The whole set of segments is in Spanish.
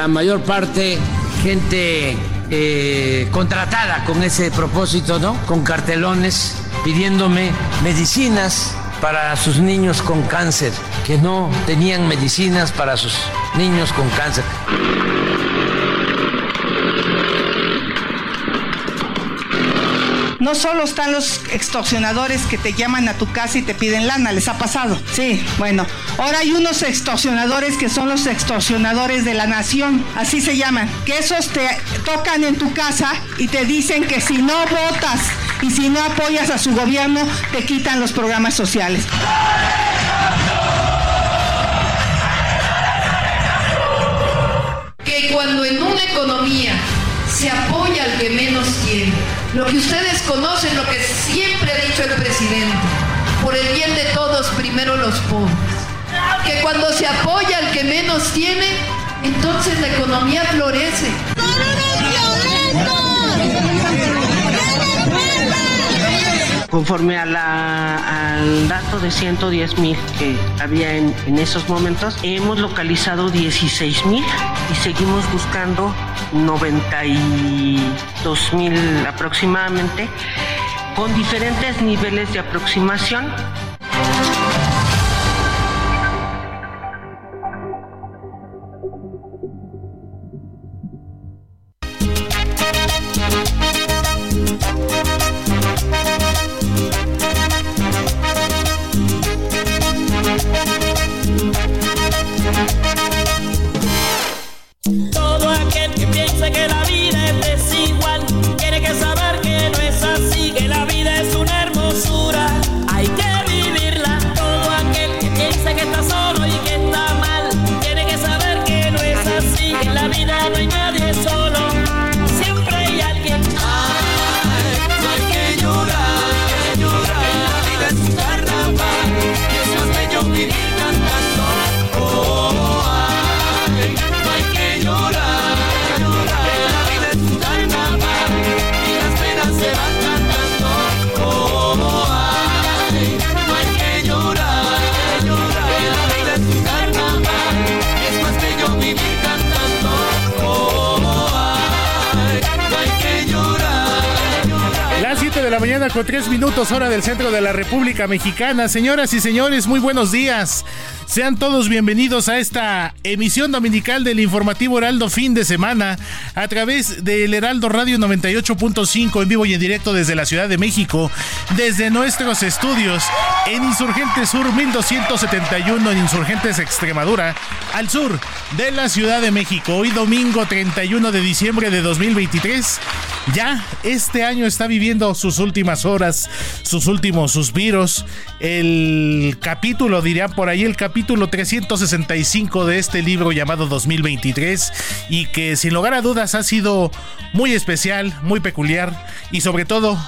La mayor parte gente eh, contratada con ese propósito, ¿no? Con cartelones pidiéndome medicinas para sus niños con cáncer, que no tenían medicinas para sus niños con cáncer. No solo están los extorsionadores que te llaman a tu casa y te piden lana, ¿les ha pasado? Sí, bueno. Ahora hay unos extorsionadores que son los extorsionadores de la nación, así se llaman, que esos te tocan en tu casa y te dicen que si no votas y si no apoyas a su gobierno, te quitan los programas sociales. Que cuando en una economía se apoya al que menos tiene. Lo que ustedes conocen, lo que siempre ha dicho el presidente, por el bien de todos, primero los pobres. Que cuando se apoya al que menos tiene, entonces la economía florece. Conforme al dato de 110 mil que había en, en, esos momentos, hemos localizado 16 mil y seguimos buscando 92 mil aproximadamente, con diferentes niveles de aproximación. Mañana con tres minutos hora del centro de la República Mexicana. Señoras y señores, muy buenos días. Sean todos bienvenidos a esta emisión dominical del informativo Heraldo fin de semana a través del Heraldo Radio 98.5 en vivo y en directo desde la Ciudad de México, desde nuestros estudios en Insurgentes Sur 1271 en Insurgentes Extremadura, al sur de la Ciudad de México. Hoy domingo 31 de diciembre de 2023. Ya este año está viviendo sus últimas horas, sus últimos suspiros. El capítulo, dirían por ahí, el capítulo 365 de este libro llamado 2023 y que sin lugar a dudas ha sido muy especial, muy peculiar y sobre todo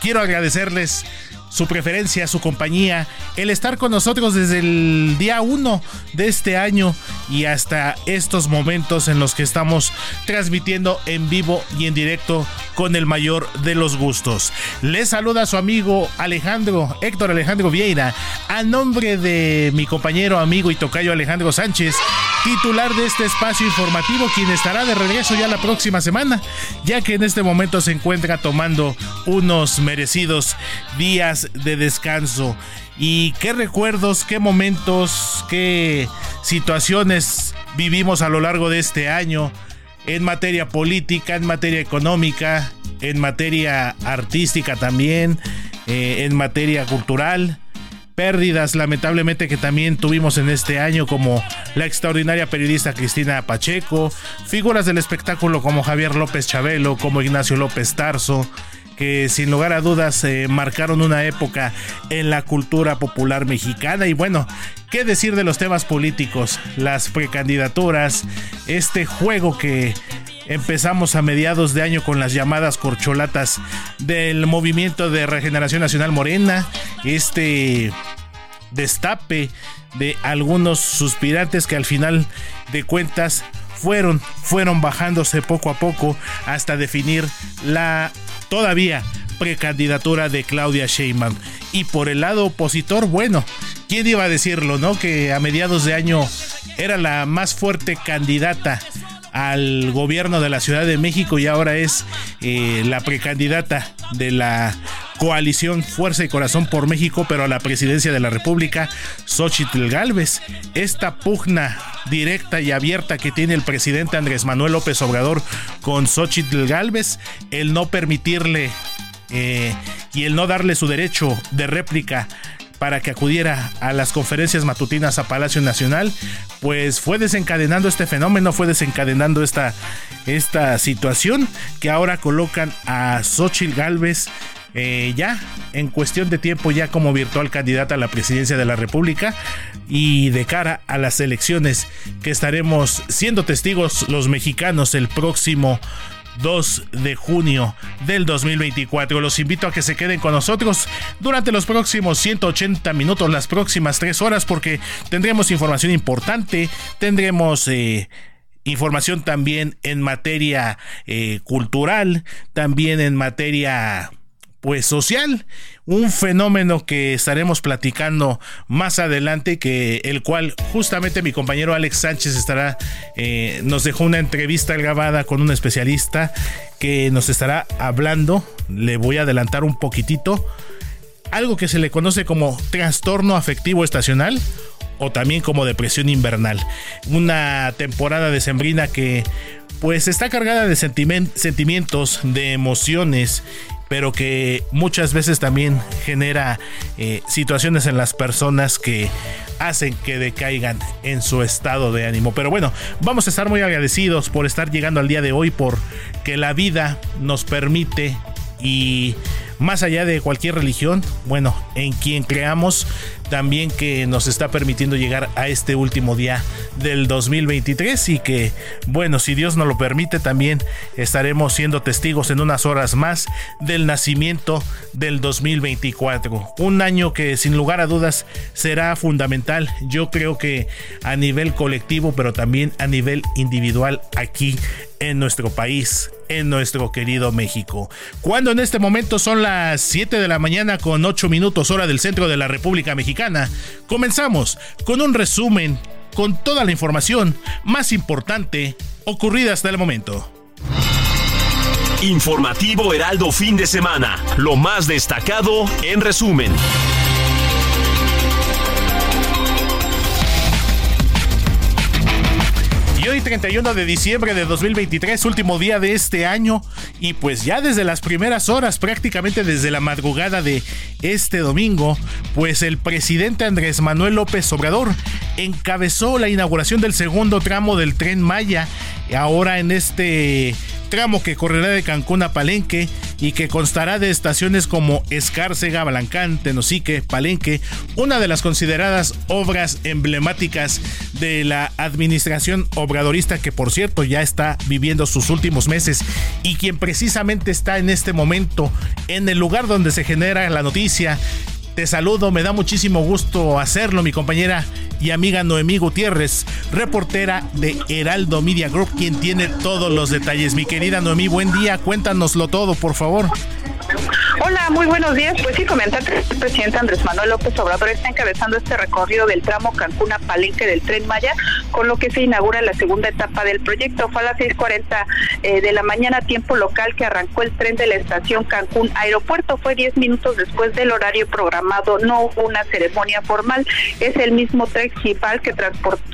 quiero agradecerles su preferencia, su compañía, el estar con nosotros desde el día 1 de este año y hasta estos momentos en los que estamos transmitiendo en vivo y en directo con el mayor de los gustos. Les saluda su amigo Alejandro, Héctor Alejandro Vieira, a nombre de mi compañero, amigo y tocayo Alejandro Sánchez, titular de este espacio informativo, quien estará de regreso ya la próxima semana, ya que en este momento se encuentra tomando unos merecidos días de descanso. Y qué recuerdos, qué momentos, qué situaciones vivimos a lo largo de este año en materia política, en materia económica, en materia artística también, eh, en materia cultural. Pérdidas lamentablemente que también tuvimos en este año como la extraordinaria periodista Cristina Pacheco, figuras del espectáculo como Javier López Chabelo, como Ignacio López Tarso, que sin lugar a dudas eh, marcaron una época en la cultura popular mexicana. Y bueno, ¿qué decir de los temas políticos? Las precandidaturas, este juego que empezamos a mediados de año con las llamadas corcholatas del movimiento de regeneración nacional morena, este destape de algunos suspirantes que al final de cuentas fueron, fueron bajándose poco a poco hasta definir la todavía precandidatura de Claudia Sheinbaum. Y por el lado opositor, bueno, ¿quién iba a decirlo, no? Que a mediados de año era la más fuerte candidata al gobierno de la Ciudad de México y ahora es eh, la precandidata de la coalición Fuerza y Corazón por México, pero a la presidencia de la República, Xochitl Galvez. Esta pugna directa y abierta que tiene el presidente Andrés Manuel López Obrador con Xochitl Galvez, el no permitirle eh, y el no darle su derecho de réplica para que acudiera a las conferencias matutinas a Palacio Nacional, pues fue desencadenando este fenómeno, fue desencadenando esta, esta situación que ahora colocan a Xochitl Galvez eh, ya en cuestión de tiempo ya como virtual candidata a la presidencia de la República y de cara a las elecciones que estaremos siendo testigos los mexicanos el próximo 2 de junio del 2024. Los invito a que se queden con nosotros durante los próximos 180 minutos, las próximas 3 horas, porque tendremos información importante, tendremos... Eh, información también en materia eh, cultural, también en materia pues social, un fenómeno que estaremos platicando más adelante, que el cual justamente mi compañero Alex Sánchez estará, eh, nos dejó una entrevista grabada con un especialista que nos estará hablando, le voy a adelantar un poquitito, algo que se le conoce como trastorno afectivo estacional o también como depresión invernal, una temporada decembrina que pues está cargada de sentimientos, de emociones pero que muchas veces también genera eh, situaciones en las personas que hacen que decaigan en su estado de ánimo. Pero bueno, vamos a estar muy agradecidos por estar llegando al día de hoy, por que la vida nos permite y más allá de cualquier religión, bueno, en quien creamos, también que nos está permitiendo llegar a este último día del 2023 y que, bueno, si Dios nos lo permite, también estaremos siendo testigos en unas horas más del nacimiento del 2024. Un año que sin lugar a dudas será fundamental, yo creo que a nivel colectivo, pero también a nivel individual aquí en nuestro país, en nuestro querido México. Cuando en este momento son las 7 de la mañana con 8 minutos hora del centro de la República Mexicana, comenzamos con un resumen con toda la información más importante ocurrida hasta el momento. Informativo Heraldo fin de semana, lo más destacado en resumen. Y hoy 31 de diciembre de 2023, último día de este año, y pues ya desde las primeras horas, prácticamente desde la madrugada de este domingo, pues el presidente Andrés Manuel López Obrador encabezó la inauguración del segundo tramo del tren Maya, ahora en este tramo que correrá de Cancún a Palenque y que constará de estaciones como Escárcega, Balancán, Tenosique, Palenque, una de las consideradas obras emblemáticas de la administración obradorista que por cierto ya está viviendo sus últimos meses y quien precisamente está en este momento en el lugar donde se genera la noticia. Te saludo, me da muchísimo gusto hacerlo, mi compañera y amiga Noemí Gutiérrez, reportera de Heraldo Media Group, quien tiene todos los detalles. Mi querida Noemí, buen día, cuéntanoslo todo, por favor. Hola, muy buenos días. Pues sí, comentar que el presidente Andrés Manuel López Obrador está encabezando este recorrido del tramo Cancún a Palenque del Tren Maya, con lo que se inaugura la segunda etapa del proyecto. Fue a las 6.40 eh, de la mañana, tiempo local, que arrancó el tren de la estación Cancún Aeropuerto. Fue 10 minutos después del horario programado. No hubo una ceremonia formal. Es el mismo tren principal que,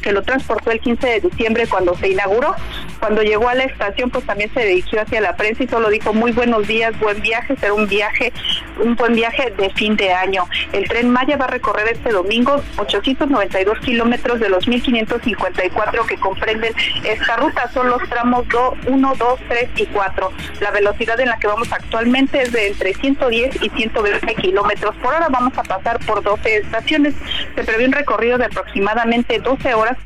que lo transportó el 15 de diciembre cuando se inauguró. Cuando llegó a la estación, pues también se dirigió hacia la prensa y solo dijo muy buenos días, buen viaje, será un viaje un buen viaje de fin de año. El tren Maya va a recorrer este domingo 892 kilómetros de los 1554 que comprenden esta ruta. Son los tramos 1, 2, 3 y 4. La velocidad en la que vamos actualmente es de entre 110 y 120 kilómetros por hora. Vamos a pasar por 12 estaciones. Se prevé un recorrido de aproximadamente 12 horas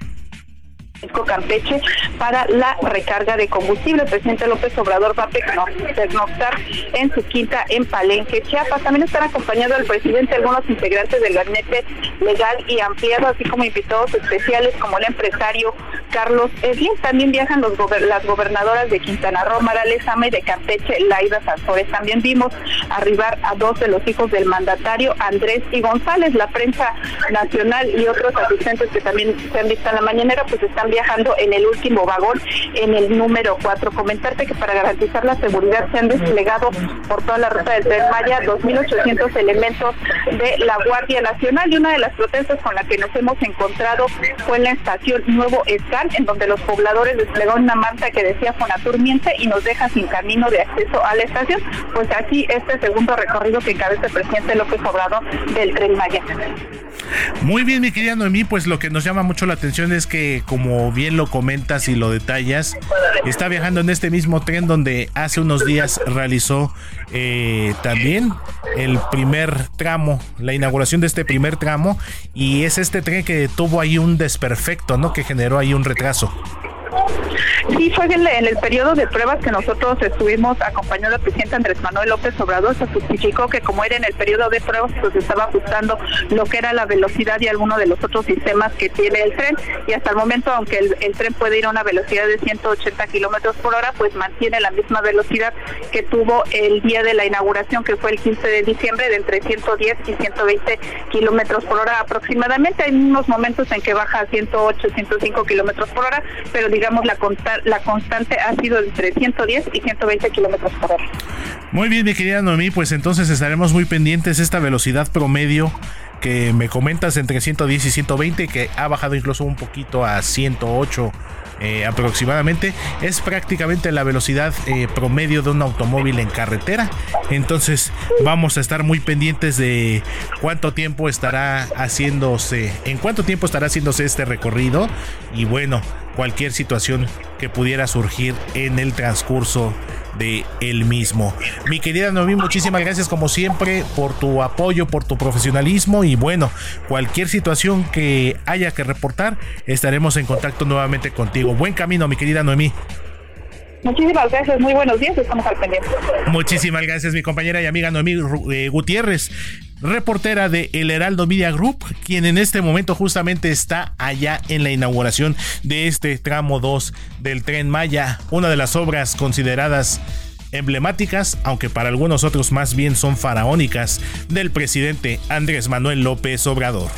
Campeche para la recarga de combustible. El presidente López Obrador va a pernoctar en su quinta en Palenque, Chiapas. También están acompañados el presidente algunos integrantes del gabinete legal y ampliado, así como invitados especiales como el empresario Carlos Edwin. También viajan las gobernadoras de Quintana Roo, Mara Lezama y de Campeche, Laida Sanzores. También vimos arribar a dos de los hijos del mandatario, Andrés y González. La prensa nacional y otros asistentes que también se han visto en la mañanera, pues viajando en el último vagón, en el número 4. Comentarte que para garantizar la seguridad se han desplegado por toda la ruta del Tren Maya 2.800 elementos de la Guardia Nacional y una de las protestas con las que nos hemos encontrado fue en la estación Nuevo Escal, en donde los pobladores desplegaron una manta que decía Fonatur miente y nos deja sin camino de acceso a la estación. Pues así este segundo recorrido que encabeza el presidente López Obrador del Tren Maya. Muy bien, mi querida Noemí, pues lo que nos llama mucho la atención es que, como bien lo comentas y lo detallas, está viajando en este mismo tren donde hace unos días realizó eh, también el primer tramo, la inauguración de este primer tramo, y es este tren que tuvo ahí un desperfecto, ¿no? Que generó ahí un retraso. Sí, fue en, el periodo de pruebas que nosotros estuvimos acompañando al presidente Andrés Manuel López Obrador, se justificó que como era en el periodo de pruebas, pues estaba ajustando lo que era la velocidad y alguno de los otros sistemas que tiene el tren. Y hasta el momento, aunque el, tren puede ir a una velocidad de 180 kilómetros por hora, pues mantiene la misma velocidad que tuvo el día de la inauguración, que fue el 15 de diciembre, de entre 110 y 120 kilómetros por hora aproximadamente. Hay unos momentos en que baja a 108, 105 kilómetros por hora, pero digamos la, la constante ha sido entre 110 y 120 kilómetros por hora. Muy bien, mi querida Noemí, pues entonces estaremos muy pendientes esta velocidad promedio que me comentas entre 110 y 120, que ha bajado incluso un poquito a 108 eh, aproximadamente. Es prácticamente la velocidad eh, promedio de un automóvil en carretera. Entonces vamos a estar muy pendientes de cuánto tiempo estará haciéndose, en cuánto tiempo estará haciéndose este recorrido. Y bueno, cualquier situación que pudiera surgir en el transcurso de el mismo. Mi querida Noemí, muchísimas gracias como siempre por tu apoyo, por tu profesionalismo y bueno, cualquier situación que haya que reportar, estaremos en contacto nuevamente contigo. Buen camino, mi querida Noemí. Muchísimas gracias, muy buenos días, estamos al pendiente. Muchísimas gracias, mi compañera y amiga Noemí eh, Gutiérrez reportera de El Heraldo Media Group, quien en este momento justamente está allá en la inauguración de este tramo 2 del tren Maya, una de las obras consideradas emblemáticas, aunque para algunos otros más bien son faraónicas, del presidente Andrés Manuel López Obrador.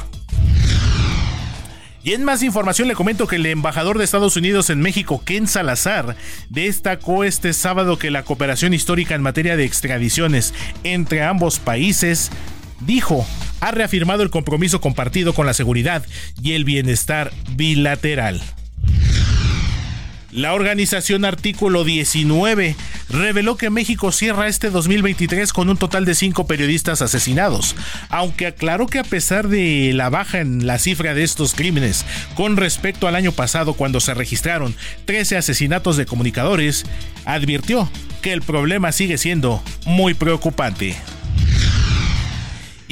Y en más información le comento que el embajador de Estados Unidos en México, Ken Salazar, destacó este sábado que la cooperación histórica en materia de extradiciones entre ambos países dijo, ha reafirmado el compromiso compartido con la seguridad y el bienestar bilateral. La organización Artículo 19 reveló que México cierra este 2023 con un total de cinco periodistas asesinados, aunque aclaró que a pesar de la baja en la cifra de estos crímenes con respecto al año pasado cuando se registraron 13 asesinatos de comunicadores, advirtió que el problema sigue siendo muy preocupante.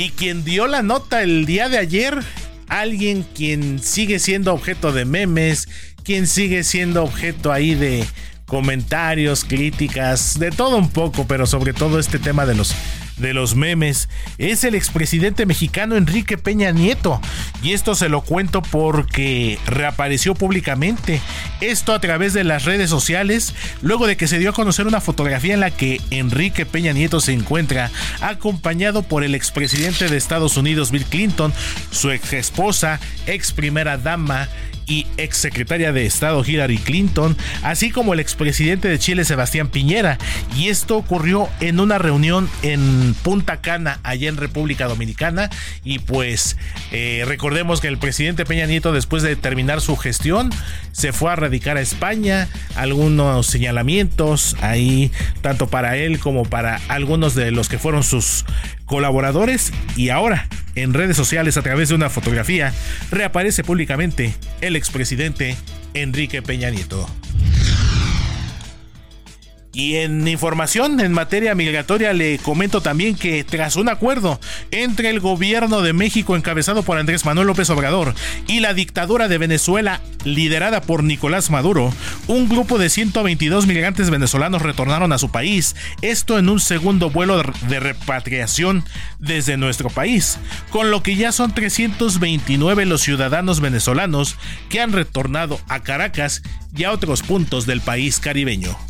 Y quien dio la nota el día de ayer, alguien quien sigue siendo objeto de memes, quien sigue siendo objeto ahí de comentarios, críticas, de todo un poco, pero sobre todo este tema de los de los memes es el expresidente mexicano Enrique Peña Nieto. Y esto se lo cuento porque reapareció públicamente. Esto a través de las redes sociales, luego de que se dio a conocer una fotografía en la que Enrique Peña Nieto se encuentra acompañado por el expresidente de Estados Unidos Bill Clinton, su ex esposa, ex primera dama, y exsecretaria de Estado Hillary Clinton, así como el expresidente de Chile Sebastián Piñera. Y esto ocurrió en una reunión en Punta Cana, allá en República Dominicana. Y pues eh, recordemos que el presidente Peña Nieto, después de terminar su gestión, se fue a radicar a España. Algunos señalamientos ahí, tanto para él como para algunos de los que fueron sus colaboradores. Y ahora en redes sociales a través de una fotografía, reaparece públicamente el expresidente Enrique Peña Nieto. Y en información en materia migratoria le comento también que tras un acuerdo entre el gobierno de México encabezado por Andrés Manuel López Obrador y la dictadura de Venezuela liderada por Nicolás Maduro, un grupo de 122 migrantes venezolanos retornaron a su país, esto en un segundo vuelo de repatriación desde nuestro país, con lo que ya son 329 los ciudadanos venezolanos que han retornado a Caracas y a otros puntos del país caribeño.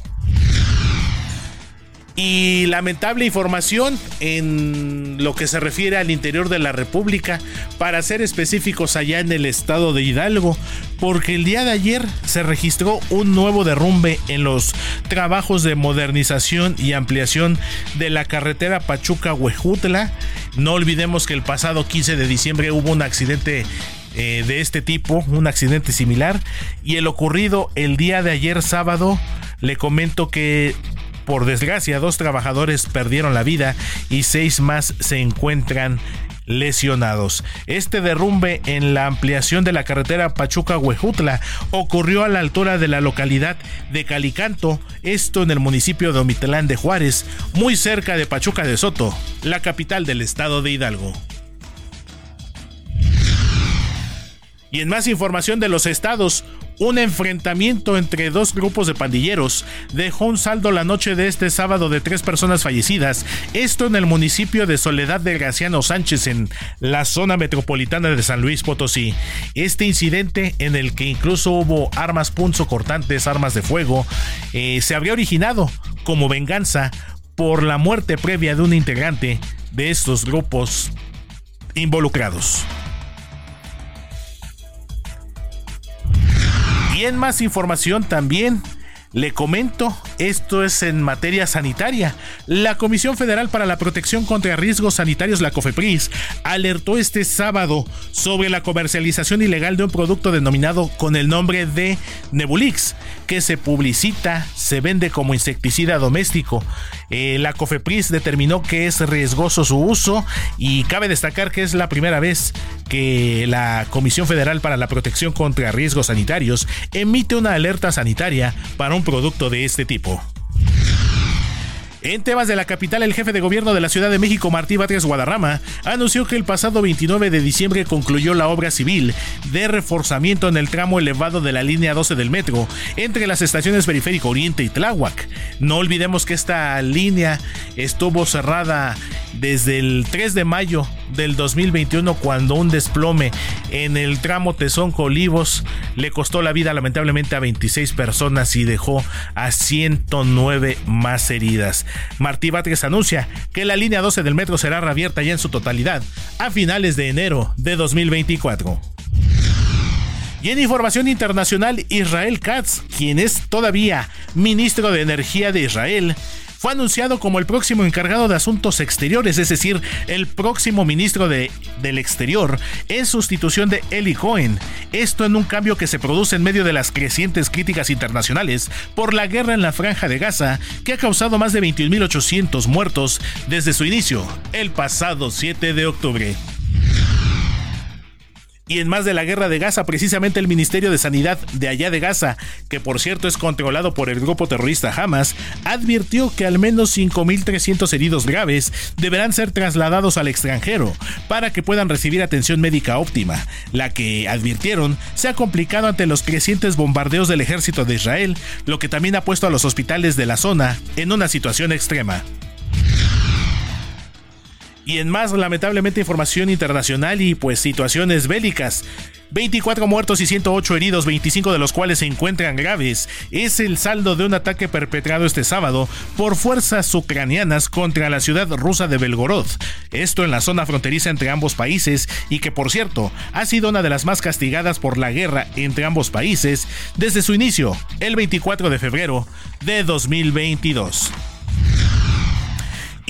Y lamentable información en lo que se refiere al interior de la República, para ser específicos allá en el estado de Hidalgo, porque el día de ayer se registró un nuevo derrumbe en los trabajos de modernización y ampliación de la carretera Pachuca-Huejutla. No olvidemos que el pasado 15 de diciembre hubo un accidente eh, de este tipo, un accidente similar, y el ocurrido el día de ayer sábado, le comento que por desgracia, dos trabajadores perdieron la vida y seis más se encuentran lesionados. Este derrumbe en la ampliación de la carretera Pachuca-Huejutla ocurrió a la altura de la localidad de Calicanto, esto en el municipio de Omitlán de Juárez, muy cerca de Pachuca de Soto, la capital del estado de Hidalgo. Y en más información de los estados, un enfrentamiento entre dos grupos de pandilleros dejó un saldo la noche de este sábado de tres personas fallecidas, esto en el municipio de Soledad de Graciano Sánchez en la zona metropolitana de San Luis Potosí. Este incidente en el que incluso hubo armas punzocortantes, armas de fuego, eh, se habría originado como venganza por la muerte previa de un integrante de estos grupos involucrados. Más información también le comento, esto es en materia sanitaria. La Comisión Federal para la Protección contra Riesgos Sanitarios, la COFEPRIS, alertó este sábado sobre la comercialización ilegal de un producto denominado con el nombre de Nebulix, que se publicita, se vende como insecticida doméstico. Eh, la COFEPRIS determinó que es riesgoso su uso y cabe destacar que es la primera vez que la Comisión Federal para la Protección contra Riesgos Sanitarios emite una alerta sanitaria para un producto de este tipo. En temas de la capital, el jefe de gobierno de la Ciudad de México, Martí Batres Guadarrama, anunció que el pasado 29 de diciembre concluyó la obra civil de reforzamiento en el tramo elevado de la línea 12 del metro entre las estaciones Periférico Oriente y Tláhuac. No olvidemos que esta línea estuvo cerrada desde el 3 de mayo del 2021 cuando un desplome en el tramo Tezonco Olivos le costó la vida lamentablemente a 26 personas y dejó a 109 más heridas. Martí Batres anuncia que la línea 12 del metro será reabierta ya en su totalidad a finales de enero de 2024. Y en información internacional, Israel Katz, quien es todavía ministro de Energía de Israel, fue anunciado como el próximo encargado de asuntos exteriores, es decir, el próximo ministro de, del exterior, en sustitución de Eli Cohen. Esto en un cambio que se produce en medio de las crecientes críticas internacionales por la guerra en la franja de Gaza, que ha causado más de 21.800 muertos desde su inicio, el pasado 7 de octubre. Y en más de la guerra de Gaza, precisamente el Ministerio de Sanidad de allá de Gaza, que por cierto es controlado por el grupo terrorista Hamas, advirtió que al menos 5.300 heridos graves deberán ser trasladados al extranjero para que puedan recibir atención médica óptima, la que, advirtieron, se ha complicado ante los crecientes bombardeos del ejército de Israel, lo que también ha puesto a los hospitales de la zona en una situación extrema. Y en más, lamentablemente, información internacional y pues situaciones bélicas. 24 muertos y 108 heridos, 25 de los cuales se encuentran graves. Es el saldo de un ataque perpetrado este sábado por fuerzas ucranianas contra la ciudad rusa de Belgorod. Esto en la zona fronteriza entre ambos países y que por cierto ha sido una de las más castigadas por la guerra entre ambos países desde su inicio, el 24 de febrero de 2022.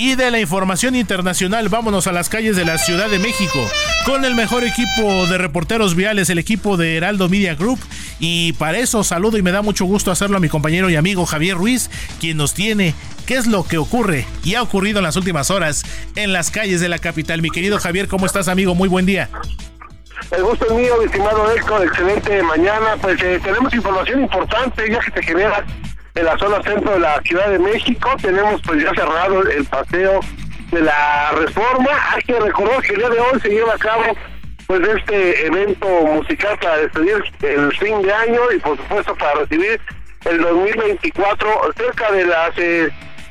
Y de la información internacional, vámonos a las calles de la Ciudad de México con el mejor equipo de reporteros viales, el equipo de Heraldo Media Group. Y para eso saludo y me da mucho gusto hacerlo a mi compañero y amigo Javier Ruiz, quien nos tiene qué es lo que ocurre y ha ocurrido en las últimas horas en las calles de la capital. Mi querido Javier, ¿cómo estás, amigo? Muy buen día. El gusto es mío, estimado Héctor, excelente mañana. Pues eh, tenemos información importante ya que se genera en la zona centro de la Ciudad de México. Tenemos pues ya cerrado el paseo de la reforma. Hay que recordar que el día de hoy se lleva a cabo pues este evento musical para despedir el fin de año y por supuesto para recibir el 2024 cerca de las eh,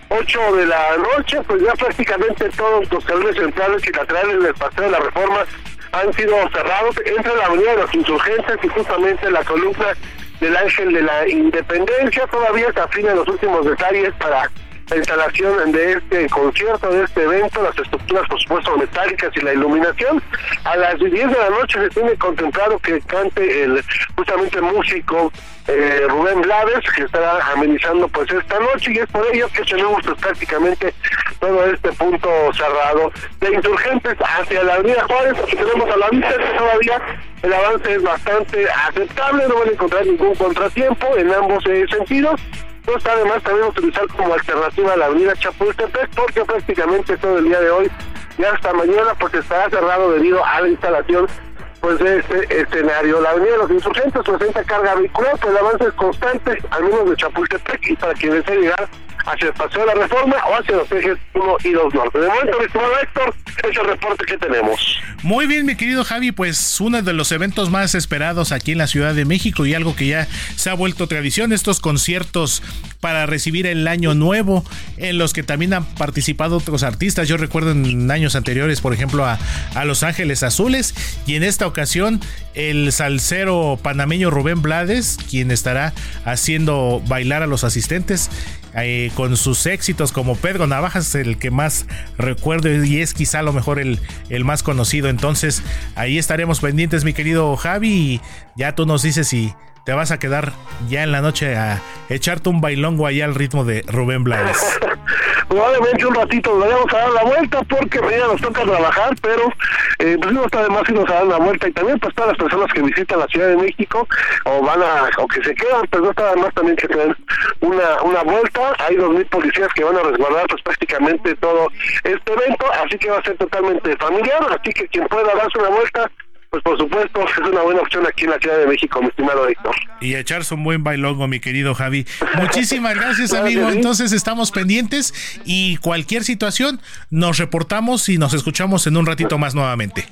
8 de la noche, pues ya prácticamente todos los carriles centrales y laterales del paseo de la reforma han sido cerrados entre la avenida de los insurgentes y justamente la columna del Ángel de la Independencia. Todavía se afinan los últimos detalles para la instalación de este concierto, de este evento, las estructuras, por supuesto, metálicas y la iluminación. A las 10 de la noche se tiene contemplado que cante el justamente músico eh, Rubén Blades, que estará amenizando pues esta noche, y es por ello que tenemos pues, prácticamente todo este punto cerrado de insurgentes hacia la avenida Juárez, porque tenemos a la vista que todavía el avance es bastante aceptable, no van a encontrar ningún contratiempo en ambos eh, sentidos está además también utilizar como alternativa la avenida Chapultepec porque prácticamente todo el día de hoy y hasta mañana pues estará cerrado debido a la instalación pues de este escenario. La avenida de los insurgentes presenta carga vehicular, pues el avance es constante, al menos de Chapultepec y para quien desee llegar hacia el Paseo de la Reforma o hacia los ejes 1 y 2 norte. De momento, mi estimado Héctor, es el reporte que tenemos. Muy bien, mi querido Javi, pues uno de los eventos más esperados aquí en la Ciudad de México y algo que ya se ha vuelto tradición, estos conciertos para recibir el año nuevo, en los que también han participado otros artistas. Yo recuerdo en años anteriores, por ejemplo, a, a Los Ángeles Azules, y en esta ocasión el salsero panameño Rubén Blades, quien estará haciendo bailar a los asistentes. Eh, con sus éxitos como Pedro Navajas, el que más recuerdo y es quizá a lo mejor el, el más conocido. Entonces ahí estaremos pendientes, mi querido Javi, y ya tú nos dices si te vas a quedar ya en la noche a echarte un bailongo allá al ritmo de Rubén Blades. Probablemente un ratito nos vayamos a dar la vuelta porque mañana nos toca trabajar, pero eh, pues no está de más irnos a dar la vuelta y también pues todas las personas que visitan la Ciudad de México o van a, o que se quedan, pues no está de más también que den una, una vuelta. Hay dos mil policías que van a resguardar pues prácticamente todo este evento, así que va a ser totalmente familiar, así que quien pueda darse una vuelta pues por supuesto es una buena opción aquí en la Ciudad de México, mi estimado Héctor. Y echarse un buen bailongo, mi querido Javi. Muchísimas gracias, amigo. Entonces estamos pendientes y cualquier situación nos reportamos y nos escuchamos en un ratito más nuevamente.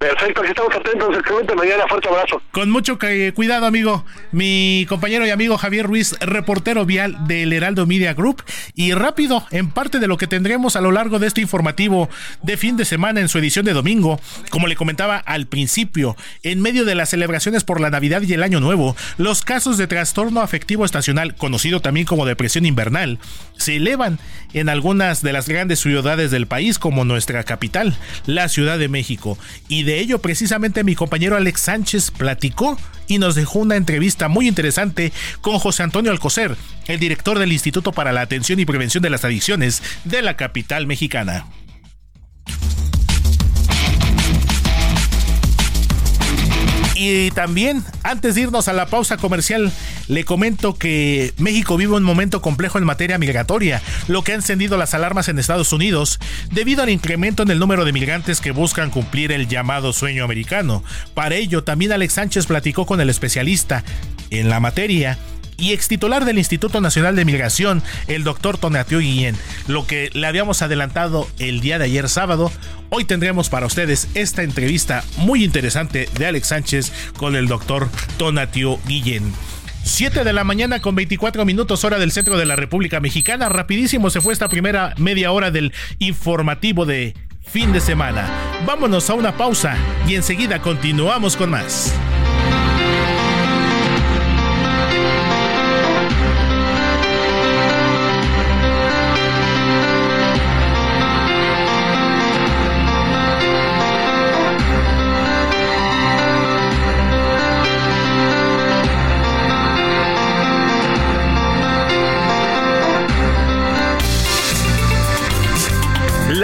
Perfecto, aquí estamos atentos. Excelente mañana. Fuerte abrazo. Con mucho cuidado, amigo. Mi compañero y amigo Javier Ruiz, reportero vial del Heraldo Media Group. Y rápido, en parte de lo que tendremos a lo largo de este informativo de fin de semana en su edición de domingo, como le comentaba al principio, en medio de las celebraciones por la Navidad y el Año Nuevo, los casos de trastorno afectivo estacional, conocido también como depresión invernal, se elevan en algunas de las grandes ciudades del país, como nuestra capital, la Ciudad de México. Y ello precisamente mi compañero Alex Sánchez platicó y nos dejó una entrevista muy interesante con José Antonio Alcocer, el director del Instituto para la Atención y Prevención de las Adicciones de la capital mexicana. Y también, antes de irnos a la pausa comercial, le comento que México vive un momento complejo en materia migratoria, lo que ha encendido las alarmas en Estados Unidos debido al incremento en el número de migrantes que buscan cumplir el llamado sueño americano. Para ello, también Alex Sánchez platicó con el especialista en la materia y ex titular del Instituto Nacional de Migración, el doctor Tonatio Guillén. Lo que le habíamos adelantado el día de ayer sábado, hoy tendremos para ustedes esta entrevista muy interesante de Alex Sánchez con el doctor Tonatio Guillén. 7 de la mañana con 24 minutos hora del centro de la República Mexicana. Rapidísimo se fue esta primera media hora del informativo de fin de semana. Vámonos a una pausa y enseguida continuamos con más.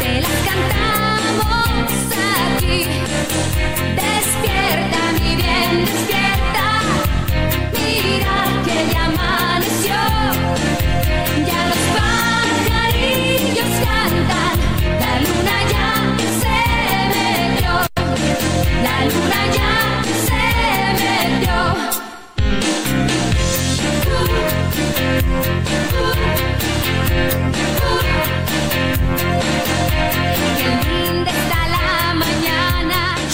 Te las cantamos aquí.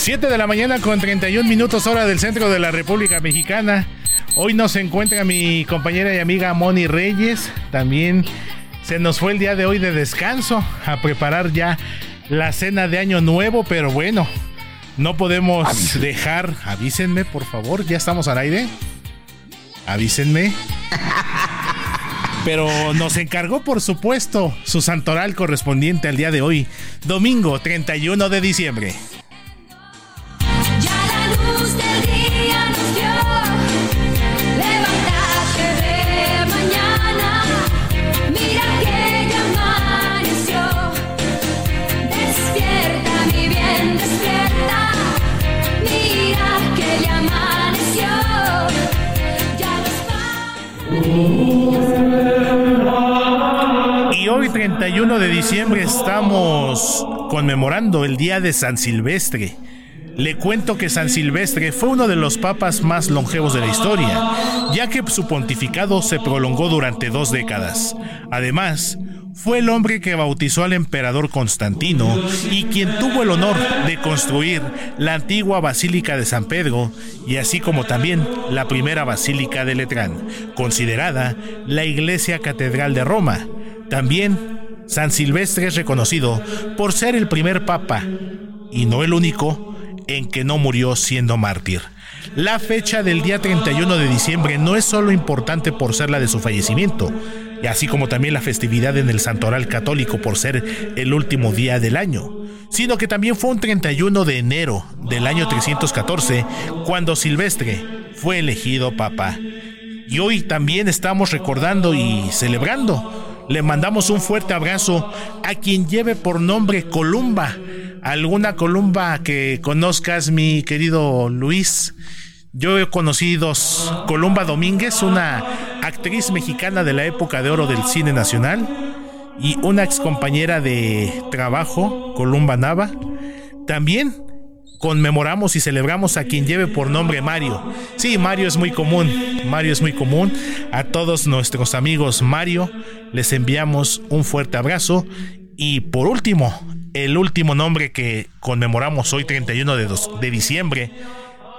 7 de la mañana con 31 minutos hora del centro de la República Mexicana. Hoy nos encuentra mi compañera y amiga Moni Reyes. También se nos fue el día de hoy de descanso a preparar ya la cena de Año Nuevo, pero bueno, no podemos dejar, avísenme por favor, ya estamos al aire. Avísenme. Pero nos encargó, por supuesto, su santoral correspondiente al día de hoy, domingo 31 de diciembre. 31 de diciembre estamos conmemorando el día de San Silvestre. Le cuento que San Silvestre fue uno de los papas más longevos de la historia, ya que su pontificado se prolongó durante dos décadas. Además, fue el hombre que bautizó al emperador Constantino y quien tuvo el honor de construir la antigua Basílica de San Pedro y así como también la primera Basílica de Letrán, considerada la iglesia catedral de Roma. También San Silvestre es reconocido por ser el primer papa y no el único en que no murió siendo mártir. La fecha del día 31 de diciembre no es solo importante por ser la de su fallecimiento, así como también la festividad en el Santoral Católico por ser el último día del año, sino que también fue un 31 de enero del año 314 cuando Silvestre fue elegido papa. Y hoy también estamos recordando y celebrando. Le mandamos un fuerte abrazo a quien lleve por nombre Columba. ¿Alguna Columba que conozcas, mi querido Luis? Yo he conocido Columba Domínguez, una actriz mexicana de la época de oro del cine nacional, y una ex compañera de trabajo, Columba Nava. También conmemoramos y celebramos a quien lleve por nombre Mario. Sí, Mario es muy común, Mario es muy común. A todos nuestros amigos Mario les enviamos un fuerte abrazo. Y por último, el último nombre que conmemoramos hoy 31 de, dos- de diciembre,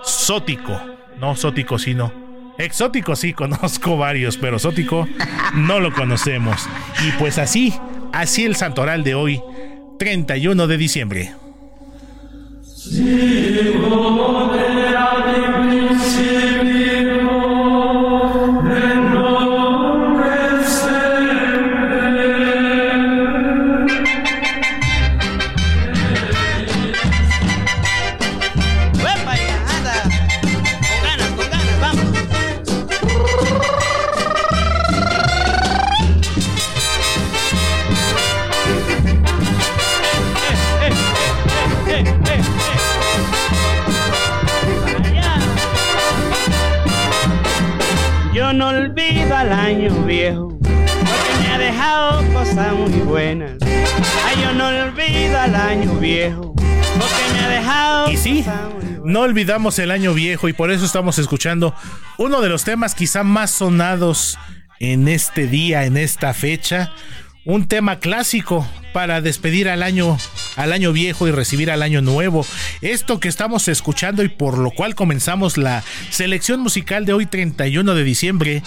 Sótico. No Sótico, sino exótico sí conozco varios, pero Sótico no lo conocemos. Y pues así, así el santoral de hoy, 31 de diciembre. Si Simone ad dejado cosas muy buenas. Ay, yo no olvido al año viejo, porque me ha dejado Y sí, no olvidamos el año viejo y por eso estamos escuchando uno de los temas quizá más sonados en este día, en esta fecha. Un tema clásico para despedir al año, al año viejo y recibir al año nuevo. Esto que estamos escuchando y por lo cual comenzamos la selección musical de hoy 31 de diciembre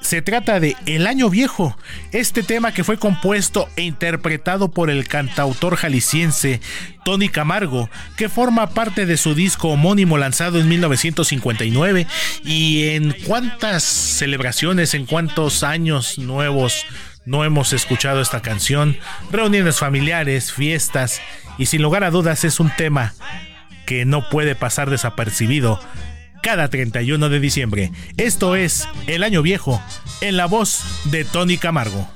se trata de El Año Viejo, este tema que fue compuesto e interpretado por el cantautor jalisciense Tony Camargo, que forma parte de su disco homónimo lanzado en 1959 y en cuántas celebraciones, en cuántos años nuevos no hemos escuchado esta canción, reuniones familiares, fiestas y sin lugar a dudas es un tema que no puede pasar desapercibido cada 31 de diciembre. Esto es El Año Viejo en la voz de Tony Camargo.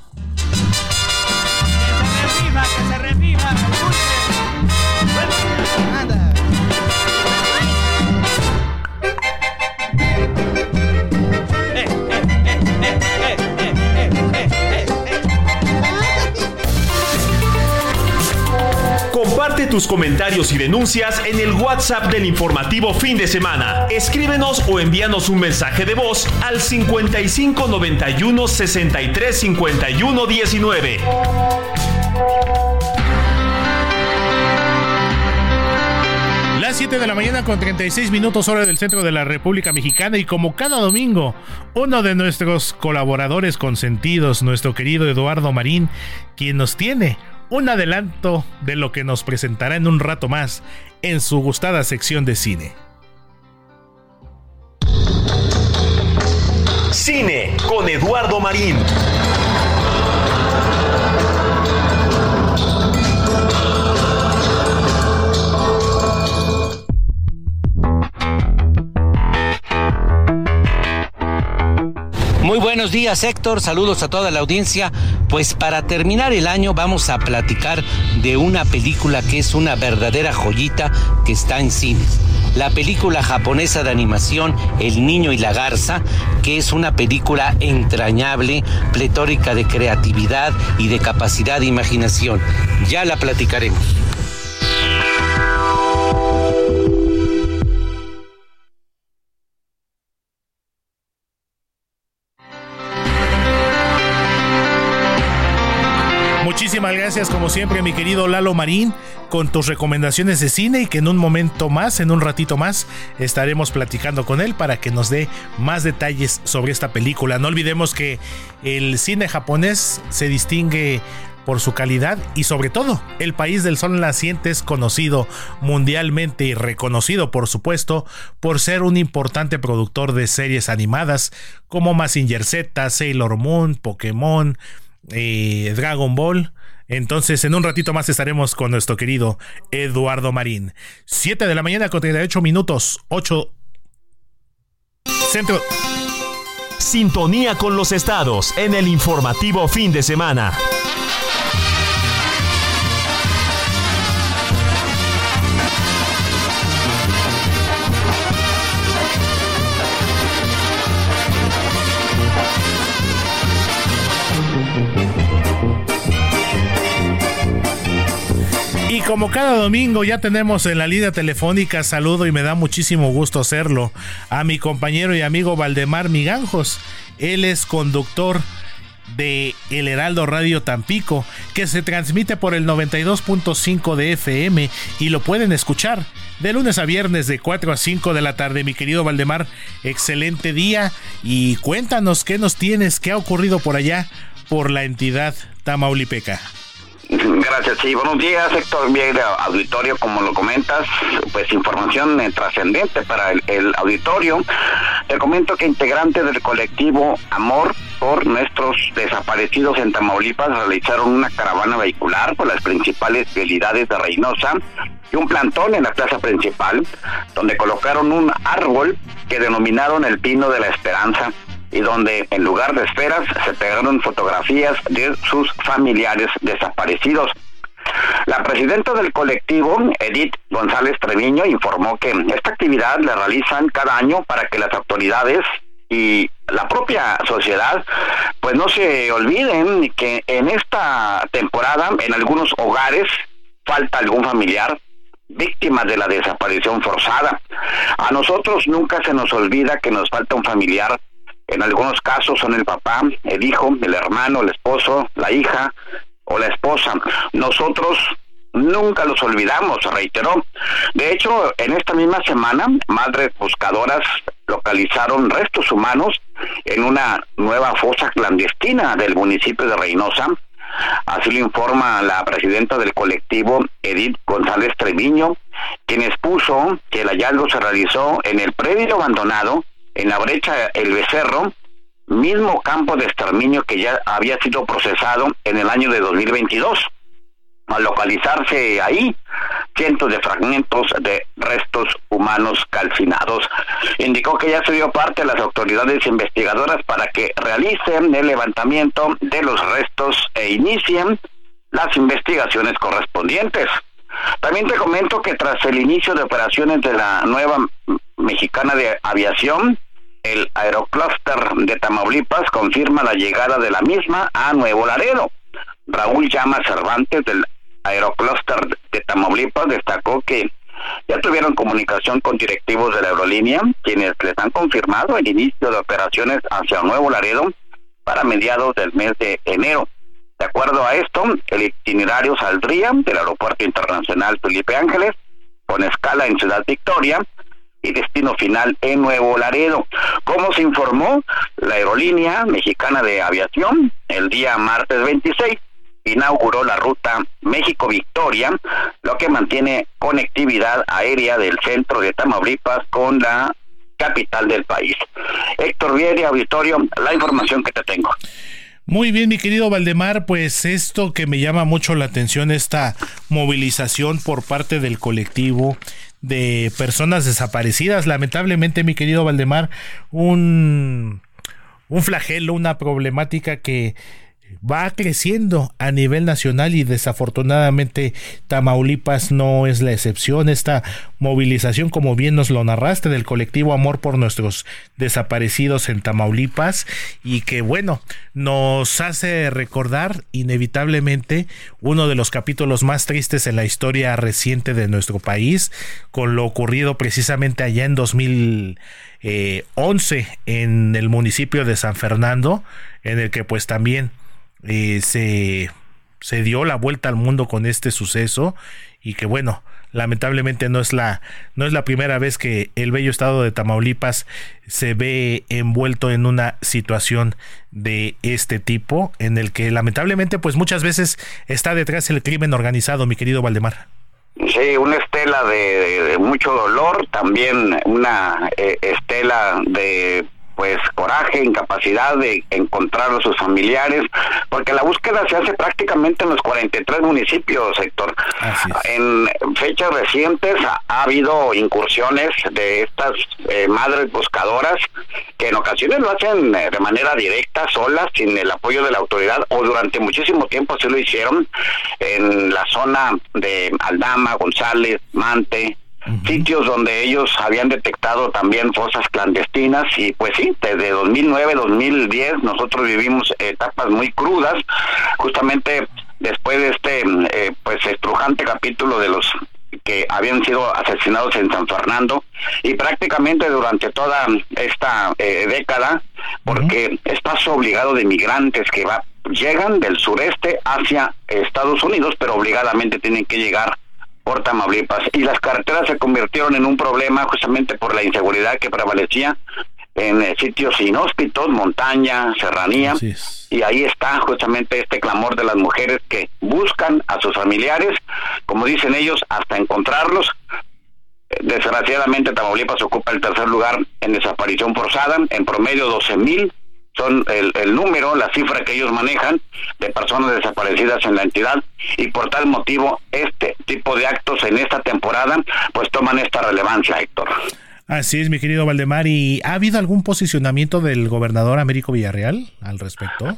Comparte tus comentarios y denuncias en el WhatsApp del informativo fin de semana. Escríbenos o envíanos un mensaje de voz al 55 91 63 51 19. Las 7 de la mañana con 36 minutos hora del centro de la República Mexicana y como cada domingo, uno de nuestros colaboradores consentidos, nuestro querido Eduardo Marín, quien nos tiene un adelanto de lo que nos presentará en un rato más en su gustada sección de cine. Cine con Eduardo Marín. Muy buenos días Héctor, saludos a toda la audiencia. Pues para terminar el año vamos a platicar de una película que es una verdadera joyita que está en cines. La película japonesa de animación El Niño y la Garza, que es una película entrañable, pletórica de creatividad y de capacidad de imaginación. Ya la platicaremos. Muchísimas gracias como siempre mi querido Lalo Marín con tus recomendaciones de cine y que en un momento más, en un ratito más, estaremos platicando con él para que nos dé más detalles sobre esta película. No olvidemos que el cine japonés se distingue por su calidad y sobre todo el país del sol naciente es conocido mundialmente y reconocido por supuesto por ser un importante productor de series animadas como Mazinger Z, Sailor Moon, Pokémon, eh, Dragon Ball. Entonces, en un ratito más estaremos con nuestro querido Eduardo Marín. 7 de la mañana con 38 minutos, 8 Centro. Sintonía con los estados en el informativo fin de semana. Como cada domingo ya tenemos en la línea telefónica, saludo y me da muchísimo gusto hacerlo a mi compañero y amigo Valdemar Miganjos. Él es conductor de El Heraldo Radio Tampico, que se transmite por el 92.5 de FM y lo pueden escuchar de lunes a viernes de 4 a 5 de la tarde. Mi querido Valdemar, excelente día y cuéntanos qué nos tienes, qué ha ocurrido por allá, por la entidad Tamaulipeca. Gracias, sí. Buenos días, Héctor. Bien, auditorio, como lo comentas, pues información eh, trascendente para el, el auditorio. Te comento que integrantes del colectivo Amor por nuestros desaparecidos en Tamaulipas realizaron una caravana vehicular por las principales vialidades de Reynosa y un plantón en la plaza principal, donde colocaron un árbol que denominaron el Pino de la Esperanza y donde en lugar de esferas se pegaron fotografías de sus familiares desaparecidos. La presidenta del colectivo, Edith González Treviño, informó que esta actividad la realizan cada año para que las autoridades y la propia sociedad, pues no se olviden que en esta temporada, en algunos hogares, falta algún familiar víctima de la desaparición forzada. A nosotros nunca se nos olvida que nos falta un familiar. En algunos casos son el papá, el hijo, el hermano, el esposo, la hija o la esposa. Nosotros nunca los olvidamos, reiteró. De hecho, en esta misma semana, madres buscadoras localizaron restos humanos en una nueva fosa clandestina del municipio de Reynosa. Así lo informa la presidenta del colectivo, Edith González Treviño, quien expuso que el hallazgo se realizó en el predio abandonado, en la brecha El Becerro, mismo campo de exterminio que ya había sido procesado en el año de 2022 al localizarse ahí cientos de fragmentos de restos humanos calcinados. Indicó que ya se dio parte a las autoridades investigadoras para que realicen el levantamiento de los restos e inicien las investigaciones correspondientes. También te comento que tras el inicio de operaciones de la nueva mexicana de aviación, el Aerocluster de Tamaulipas confirma la llegada de la misma a Nuevo Laredo. Raúl Llama Cervantes del Aerocluster de Tamaulipas destacó que ya tuvieron comunicación con directivos de la aerolínea, quienes les han confirmado el inicio de operaciones hacia Nuevo Laredo para mediados del mes de enero. De acuerdo a esto, el itinerario saldría del Aeropuerto Internacional Felipe Ángeles, con escala en Ciudad Victoria y destino final en Nuevo Laredo. Como se informó, la aerolínea mexicana de aviación el día martes 26 inauguró la ruta México-Victoria, lo que mantiene conectividad aérea del centro de Tamaulipas con la capital del país. Héctor Vieri, auditorio, la información que te tengo. Muy bien, mi querido Valdemar, pues esto que me llama mucho la atención, esta movilización por parte del colectivo de personas desaparecidas. Lamentablemente, mi querido Valdemar, un, un flagelo, una problemática que va creciendo a nivel nacional y desafortunadamente Tamaulipas no es la excepción. Esta movilización, como bien nos lo narraste, del colectivo Amor por nuestros desaparecidos en Tamaulipas y que bueno, nos hace recordar inevitablemente uno de los capítulos más tristes en la historia reciente de nuestro país, con lo ocurrido precisamente allá en 2011 en el municipio de San Fernando, en el que pues también eh, se, se dio la vuelta al mundo con este suceso y que bueno, lamentablemente no es la no es la primera vez que el bello estado de Tamaulipas se ve envuelto en una situación de este tipo en el que lamentablemente pues muchas veces está detrás el crimen organizado, mi querido Valdemar. Sí, una estela de, mucho dolor, también una eh, estela de pues coraje, incapacidad de encontrar a sus familiares, porque la búsqueda se hace prácticamente en los 43 municipios, sector. En fechas recientes ha, ha habido incursiones de estas eh, madres buscadoras que en ocasiones lo hacen eh, de manera directa, solas, sin el apoyo de la autoridad, o durante muchísimo tiempo sí lo hicieron en la zona de Aldama, González, Mante, sitios donde ellos habían detectado también fosas clandestinas y pues sí, desde 2009, 2010 nosotros vivimos etapas muy crudas, justamente después de este eh, pues estrujante capítulo de los que habían sido asesinados en San Fernando y prácticamente durante toda esta eh, década porque es paso obligado de migrantes que va llegan del sureste hacia Estados Unidos pero obligadamente tienen que llegar por Tamaulipas. Y las carreteras se convirtieron en un problema justamente por la inseguridad que prevalecía en eh, sitios inhóspitos, montaña, serranía, y ahí está justamente este clamor de las mujeres que buscan a sus familiares, como dicen ellos, hasta encontrarlos. Desgraciadamente Tamaulipas ocupa el tercer lugar en desaparición forzada, en promedio 12 mil son el, el número, la cifra que ellos manejan de personas desaparecidas en la entidad y por tal motivo este tipo de actos en esta temporada pues toman esta relevancia, Héctor. Así es, mi querido Valdemar. ¿Y ha habido algún posicionamiento del gobernador Américo Villarreal al respecto?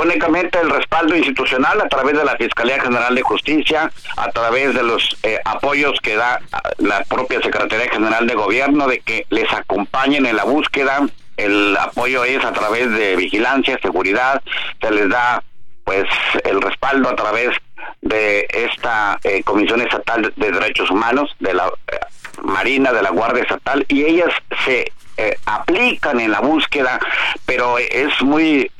únicamente el respaldo institucional a través de la Fiscalía General de Justicia, a través de los eh, apoyos que da ah, la propia Secretaría General de Gobierno, de que les acompañen en la búsqueda, el apoyo es a través de vigilancia, seguridad, se les da pues el respaldo a través de esta eh, Comisión Estatal de Derechos Humanos, de la eh, Marina, de la Guardia Estatal, y ellas se eh, aplican en la búsqueda, pero es muy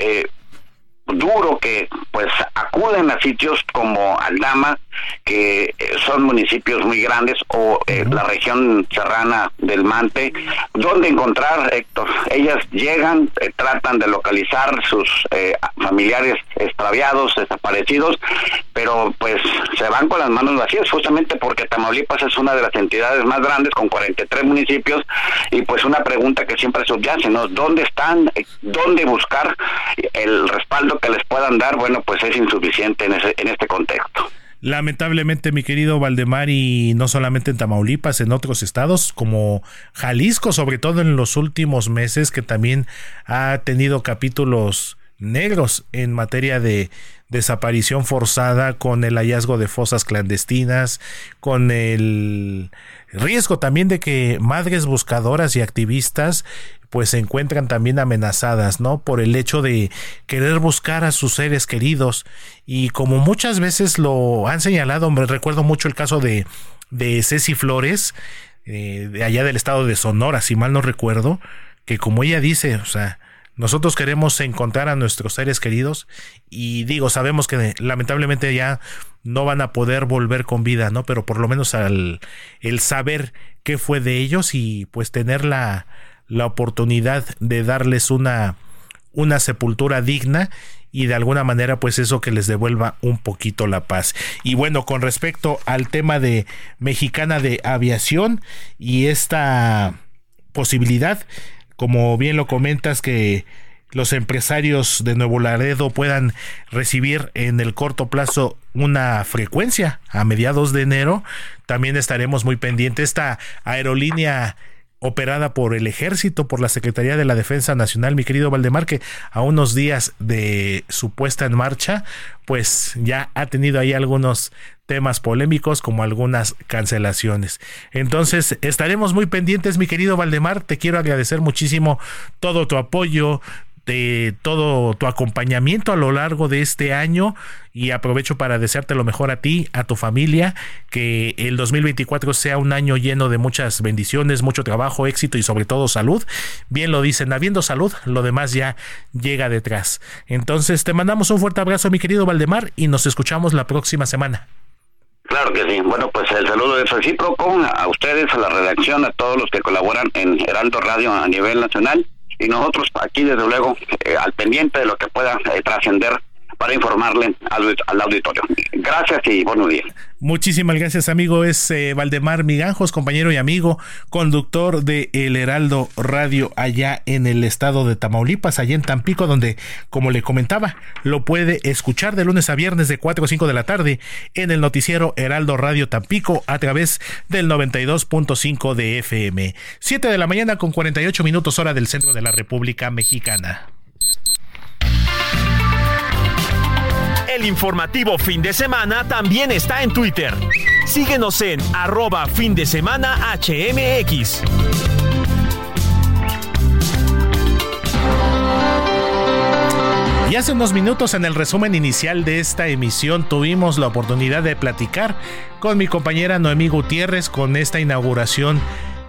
duro que pues acuden a sitios como Aldama, que eh, son municipios muy grandes, o eh, la región serrana del Mante, donde encontrar, Héctor. Ellas llegan, eh, tratan de localizar sus eh, familiares extraviados, desaparecidos, pero pues se van con las manos vacías, justamente porque Tamaulipas es una de las entidades más grandes, con 43 municipios, y pues una pregunta que siempre subyace, ¿no? ¿Dónde están? ¿Dónde buscar el respaldo que les puedan dar? Bueno, pues es insuficiente en, ese, en este contexto. Lamentablemente, mi querido Valdemar, y no solamente en Tamaulipas, en otros estados como Jalisco, sobre todo en los últimos meses, que también ha tenido capítulos negros en materia de desaparición forzada con el hallazgo de fosas clandestinas, con el riesgo también de que madres buscadoras y activistas pues se encuentran también amenazadas, ¿no? Por el hecho de querer buscar a sus seres queridos y como muchas veces lo han señalado, me recuerdo mucho el caso de, de Ceci Flores, eh, de allá del estado de Sonora, si mal no recuerdo, que como ella dice, o sea, nosotros queremos encontrar a nuestros seres queridos y digo, sabemos que lamentablemente ya no van a poder volver con vida, ¿no? Pero por lo menos al el saber qué fue de ellos y pues tener la, la oportunidad de darles una, una sepultura digna y de alguna manera pues eso que les devuelva un poquito la paz. Y bueno, con respecto al tema de Mexicana de Aviación y esta posibilidad, como bien lo comentas que los empresarios de Nuevo Laredo puedan recibir en el corto plazo una frecuencia a mediados de enero, también estaremos muy pendientes. Esta aerolínea operada por el ejército, por la Secretaría de la Defensa Nacional, mi querido Valdemar, que a unos días de su puesta en marcha, pues ya ha tenido ahí algunos temas polémicos como algunas cancelaciones. Entonces, estaremos muy pendientes, mi querido Valdemar, te quiero agradecer muchísimo todo tu apoyo, de todo tu acompañamiento a lo largo de este año y aprovecho para desearte lo mejor a ti, a tu familia, que el 2024 sea un año lleno de muchas bendiciones, mucho trabajo, éxito y sobre todo salud. Bien lo dicen, habiendo salud, lo demás ya llega detrás. Entonces te mandamos un fuerte abrazo, mi querido Valdemar, y nos escuchamos la próxima semana. Claro que sí. Bueno, pues el saludo es recíproco a ustedes, a la redacción, a todos los que colaboran en Heraldo Radio a nivel nacional y nosotros aquí desde luego eh, al pendiente de lo que pueda eh, trascender para informarle al, al, auditorio. Gracias y buenos días. Muchísimas gracias, amigo. Es eh, Valdemar Miganjos, compañero y amigo, conductor de El Heraldo Radio allá en el estado de Tamaulipas, allá en Tampico, donde, como le comentaba, lo puede escuchar de lunes a viernes de 4 a 5 de la tarde en el noticiero Heraldo Radio Tampico a través del 92.5 de FM. 7 de la mañana con 48 minutos hora del centro de la República Mexicana. El informativo fin de semana también está en Twitter. Síguenos en arroba fin de semana HMX. Y hace unos minutos en el resumen inicial de esta emisión tuvimos la oportunidad de platicar con mi compañera Noemí Gutiérrez con esta inauguración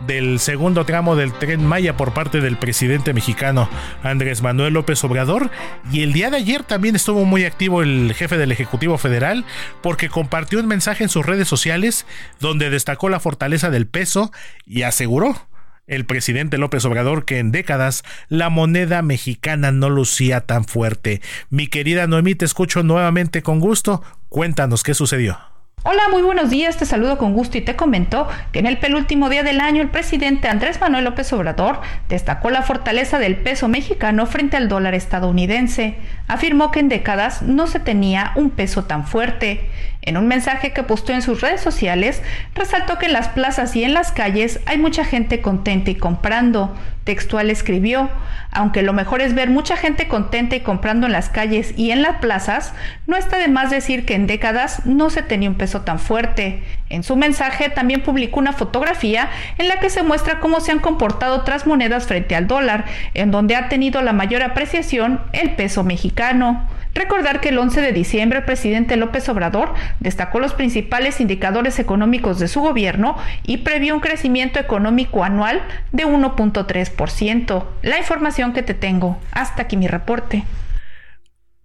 del segundo tramo del tren Maya por parte del presidente mexicano Andrés Manuel López Obrador. Y el día de ayer también estuvo muy activo el jefe del Ejecutivo Federal porque compartió un mensaje en sus redes sociales donde destacó la fortaleza del peso y aseguró el presidente López Obrador que en décadas la moneda mexicana no lucía tan fuerte. Mi querida Noemí, te escucho nuevamente con gusto. Cuéntanos qué sucedió. Hola, muy buenos días, te saludo con gusto y te comento que en el penúltimo día del año el presidente Andrés Manuel López Obrador destacó la fortaleza del peso mexicano frente al dólar estadounidense. Afirmó que en décadas no se tenía un peso tan fuerte. En un mensaje que posteó en sus redes sociales, resaltó que en las plazas y en las calles hay mucha gente contenta y comprando. Textual escribió, aunque lo mejor es ver mucha gente contenta y comprando en las calles y en las plazas, no está de más decir que en décadas no se tenía un peso tan fuerte. En su mensaje también publicó una fotografía en la que se muestra cómo se han comportado otras monedas frente al dólar, en donde ha tenido la mayor apreciación el peso mexicano. Recordar que el 11 de diciembre el presidente López Obrador destacó los principales indicadores económicos de su gobierno y previó un crecimiento económico anual de 1.3%. La información que te tengo. Hasta aquí mi reporte.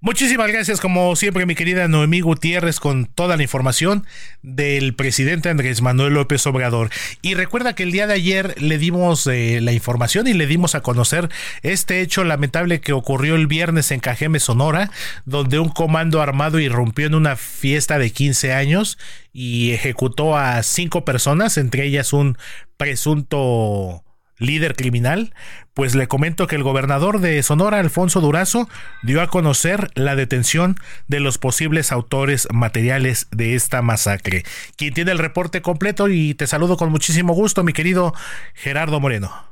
Muchísimas gracias, como siempre, mi querida Noemí Gutiérrez, con toda la información del presidente Andrés Manuel López Obrador. Y recuerda que el día de ayer le dimos eh, la información y le dimos a conocer este hecho lamentable que ocurrió el viernes en Cajeme, Sonora, donde un comando armado irrumpió en una fiesta de 15 años y ejecutó a cinco personas, entre ellas un presunto líder criminal, pues le comento que el gobernador de Sonora, Alfonso Durazo, dio a conocer la detención de los posibles autores materiales de esta masacre. Quien tiene el reporte completo y te saludo con muchísimo gusto, mi querido Gerardo Moreno.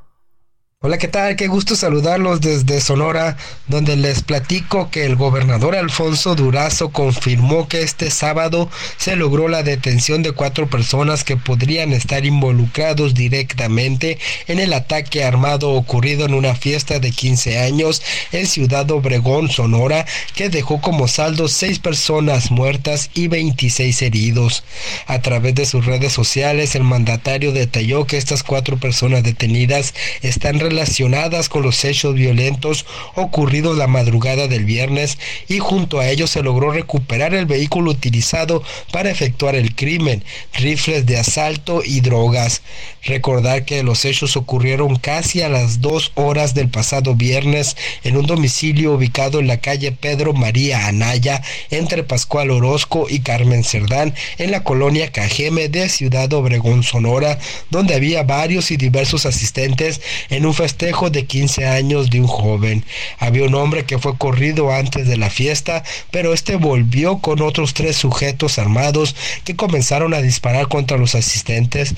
Hola, ¿qué tal? Qué gusto saludarlos desde Sonora, donde les platico que el gobernador Alfonso Durazo confirmó que este sábado se logró la detención de cuatro personas que podrían estar involucrados directamente en el ataque armado ocurrido en una fiesta de 15 años en Ciudad Obregón, Sonora, que dejó como saldo seis personas muertas y 26 heridos. A través de sus redes sociales, el mandatario detalló que estas cuatro personas detenidas están relacionadas con los hechos violentos ocurridos la madrugada del viernes y junto a ellos se logró recuperar el vehículo utilizado para efectuar el crimen, rifles de asalto y drogas. Recordar que los hechos ocurrieron casi a las dos horas del pasado viernes en un domicilio ubicado en la calle Pedro María Anaya entre Pascual Orozco y Carmen Cerdán en la colonia Cajeme de Ciudad Obregón, Sonora, donde había varios y diversos asistentes en un festejo de 15 años de un joven. Había un hombre que fue corrido antes de la fiesta, pero este volvió con otros tres sujetos armados que comenzaron a disparar contra los asistentes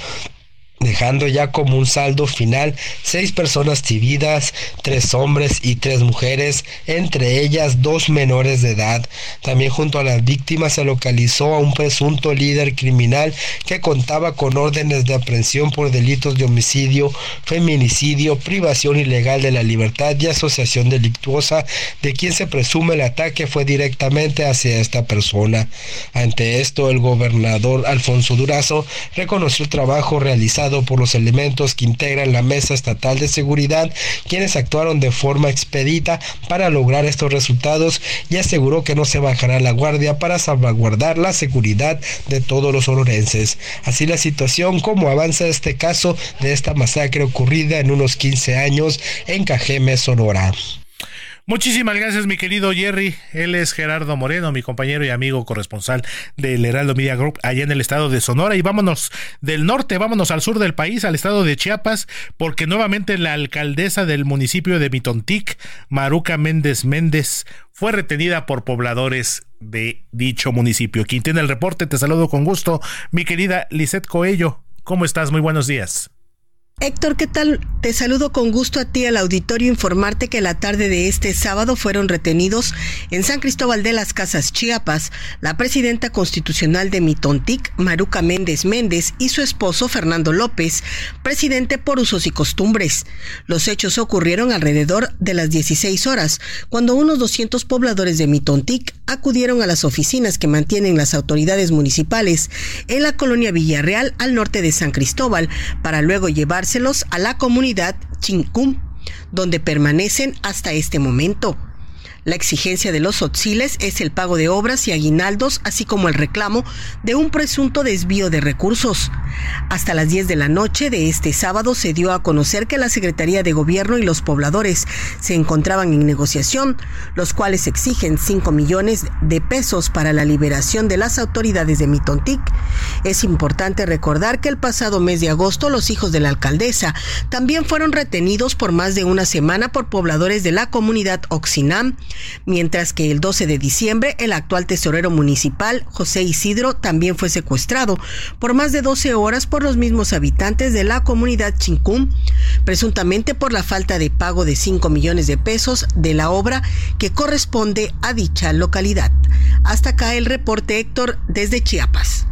dejando ya como un saldo final seis personas cividas, tres hombres y tres mujeres, entre ellas dos menores de edad. También junto a las víctimas se localizó a un presunto líder criminal que contaba con órdenes de aprehensión por delitos de homicidio, feminicidio, privación ilegal de la libertad y asociación delictuosa, de quien se presume el ataque fue directamente hacia esta persona. Ante esto, el gobernador Alfonso Durazo reconoció el trabajo realizado por los elementos que integran la Mesa Estatal de Seguridad, quienes actuaron de forma expedita para lograr estos resultados y aseguró que no se bajará la guardia para salvaguardar la seguridad de todos los sonorenses. Así la situación, como avanza este caso de esta masacre ocurrida en unos 15 años en Cajeme, Sonora. Muchísimas gracias, mi querido Jerry. Él es Gerardo Moreno, mi compañero y amigo corresponsal del Heraldo Media Group allá en el estado de Sonora. Y vámonos del norte, vámonos al sur del país, al estado de Chiapas, porque nuevamente la alcaldesa del municipio de Mitontic, Maruca Méndez Méndez, fue retenida por pobladores de dicho municipio. Quien tiene el reporte, te saludo con gusto, mi querida Lisette Coello. ¿Cómo estás? Muy buenos días. Héctor, ¿qué tal? Te saludo con gusto a ti al auditorio informarte que la tarde de este sábado fueron retenidos en San Cristóbal de las Casas Chiapas la presidenta constitucional de Mitontic, Maruca Méndez Méndez, y su esposo Fernando López, presidente por usos y costumbres. Los hechos ocurrieron alrededor de las 16 horas, cuando unos 200 pobladores de Mitontic acudieron a las oficinas que mantienen las autoridades municipales en la colonia Villarreal al norte de San Cristóbal para luego llevarse a la comunidad Chincum, donde permanecen hasta este momento. La exigencia de los otziles es el pago de obras y aguinaldos, así como el reclamo de un presunto desvío de recursos. Hasta las 10 de la noche de este sábado se dio a conocer que la Secretaría de Gobierno y los pobladores se encontraban en negociación, los cuales exigen 5 millones de pesos para la liberación de las autoridades de Mitontic. Es importante recordar que el pasado mes de agosto los hijos de la alcaldesa también fueron retenidos por más de una semana por pobladores de la comunidad Oxinam, mientras que el 12 de diciembre el actual tesorero municipal, José Isidro, también fue secuestrado por más de 12 horas por los mismos habitantes de la comunidad Chincún, presuntamente por la falta de pago de 5 millones de pesos de la obra que corresponde a dicha localidad. Hasta acá el reporte Héctor desde Chiapas.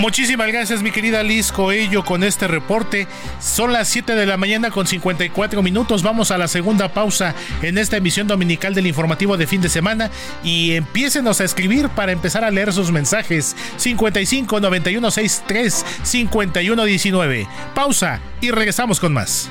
Muchísimas gracias, mi querida Liz Coello, con este reporte. Son las 7 de la mañana con 54 minutos. Vamos a la segunda pausa en esta emisión dominical del informativo de fin de semana y empiécenos a escribir para empezar a leer sus mensajes. 55 91 63 51 19. Pausa y regresamos con más.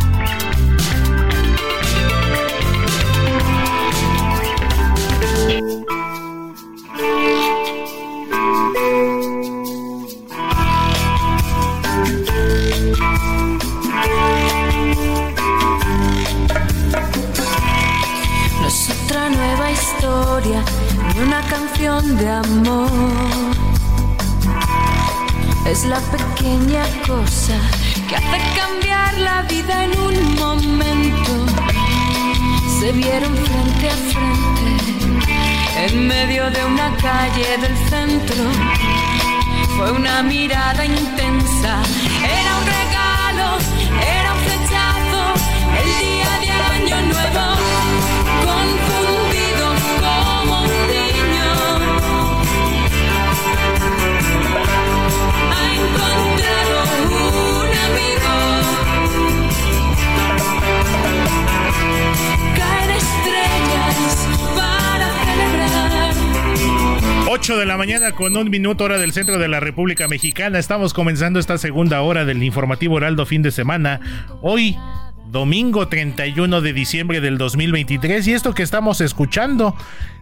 Historia, ni una canción de amor. Es la pequeña cosa que hace cambiar la vida en un momento. Se vieron frente a frente, en medio de una calle del centro. Fue una mirada intensa, era un regalo, era un flechazo, el día de año nuevo, 8 de la mañana con un minuto hora del centro de la República Mexicana. Estamos comenzando esta segunda hora del informativo Heraldo fin de semana. Hoy, domingo 31 de diciembre del 2023. Y esto que estamos escuchando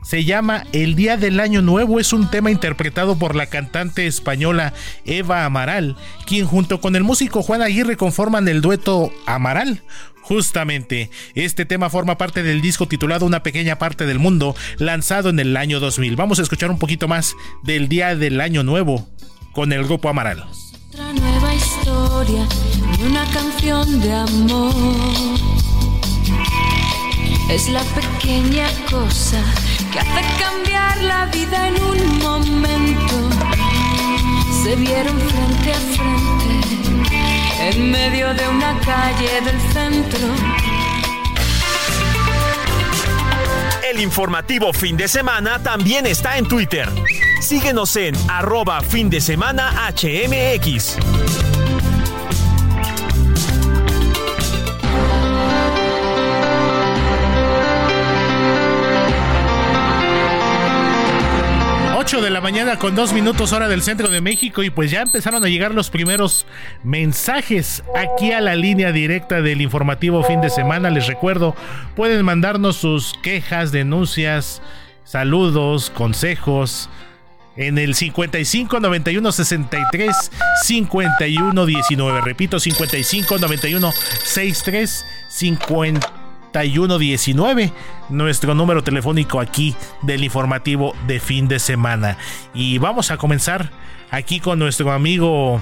se llama El Día del Año Nuevo. Es un tema interpretado por la cantante española Eva Amaral, quien junto con el músico Juan Aguirre conforman el dueto Amaral. Justamente, este tema forma parte del disco titulado Una pequeña parte del mundo, lanzado en el año 2000. Vamos a escuchar un poquito más del Día del Año Nuevo con el grupo Amaral. Otra nueva historia, una canción de amor. Es la pequeña cosa que hace cambiar la vida en un momento. Se vieron frente a frente, en medio de una calle del centro. El informativo fin de semana también está en Twitter. Síguenos en arroba fin de semana HMX. De la mañana con dos minutos hora del centro de México y pues ya empezaron a llegar los primeros mensajes aquí a la línea directa del informativo fin de semana. Les recuerdo, pueden mandarnos sus quejas, denuncias, saludos, consejos en el 55 91 63 51 19. Repito, 55 91 63 51 19. Nuestro número telefónico aquí del informativo de fin de semana. Y vamos a comenzar aquí con nuestro amigo.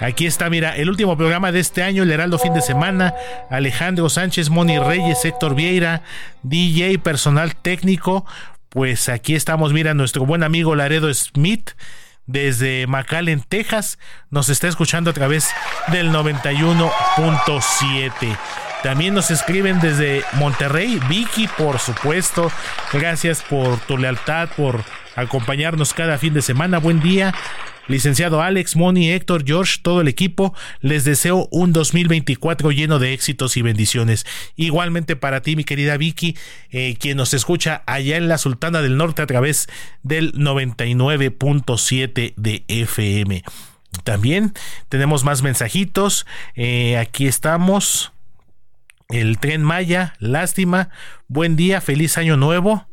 Aquí está, mira, el último programa de este año, el Heraldo Fin de Semana. Alejandro Sánchez, Moni Reyes, Héctor Vieira, DJ, personal técnico. Pues aquí estamos, mira, nuestro buen amigo Laredo Smith desde McAllen, Texas, nos está escuchando a través del 91.7. También nos escriben desde Monterrey, Vicky, por supuesto. Gracias por tu lealtad, por acompañarnos cada fin de semana. Buen día. Licenciado Alex, Moni, Héctor, George, todo el equipo, les deseo un 2024 lleno de éxitos y bendiciones. Igualmente para ti, mi querida Vicky, eh, quien nos escucha allá en la Sultana del Norte a través del 99.7 de FM. También tenemos más mensajitos. Eh, aquí estamos. El tren Maya, lástima. Buen día, feliz año nuevo.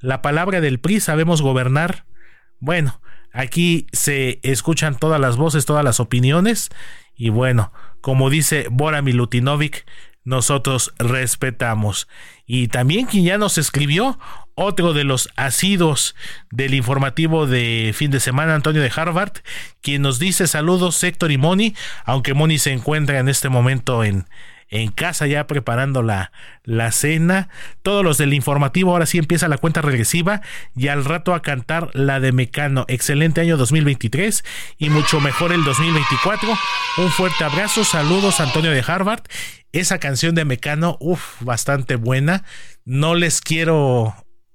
La palabra del PRI, sabemos gobernar. Bueno, Aquí se escuchan todas las voces, todas las opiniones. Y bueno, como dice Bora Milutinovic, nosotros respetamos. Y también quien ya nos escribió, otro de los asidos del informativo de fin de semana, Antonio de Harvard, quien nos dice saludos Héctor y Moni, aunque Moni se encuentra en este momento en, en casa ya preparando la, la cena. Todos los del informativo, ahora sí empieza la cuenta regresiva y al rato a cantar la de Mecano. Excelente año 2023 y mucho mejor el 2024. Un fuerte abrazo, saludos Antonio de Harvard. Esa canción de Mecano, uff, bastante buena. No les quiero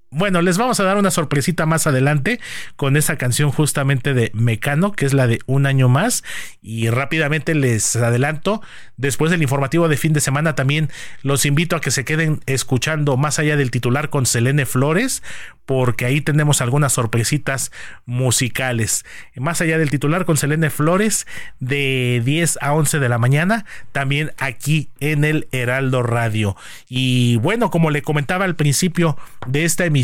bueno, les vamos a dar una sorpresita más adelante con esa canción justamente de Mecano, que es la de Un año más. Y rápidamente les adelanto, después del informativo de fin de semana también los invito a que se queden escuchando más allá del titular con Selene Flores, porque ahí tenemos algunas sorpresitas musicales. Más allá del titular con Selene Flores de 10 a 11 de la mañana, también aquí en el Heraldo Radio. Y bueno, como le comentaba al principio de esta emisión,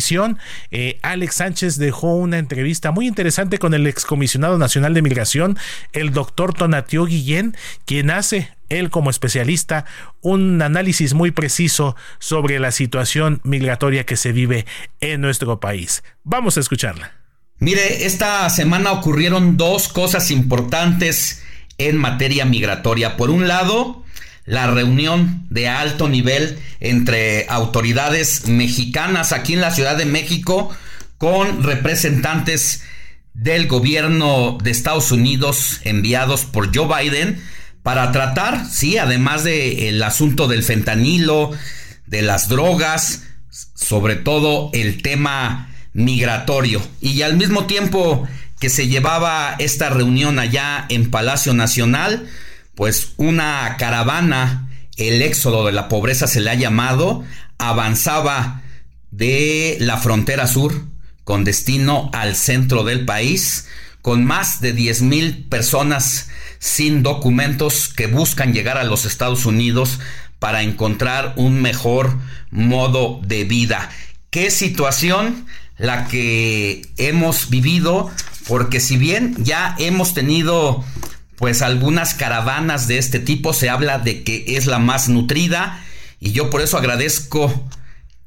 eh, Alex Sánchez dejó una entrevista muy interesante con el excomisionado nacional de migración, el doctor Tonatio Guillén, quien hace él como especialista, un análisis muy preciso sobre la situación migratoria que se vive en nuestro país. Vamos a escucharla. Mire, esta semana ocurrieron dos cosas importantes en materia migratoria. Por un lado, la reunión de alto nivel entre autoridades mexicanas aquí en la Ciudad de México con representantes del gobierno de Estados Unidos enviados por Joe Biden para tratar, sí, además del asunto del fentanilo, de las drogas, sobre todo el tema migratorio. Y al mismo tiempo que se llevaba esta reunión allá en Palacio Nacional, pues una caravana, el éxodo de la pobreza se le ha llamado, avanzaba de la frontera sur con destino al centro del país, con más de 10 mil personas sin documentos que buscan llegar a los Estados Unidos para encontrar un mejor modo de vida. ¿Qué situación la que hemos vivido? Porque si bien ya hemos tenido pues algunas caravanas de este tipo, se habla de que es la más nutrida y yo por eso agradezco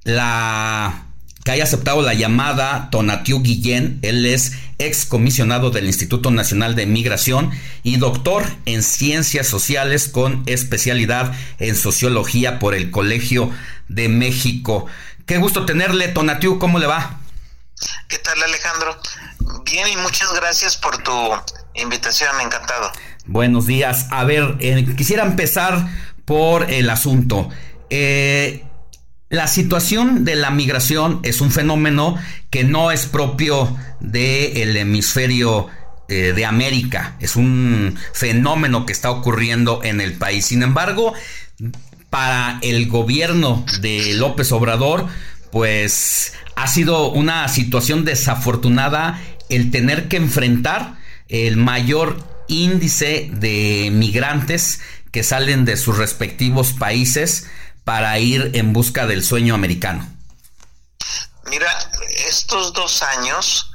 la que haya aceptado la llamada Tonatiu Guillén. Él es ex comisionado del Instituto Nacional de Migración y doctor en Ciencias Sociales con especialidad en Sociología por el Colegio de México. Qué gusto tenerle, Tonatiu, ¿cómo le va? ¿Qué tal, Alejandro? Bien y muchas gracias por tu invitación, encantado. Buenos días. A ver, eh, quisiera empezar por el asunto. Eh, la situación de la migración es un fenómeno que no es propio del hemisferio eh, de América, es un fenómeno que está ocurriendo en el país. Sin embargo, para el gobierno de López Obrador, pues ha sido una situación desafortunada el tener que enfrentar el mayor índice de migrantes que salen de sus respectivos países para ir en busca del sueño americano? Mira, estos dos años,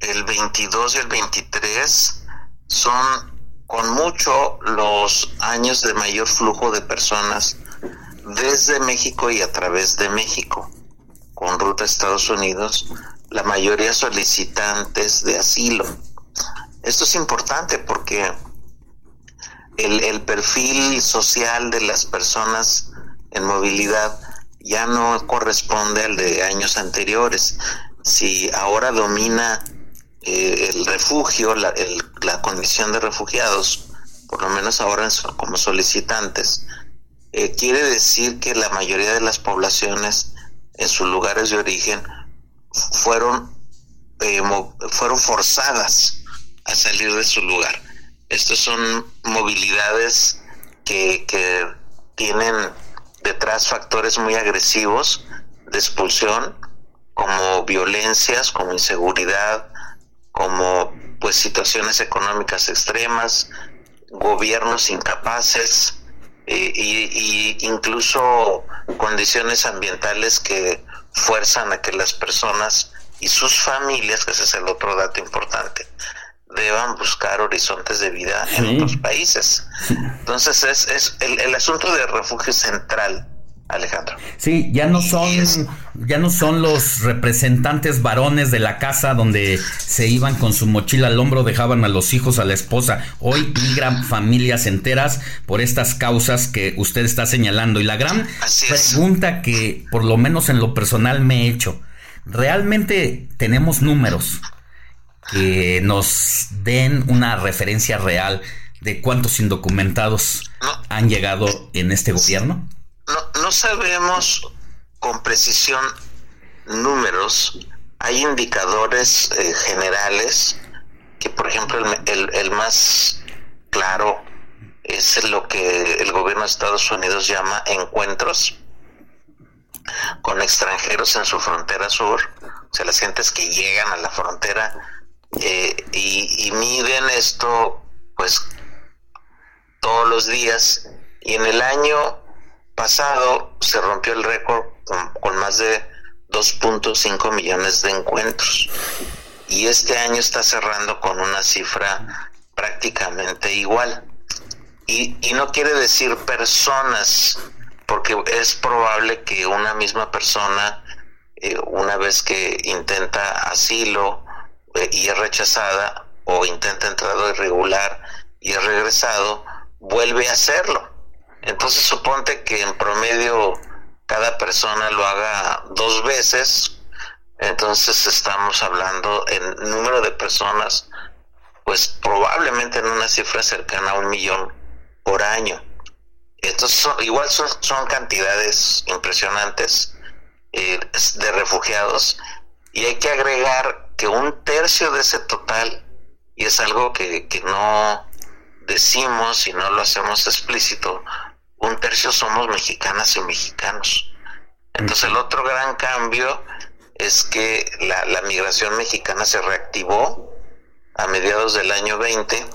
el 22 y el 23, son con mucho los años de mayor flujo de personas desde México y a través de México, con ruta a Estados Unidos, la mayoría solicitantes de asilo. Esto es importante porque el, perfil social de las personas en movilidad ya no corresponde al de años anteriores. Si ahora domina eh, el refugio, la, la, condición de refugiados, por lo menos ahora como solicitantes, eh, quiere decir que la mayoría de las poblaciones en sus lugares de origen fueron, eh, fueron forzadas a salir de su lugar. Estas son movilidades que, tienen detrás factores muy agresivos de expulsión, como violencias, como inseguridad, como pues situaciones económicas extremas, gobiernos incapaces eh, y, incluso condiciones ambientales que fuerzan a que las personas y sus familias, que ese es el otro dato importante, deban buscar horizontes de vida en otros países. Entonces es, es el, el, asunto de refugio central Alejandro. Sí, ya no son, ya no son los representantes varones de la casa donde se iban con su mochila al hombro, dejaban a los hijos, a la esposa. Hoy migran familias enteras por estas causas que usted está señalando. Y la gran pregunta que, por lo menos en lo personal, me he hecho, ¿realmente tenemos números que nos den una referencia real de cuántos indocumentados han llegado en este gobierno? no, no sabemos con precisión números. Hay indicadores eh, generales que, por ejemplo, el, el, más claro es lo que el gobierno de Estados Unidos llama encuentros con extranjeros en su frontera sur, o sea, las gentes que llegan a la frontera eh, y, y, miden esto, pues, todos los días. Y en el año pasado se rompió el récord con, más de 2.5 millones de encuentros y este año está cerrando con una cifra prácticamente igual. Y, y, no quiere decir personas, porque es probable que una misma persona, eh, una vez que intenta asilo y es rechazada, o intenta entrada irregular y es regresado, vuelve a hacerlo. Entonces suponte que en promedio cada persona lo haga dos veces, entonces estamos hablando en número de personas, pues probablemente en una cifra cercana a un millón por año. Entonces igual son, cantidades impresionantes eh, de refugiados y hay que agregar que un tercio de ese total, y es algo que, que no decimos y no lo hacemos explícito, un tercio somos mexicanas y mexicanos. Entonces el otro gran cambio es que la, migración mexicana se reactivó a mediados del año 20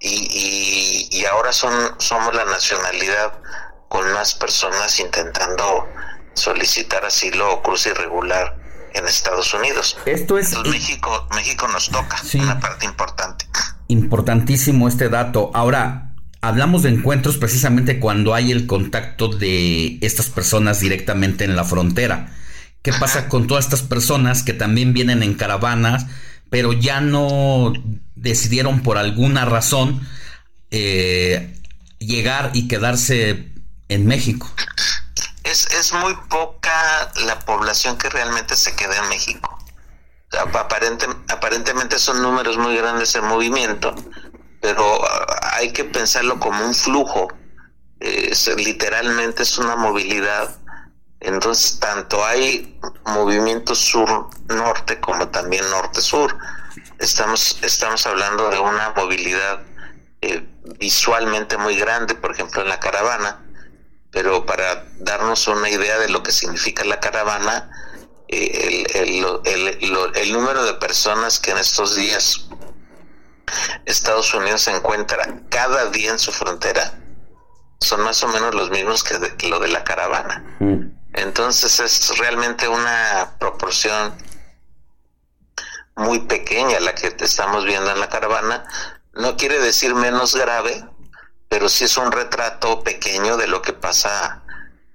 y, y, ahora son, somos la nacionalidad con más personas intentando solicitar asilo o cruce irregular en Estados Unidos. Esto es México México nos toca una parte importante. Importantísimo este dato. Ahora hablamos de encuentros precisamente cuando hay el contacto de estas personas directamente en la frontera. ¿Qué pasa con todas estas personas que también vienen en caravanas, pero ya no decidieron por alguna razón eh, llegar y quedarse en México? Es, es, muy poca la población que realmente se queda en México. aparentemente son números muy grandes en movimiento, pero ah, hay que pensarlo como un flujo. literalmente es una movilidad. Entonces, tanto hay movimiento sur-norte como también norte-sur. Estamos, estamos hablando de una movilidad eh, visualmente muy grande, por ejemplo, en la caravana. Pero para darnos una idea de lo que significa la caravana, eh, el, el, el número de personas que en estos días Estados Unidos se encuentra cada día en su frontera son más o menos los mismos que, lo de la caravana. Mm. Entonces es realmente una proporción muy pequeña la que estamos viendo en la caravana. No quiere decir menos grave, pero sí es un retrato pequeño de lo que pasa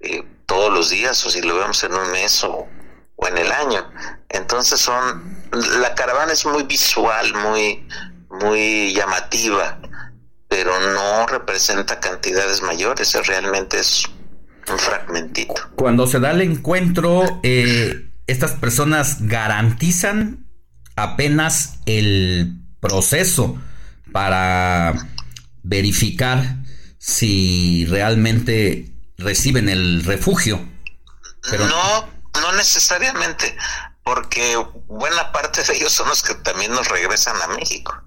eh, todos los días o si lo vemos en un mes o, o en el año. Entonces son, la caravana es muy visual, muy, muy llamativa, pero no representa cantidades mayores, realmente es un fragmentito. Cuando se da el encuentro, eh, estas personas garantizan apenas el proceso para verificar si realmente reciben el refugio. Pero... No, no necesariamente, porque buena parte de ellos son los que también nos regresan a México.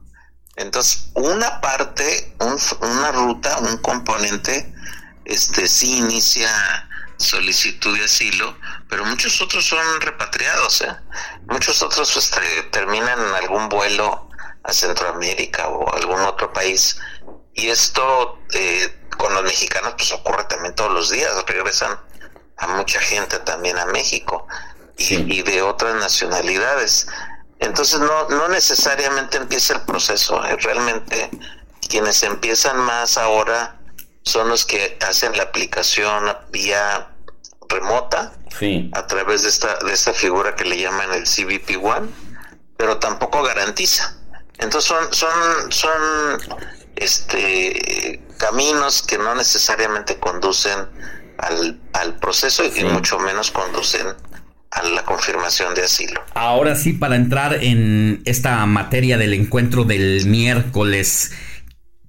Entonces, una parte, una ruta, un componente, este sí inicia solicitud de asilo, pero muchos otros son repatriados, ¿eh? muchos otros este, terminan en algún vuelo a Centroamérica o algún otro país. Y esto eh, con los mexicanos pues ocurre también todos los días, regresan a mucha gente también a México y, y de otras nacionalidades. Entonces no, no necesariamente empieza el proceso, ¿eh? realmente quienes empiezan más ahora son los que hacen la aplicación vía remota a través de esta, de esta figura que le llaman el CBP One, pero tampoco garantiza. Entonces son, son, son este caminos que no necesariamente conducen al, al proceso y mucho menos conducen a la confirmación de asilo. Ahora sí, para entrar en esta materia del encuentro del miércoles,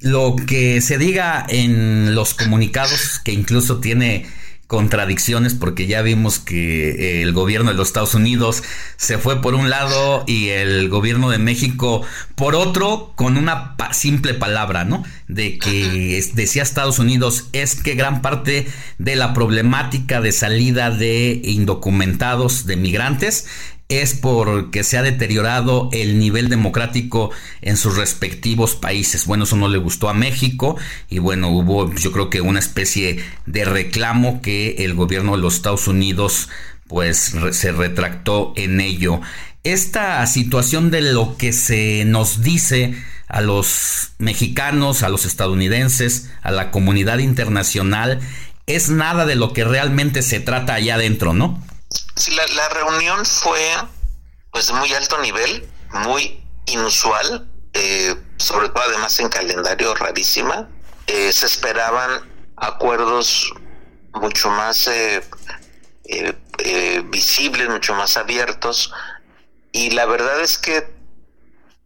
lo que se diga en los comunicados, que incluso tiene contradicciones porque ya vimos que eh, el gobierno de los Estados Unidos se fue por un lado y el gobierno de México por otro con una simple palabra, ¿no? De que decía Estados Unidos es que gran parte de la problemática de salida de indocumentados, de migrantes, es porque se ha deteriorado el nivel democrático en sus respectivos países. Bueno, eso no le gustó a México y bueno, hubo yo creo que una especie de reclamo que el gobierno de los Estados Unidos pues se retractó en ello. Esta situación de lo que se nos dice a los mexicanos, a los estadounidenses, a la comunidad internacional, es nada de lo que realmente se trata allá adentro, ¿no? Sí, la, reunión fue pues de muy alto nivel, muy inusual, eh, sobre todo además en calendario rarísima. Eh, se esperaban acuerdos mucho más eh, visibles, mucho más abiertos. Y la verdad es que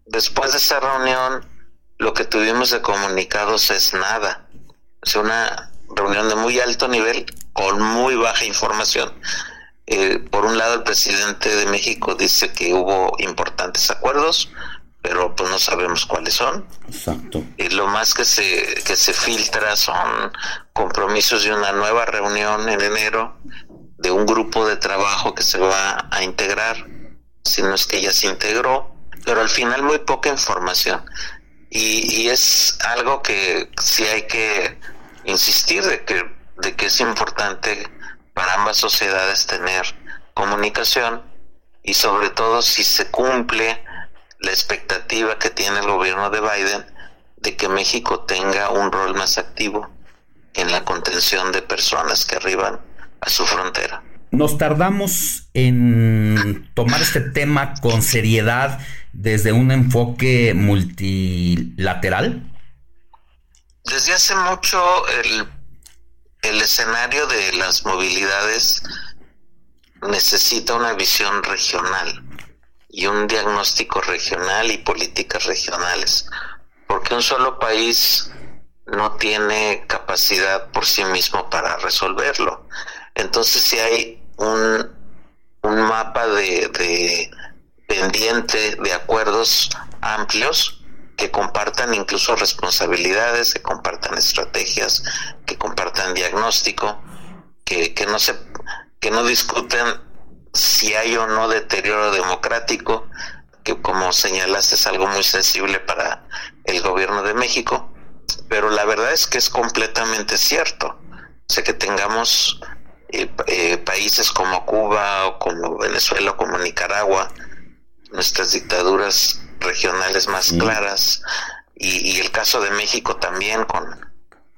después de esa reunión, lo que tuvimos de comunicados es nada. Es una reunión de muy alto nivel con muy baja información. Eh, por un lado, el presidente de México dice que hubo importantes acuerdos, pero pues no sabemos cuáles son. Exacto. Y lo más que se, que se filtra son compromisos de una nueva reunión en enero de un grupo de trabajo que se va a integrar, si no es que ya se integró, pero al final muy poca información. Y, y es algo que sí hay que insistir de que, de que es importante para ambas sociedades tener comunicación y sobre todo si se cumple la expectativa que tiene el gobierno de Biden de que México tenga un rol más activo en la contención de personas que arriban a su frontera. Nos tardamos en tomar este tema con seriedad desde un enfoque multilateral. Desde hace mucho el el escenario de las movilidades necesita una visión regional y un diagnóstico regional y políticas regionales, porque un solo país no tiene capacidad por sí mismo para resolverlo. Entonces, si hay un, un mapa de, de pendiente de acuerdos amplios, que compartan incluso responsabilidades, que compartan estrategias, que compartan diagnóstico, que, que no se que no discuten si hay o no deterioro democrático, que como señalas es algo muy sensible para el gobierno de México, pero la verdad es que es completamente cierto. O sea, que tengamos eh, eh, países como Cuba o como Venezuela o como Nicaragua, nuestras dictaduras regionales más claras y, el caso de México también con,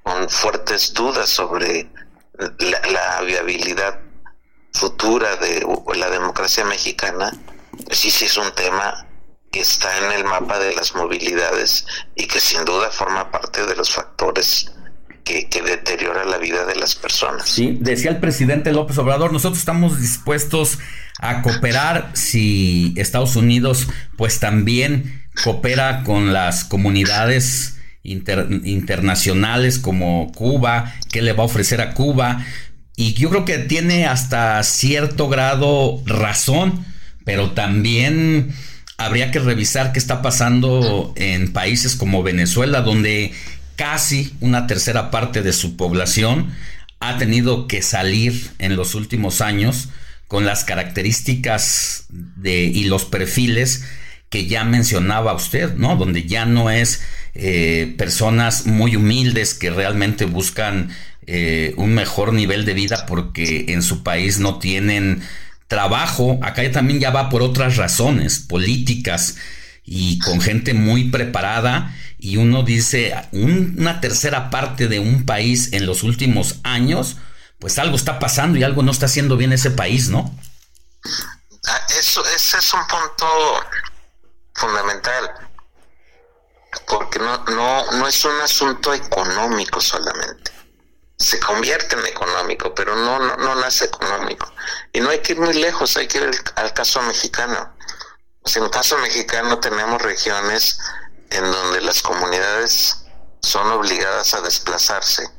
con fuertes dudas sobre la, viabilidad futura de la democracia mexicana, sí, sí es un tema que está en el mapa de las movilidades y que sin duda forma parte de los factores que, que, deteriora la vida de las personas. Sí, decía el presidente López Obrador, nosotros estamos dispuestos a cooperar si Estados Unidos pues también coopera con las comunidades internacionales como Cuba, qué le va a ofrecer a Cuba. Y yo creo que tiene hasta cierto grado razón, pero también habría que revisar qué está pasando en países como Venezuela, donde casi una tercera parte de su población ha tenido que salir en los últimos años con las características de, y los perfiles que ya mencionaba usted, ¿no? Donde ya no es eh, personas muy humildes que realmente buscan eh, un mejor nivel de vida porque en su país no tienen trabajo. Acá también ya va por otras razones políticas y con gente muy preparada. Y uno dice, una tercera parte de un país en los últimos años, pues algo está pasando y algo no está haciendo bien ese país, ¿no? Ah, eso, ese es un punto fundamental, porque no, no, no es un asunto económico solamente. Se convierte en económico, pero no, no, no nace económico. Y no hay que ir muy lejos, hay que ir al, caso mexicano. en el caso mexicano tenemos regiones en donde las comunidades son obligadas a desplazarse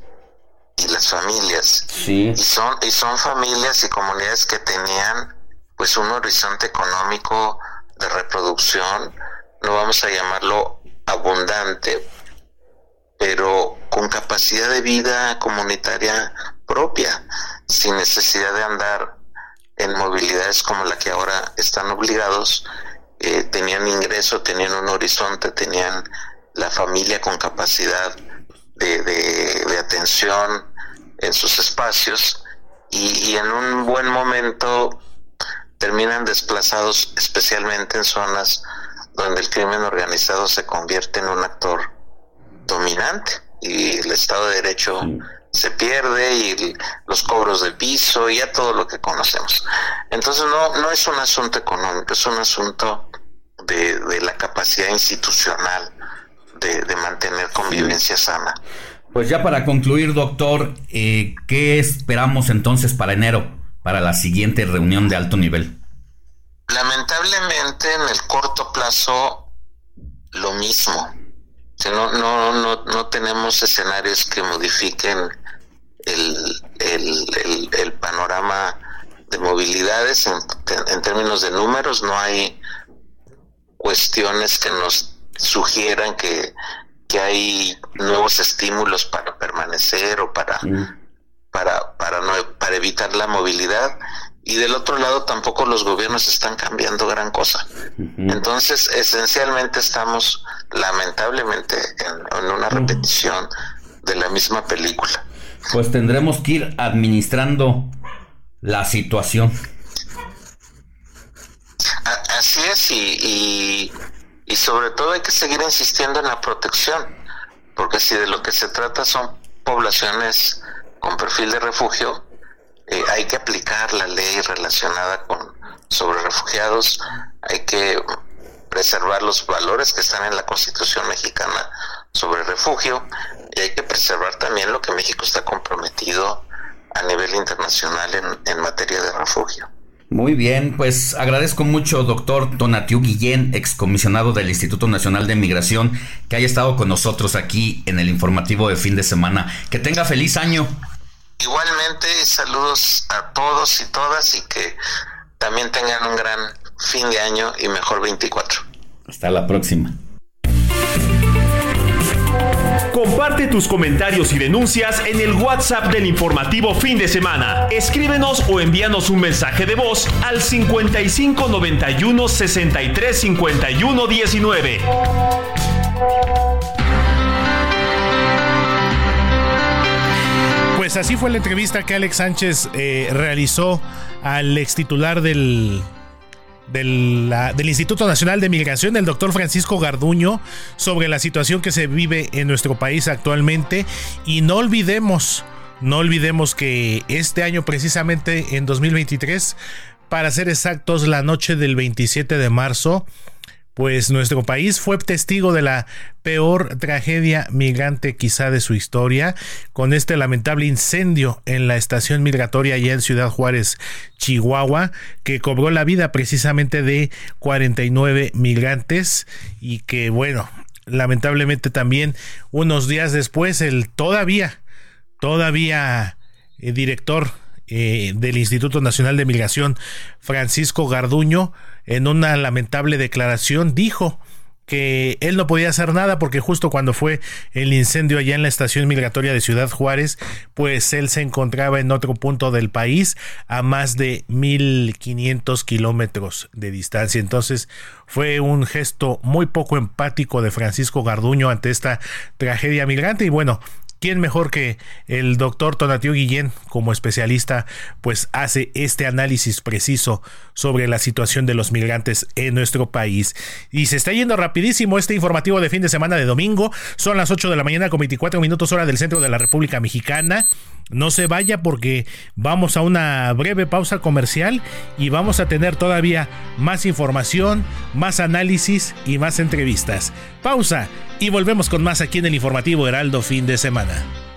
y las familias. Y son y son familias y comunidades que tenían pues un horizonte económico de reproducción no vamos a llamarlo abundante pero con capacidad de vida comunitaria propia sin necesidad de andar en movilidades como la que ahora están obligados. Eh, tenían ingreso tenían un horizonte tenían la familia con capacidad de, de, atención en sus espacios y, en un buen momento terminan desplazados especialmente en zonas donde el crimen organizado se convierte en un actor dominante y el Estado de Derecho se pierde y los cobros del piso y ya todo lo que conocemos. Entonces no, no es un asunto económico, es un asunto de, de la capacidad institucional de, mantener convivencia sana. Pues ya para concluir, doctor, eh, ¿qué esperamos entonces para enero, para la siguiente reunión de alto nivel? Lamentablemente en el corto plazo lo mismo. no, no, no, no tenemos escenarios que modifiquen el, el, el, panorama de movilidades en, en, términos de números. No hay cuestiones que nos sugieran que, que hay nuevos estímulos para permanecer o para, para, para, no, para evitar la movilidad. Y del otro lado tampoco los gobiernos están cambiando gran cosa. Entonces, esencialmente estamos lamentablemente en, en una repetición de la misma película. Pues tendremos que ir administrando la situación. Así es, y, y sobre todo hay que seguir insistiendo en la protección, porque si de lo que se trata son poblaciones con perfil de refugio, eh, hay que aplicar la ley relacionada con sobre refugiados, hay que preservar los valores que están en la Constitución mexicana sobre refugio y hay que preservar también lo que México está comprometido a nivel internacional en materia de refugio. Muy bien, pues agradezco mucho, doctor Donatiu Guillén, excomisionado del Instituto Nacional de Migración, que haya estado con nosotros aquí en el informativo de fin de semana. Que tenga feliz año. Igualmente, saludos a todos y todas y que también tengan un gran fin de año y mejor 24. Hasta la próxima. Comparte tus comentarios y denuncias en el WhatsApp del informativo fin de semana. Escríbenos o envíanos un mensaje de voz al 55 91 63 51 19. Pues así fue la entrevista que Alex Sánchez eh, realizó al ex titular del del, Instituto Nacional de Migración, el doctor Francisco Garduño, sobre la situación que se vive en nuestro país actualmente. Y no olvidemos, no olvidemos que este año, precisamente en 2023, para ser exactos, la noche del 27 de marzo, pues nuestro país fue testigo de la peor tragedia migrante quizá de su historia, con este lamentable incendio en la estación migratoria allá en Ciudad Juárez, Chihuahua, que cobró la vida precisamente de 49 migrantes y que bueno, lamentablemente también unos días después el todavía, todavía eh, director eh, del Instituto Nacional de Migración, Francisco Garduño, en una lamentable declaración dijo que él no podía hacer nada porque justo cuando fue el incendio allá en la estación migratoria de Ciudad Juárez, pues él se encontraba en otro punto del país a más de 1500 kilómetros de distancia. Entonces fue un gesto muy poco empático de Francisco Garduño ante esta tragedia migrante y bueno, ¿quién mejor que el doctor Tonatiu Guillén como especialista pues hace este análisis preciso sobre la situación de los migrantes en nuestro país. Y se está yendo rapidísimo este informativo de fin de semana de domingo. Son las 8 de la mañana con 24 minutos hora del centro de la República Mexicana. No se vaya porque vamos a una breve pausa comercial y vamos a tener todavía más información, más análisis y más entrevistas. Pausa y volvemos con más aquí en el informativo Heraldo fin de semana. Carolina.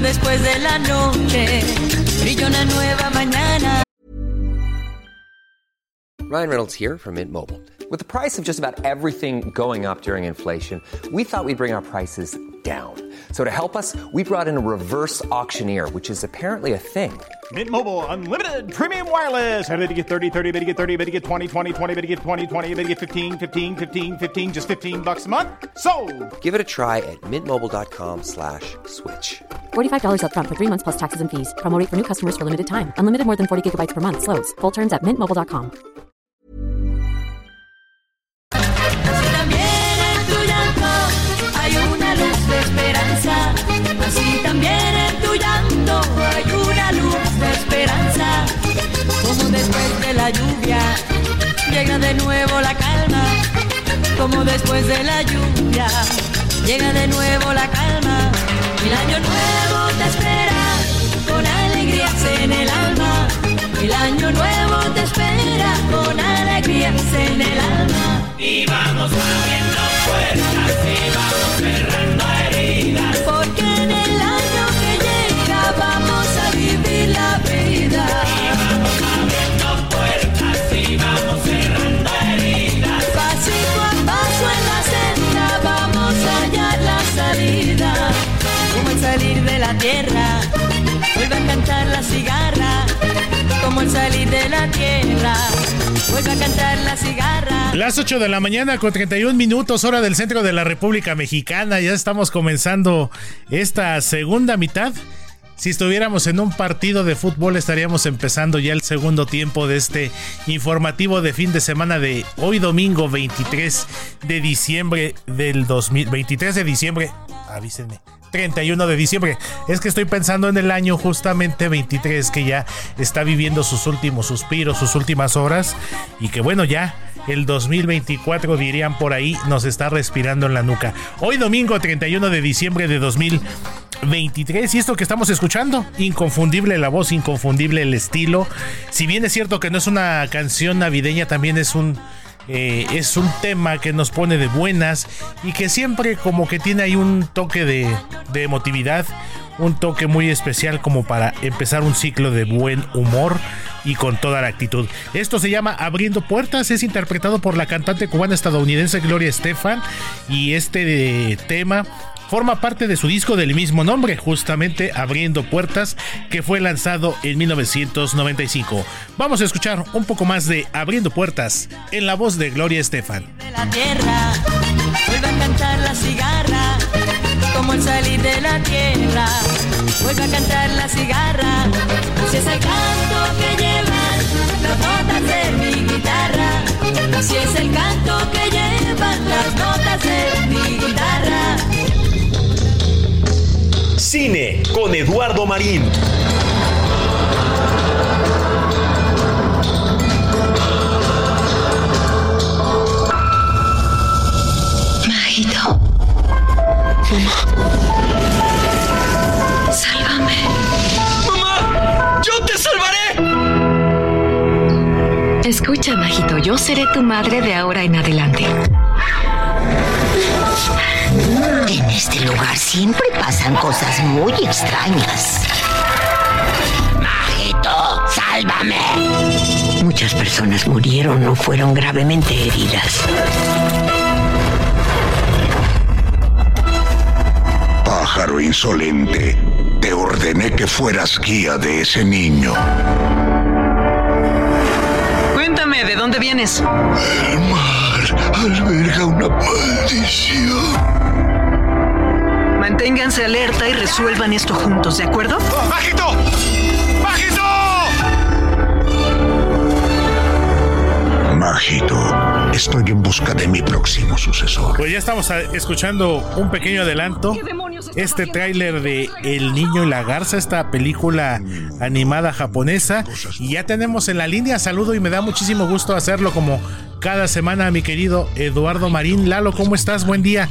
después de la noche, brilla una nueva mañana. Ryan Reynolds here from Mint Mobile. With the price of just about everything going up during inflation, we thought we'd bring our prices down. So to help us, we brought in a reverse auctioneer, which is apparently a thing. Mint Mobile unlimited premium wireless. Ready to get 30, 30, bit to get 30, bit to get 20, 20, 20, bit to get 20, 20, bit to get 15, 15, 15, 15 just 15 bucks a month. So, Give it a try at mintmobile.com/switch. $45 up front for three months plus taxes and fees. Promo rate for new customers for limited time. Unlimited more than 40 gigabytes per month. Slows. Full terms at mintmobile.com. También en tu hay una luz de esperanza. Así también tu llanto hay una luz de esperanza. Como después de la lluvia llega de nuevo la calma. Como después de la lluvia llega de nuevo la calma. El año nuevo te espera con alegrías en el alma. El año nuevo te espera con alegrías en el alma. Y vamos de la tierra, vuelve a cantar la cigarra. Las 8 de la mañana con 31 minutos hora del centro de la República Mexicana. Ya estamos comenzando esta segunda mitad. Si estuviéramos en un partido de fútbol estaríamos empezando ya el segundo tiempo de este informativo de fin de semana de hoy domingo 23 de diciembre del 2000, 23 de diciembre, avísenme. 31 de diciembre. Es que estoy pensando en el año justamente 23 que ya está viviendo sus últimos suspiros, sus últimas horas y que bueno ya el 2024 dirían por ahí nos está respirando en la nuca. Hoy domingo 31 de diciembre de 2023 y esto que estamos escuchando, inconfundible la voz, inconfundible el estilo. Si bien es cierto que no es una canción navideña, también es un eh, es un tema que nos pone de buenas y que siempre como que tiene ahí un toque de, de emotividad, un toque muy especial como para empezar un ciclo de buen humor y con toda la actitud. Esto se llama Abriendo Puertas, es interpretado por la cantante cubana estadounidense Gloria Estefan y este eh, tema forma parte de su disco del mismo nombre, justamente Abriendo Puertas, que fue lanzado en 1995. Vamos a escuchar un poco más de Abriendo Puertas en la voz de Gloria Estefan. si es el canto que llevan las notas de mi guitarra, Cine con Eduardo Marín. Majito. Mamá. Sálvame. Mamá, yo te salvaré. Escucha, Majito, yo seré tu madre de ahora en adelante. En este lugar siempre pasan cosas muy extrañas. Majito, sálvame. Muchas personas murieron o fueron gravemente heridas. Pájaro insolente, te ordené que fueras guía de ese niño. Cuéntame, ¿de dónde vienes? El mar alberga una maldición. Manténganse alerta y resuelvan esto juntos, ¿de acuerdo? ¡Majito! ¡Majito! Majito, estoy en busca de mi próximo sucesor. Pues ya estamos escuchando un pequeño adelanto. Este tráiler de El Niño y la Garza, esta película animada japonesa. Y ya tenemos en la línea saludo y me da muchísimo gusto hacerlo como cada semana, mi querido Eduardo Marín. Lalo, ¿cómo estás? Buen día.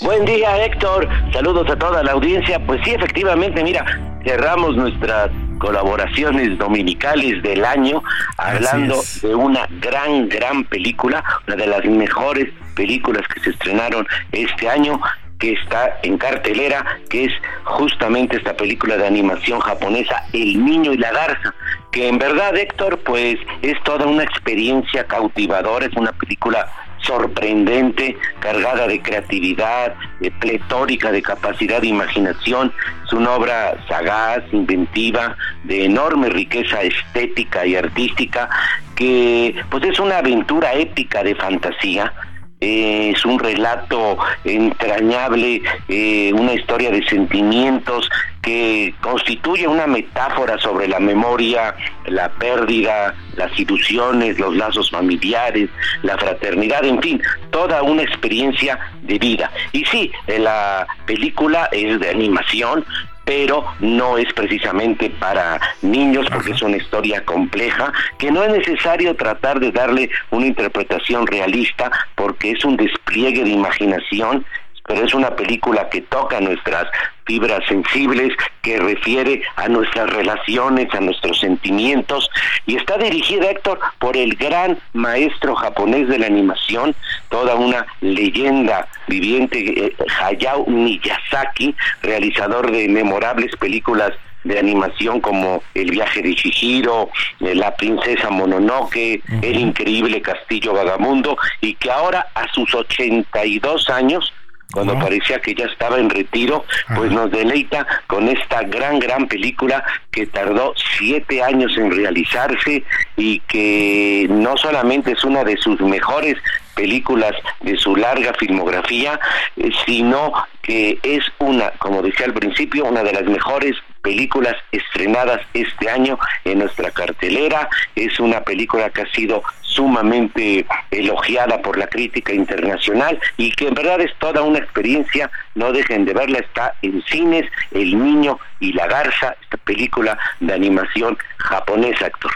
Buen día, Héctor. Saludos a toda la audiencia. Pues sí, efectivamente, mira, cerramos nuestras colaboraciones dominicales del año hablando de una gran, gran película, una de las mejores películas que se estrenaron este año que está en cartelera, que es justamente esta película de animación japonesa, El Niño y la Garza, que en verdad, Héctor, pues es toda una experiencia cautivadora, es una película sorprendente, cargada de creatividad, de pletórica de capacidad de imaginación. Es una obra sagaz, inventiva, de enorme riqueza estética y artística, que pues es una aventura épica de fantasía. Es un relato entrañable, eh, una historia de sentimientos que constituye una metáfora sobre la memoria, la pérdida, las ilusiones, los lazos familiares, la fraternidad, en fin, toda una experiencia de vida. Y sí, la película es de animación, pero no es precisamente para niños porque es una historia compleja que no es necesario tratar de darle una interpretación realista porque es un despliegue de imaginación pero es una película que toca nuestras fibras sensibles, que refiere a nuestras relaciones, a nuestros sentimientos, y está dirigida, Héctor, por el gran maestro japonés de la animación, toda una leyenda viviente, eh, Hayao Miyazaki, realizador de memorables películas de animación como El viaje de Chihiro, eh, La princesa Mononoke, El increíble castillo vagamundo y que ahora a sus 82 años cuando parecía que ya estaba en retiro, pues nos deleita con esta gran, gran película que tardó siete años en realizarse y que no solamente es una de sus mejores películas de su larga filmografía, eh, sino que es una, como decía al principio, una de las mejores películas estrenadas este año en nuestra cartelera. Es una película que ha sido sumamente elogiada por la crítica internacional y que en verdad es toda una experiencia. No dejen de verla, está en cines El Niño y la Garza, esta película de animación japonesa, actor.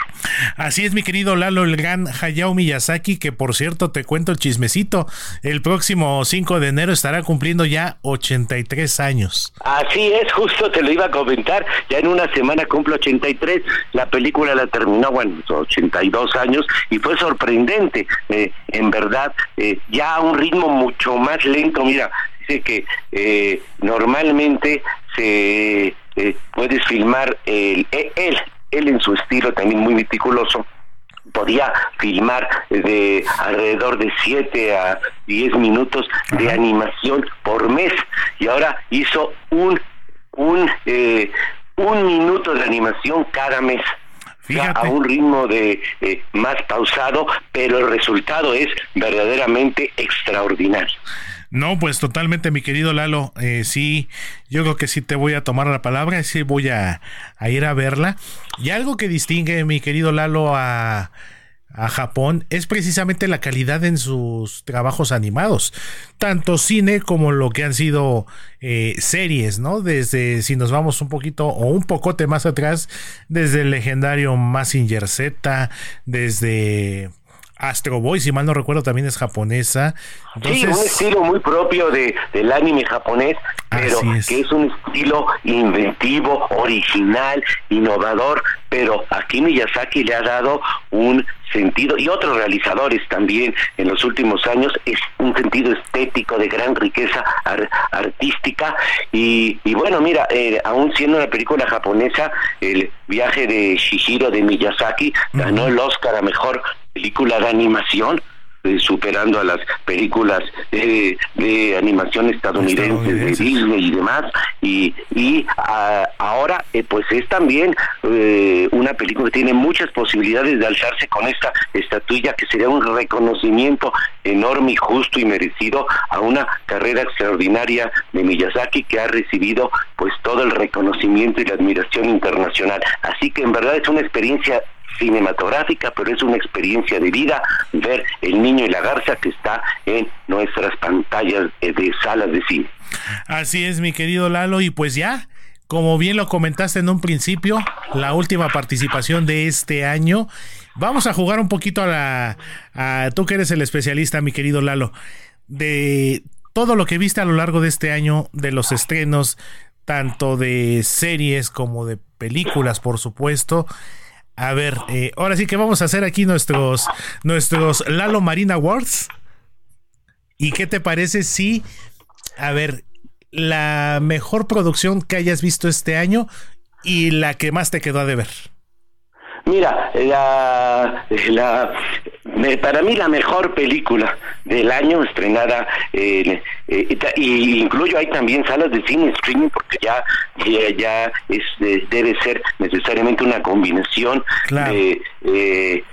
Así es, mi querido Lalo, el gran Hayao Miyazaki, que por cierto te cuento el chismecito, el próximo 5 de enero estará cumpliendo ya 83 años. Así es, justo te lo iba a comentar. Ya en una semana cumple 83. La película la terminó, bueno, 82 años y fue sorprendente. eh, en verdad, eh, ya a un ritmo mucho más lento. Mira, dice que eh, normalmente se eh, puedes filmar el, e- él, él en su estilo también muy meticuloso podía filmar de alrededor de 7 a 10 minutos de animación por mes y ahora hizo un un eh, un minuto de animación cada mes A un ritmo de eh, más pausado pero el resultado es verdaderamente extraordinario No, pues totalmente, mi querido Lalo. Eh, sí, yo creo que sí te voy a tomar la palabra, sí voy a, a ir a verla. Y algo que distingue, mi querido Lalo, a, a Japón es precisamente la calidad en sus trabajos animados, tanto cine como lo que han sido eh, series, ¿no? Desde, si nos vamos un poquito o un pocote más atrás, desde el legendario Massinger Z, desde Astro Boy, si mal no recuerdo, también es japonesa. Sí, un estilo muy propio de, del anime japonés, pero que es un estilo inventivo, original, innovador, pero aquí Miyazaki le ha dado un sentido, y otros realizadores también en los últimos años, es un sentido estético de gran riqueza artística, y, y, bueno, mira, eh, aún siendo una película japonesa, el viaje de Shihiro de Miyazaki ganó el Oscar a Mejor Película de Animación, eh, superando a las películas de, animación estadounidense de Disney y demás. Y, y ahora eh, pues es también eh, una película que tiene muchas posibilidades de alzarse con esta estatuilla que sería un reconocimiento enorme y justo y merecido a una carrera extraordinaria de Miyazaki que ha recibido pues todo el reconocimiento y la admiración internacional. Así que en verdad es una experiencia cinematográfica, pero es una experiencia de vida ver el niño y la garza que está en nuestras pantallas de salas de cine. Así es, mi querido Lalo, y pues ya, como bien lo comentaste en un principio, la última participación de este año. Vamos a jugar un poquito a la... A, tú que eres el especialista, mi querido Lalo, de todo lo que viste a lo largo de este año, de los estrenos, tanto de series como de películas, por supuesto. A ver, eh, ahora sí que vamos a hacer aquí nuestros, nuestros Lalo Marina Awards. ¿Y qué te parece si, a ver, la mejor producción que hayas visto este año y la que más te quedó a deber? Mira, la, la, para mí la mejor película del año estrenada, eh, y incluyo ahí también salas de cine streaming porque ya ya, es, debe ser necesariamente una combinación de, eh,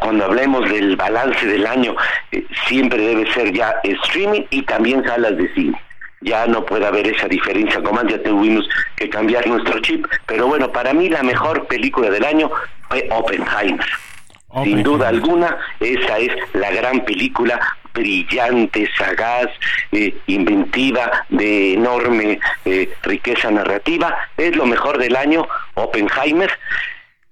cuando hablemos del balance del año, eh, siempre debe ser ya streaming y también salas de cine ya no puede haber esa diferencia, como ya tuvimos que cambiar nuestro chip, pero bueno, para mí la mejor película del año fue Oppenheimer. Sin duda alguna, esa es la gran película brillante, sagaz, eh, inventiva, de enorme eh, riqueza narrativa. Es lo mejor del año, Oppenheimer.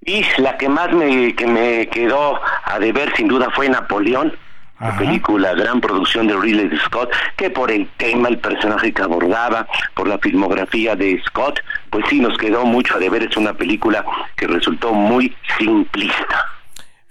Y la que más me, que me quedó a deber sin duda fue Napoleón, la película, gran producción de Ridley Scott, que por el tema, el personaje que abordaba, por la filmografía de Scott, pues sí nos quedó mucho a deber. Es una película que resultó muy simplista.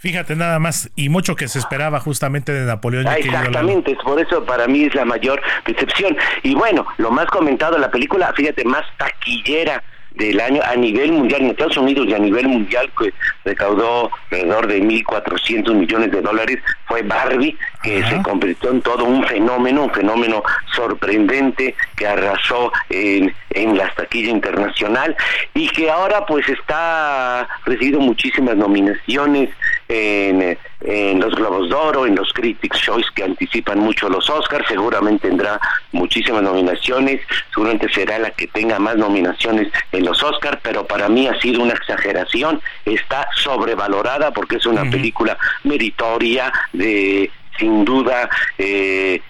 Fíjate nada más, y mucho que se esperaba justamente de Napoleón. Ah, exactamente, es por eso para mí es la mayor decepción. Y bueno, lo más comentado, la película, fíjate, más taquillera del año a nivel mundial en Estados Unidos y a nivel mundial que recaudó alrededor de 1.400 millones de dólares fue Barbie que se convirtió en todo un fenómeno, un fenómeno sorprendente que arrasó en, en la taquilla internacional y que ahora pues está recibido muchísimas nominaciones en, en los Globos de Oro, en los Critics Choice que anticipan mucho los Oscars, seguramente tendrá muchísimas nominaciones, seguramente será la que tenga más nominaciones en los Oscars, pero para mí ha sido una exageración, está sobrevalorada porque es una película meritoria de sin duda eh,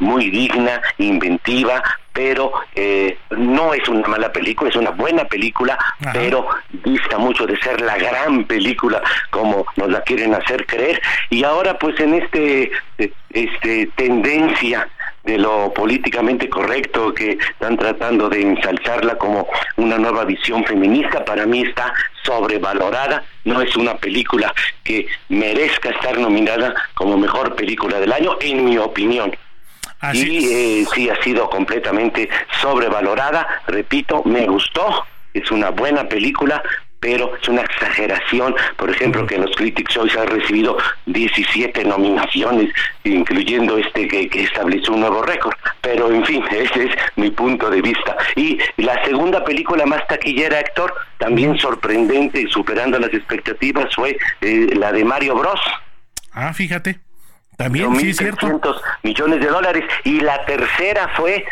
muy digna, inventiva, pero eh, no es una mala película, es una buena película, pero dista mucho de ser la gran película como nos la quieren hacer creer. Y ahora pues en este, este tendencia de lo políticamente correcto, que están tratando de ensalzarla como una nueva visión feminista, para mí está sobrevalorada, no es una película que merezca estar nominada como mejor película del año, en mi opinión. y eh, sí ha sido completamente sobrevalorada, repito, me gustó, es una buena película, pero es una exageración, por ejemplo, que los Critics hoy han recibido 17 nominaciones, incluyendo este que, estableció un nuevo récord. Pero, en fin, ese es mi punto de vista. Y la segunda película más taquillera, Héctor, también sorprendente y superando las expectativas, fue eh, la de Mario Bros. Ah, fíjate. También, sí, cierto. millones de dólares. Y la tercera fue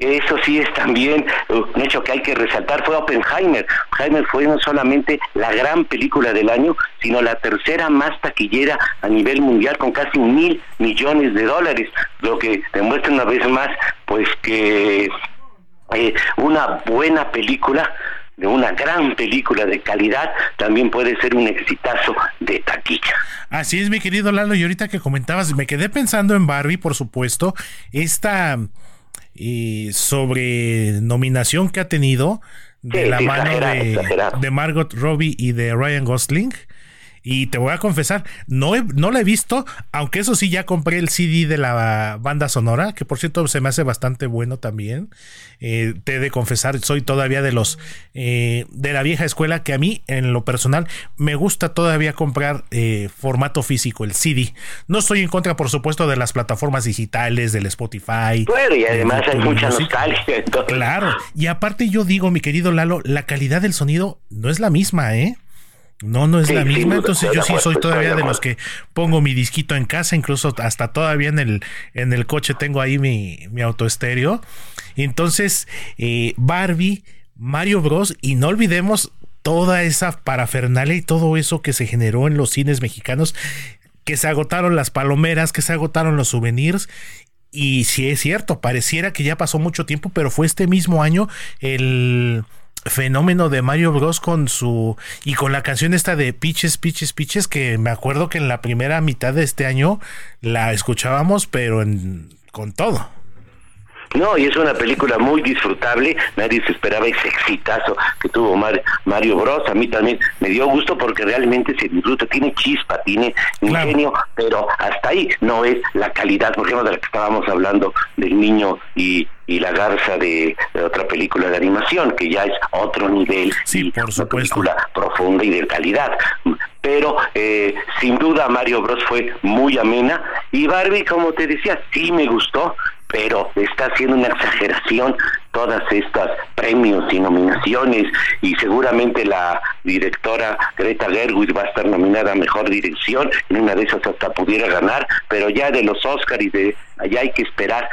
eso sí es también uh, un hecho que hay que resaltar, fue Oppenheimer. Oppenheimer fue no solamente la gran película del año, sino la tercera más taquillera a nivel mundial con casi mil millones de dólares, lo que demuestra una vez más pues que eh, una buena película de una gran película de calidad, también puede ser un exitazo de taquilla. Así es, mi querido Lalo, y ahorita que comentabas, me quedé pensando en Barbie, por supuesto, esta eh, sobre nominación que ha tenido de Sí, la mano exagerado, de, exagerado. de Margot Robbie y de Ryan Gosling. Y te voy a confesar, no, he- no la he visto, aunque eso sí, ya compré el CD de la banda sonora, que por cierto se me hace bastante bueno también. Eh, te he de confesar, soy todavía de los eh, de la vieja escuela que a mí, en lo personal, me gusta todavía comprar eh, formato físico, el CD. No estoy en contra, por supuesto, de las plataformas digitales, del Spotify. Bueno, y además hay mucha nostalgia. entonces- Claro, y aparte yo digo, mi querido Lalo, la calidad del sonido no es la misma, ¿eh? No, no es Sí, la misma, entonces yo sí soy todavía de los que pongo mi disquito en casa, incluso hasta todavía en el, en el coche tengo ahí mi, mi autoestéreo. Entonces, eh, Barbie, Mario Bros. y no olvidemos toda esa parafernalia y todo eso que se generó en los cines mexicanos, que se agotaron las palomeras, que se agotaron los souvenirs. Y si es cierto, pareciera que ya pasó mucho tiempo, pero fue este mismo año el fenómeno de Mario Bros con su y con la canción esta de Pitches, Pitches, Pitches que me acuerdo que en la primera mitad de este año la escuchábamos pero en, con todo. No, y es una película muy disfrutable, nadie se esperaba ese exitazo que tuvo Mar- Mario Bros. A mí también me dio gusto porque realmente se disfruta, tiene chispa, tiene ingenio, pero hasta ahí no es la calidad, por ejemplo, de la que estábamos hablando del niño y, y la garza de, de otra película de animación, que ya es otro nivel y una película profunda y de calidad. Pero eh, sin duda Mario Bros fue muy amena y Barbie, como te decía, sí me gustó, pero está haciendo una exageración todas estas premios y nominaciones y seguramente la directora Greta Gerwig va a estar nominada a mejor dirección en una de esas hasta pudiera ganar pero ya de los Oscars y de allá hay que esperar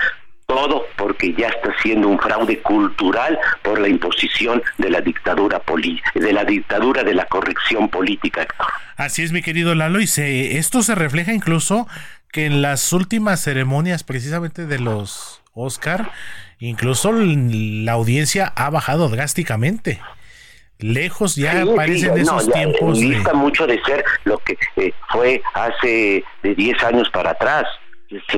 todo porque ya está siendo un fraude cultural por la imposición de la dictadura poli de la dictadura de la corrección política Héctor. Así es, mi querido Lalo, y se, esto se refleja incluso que en las últimas ceremonias precisamente de los Oscar, incluso la audiencia ha bajado drásticamente. Lejos ya Sí, aparecen sí, esos no, ya tiempos de... dista mucho de ser lo que eh, fue hace de 10 años para atrás.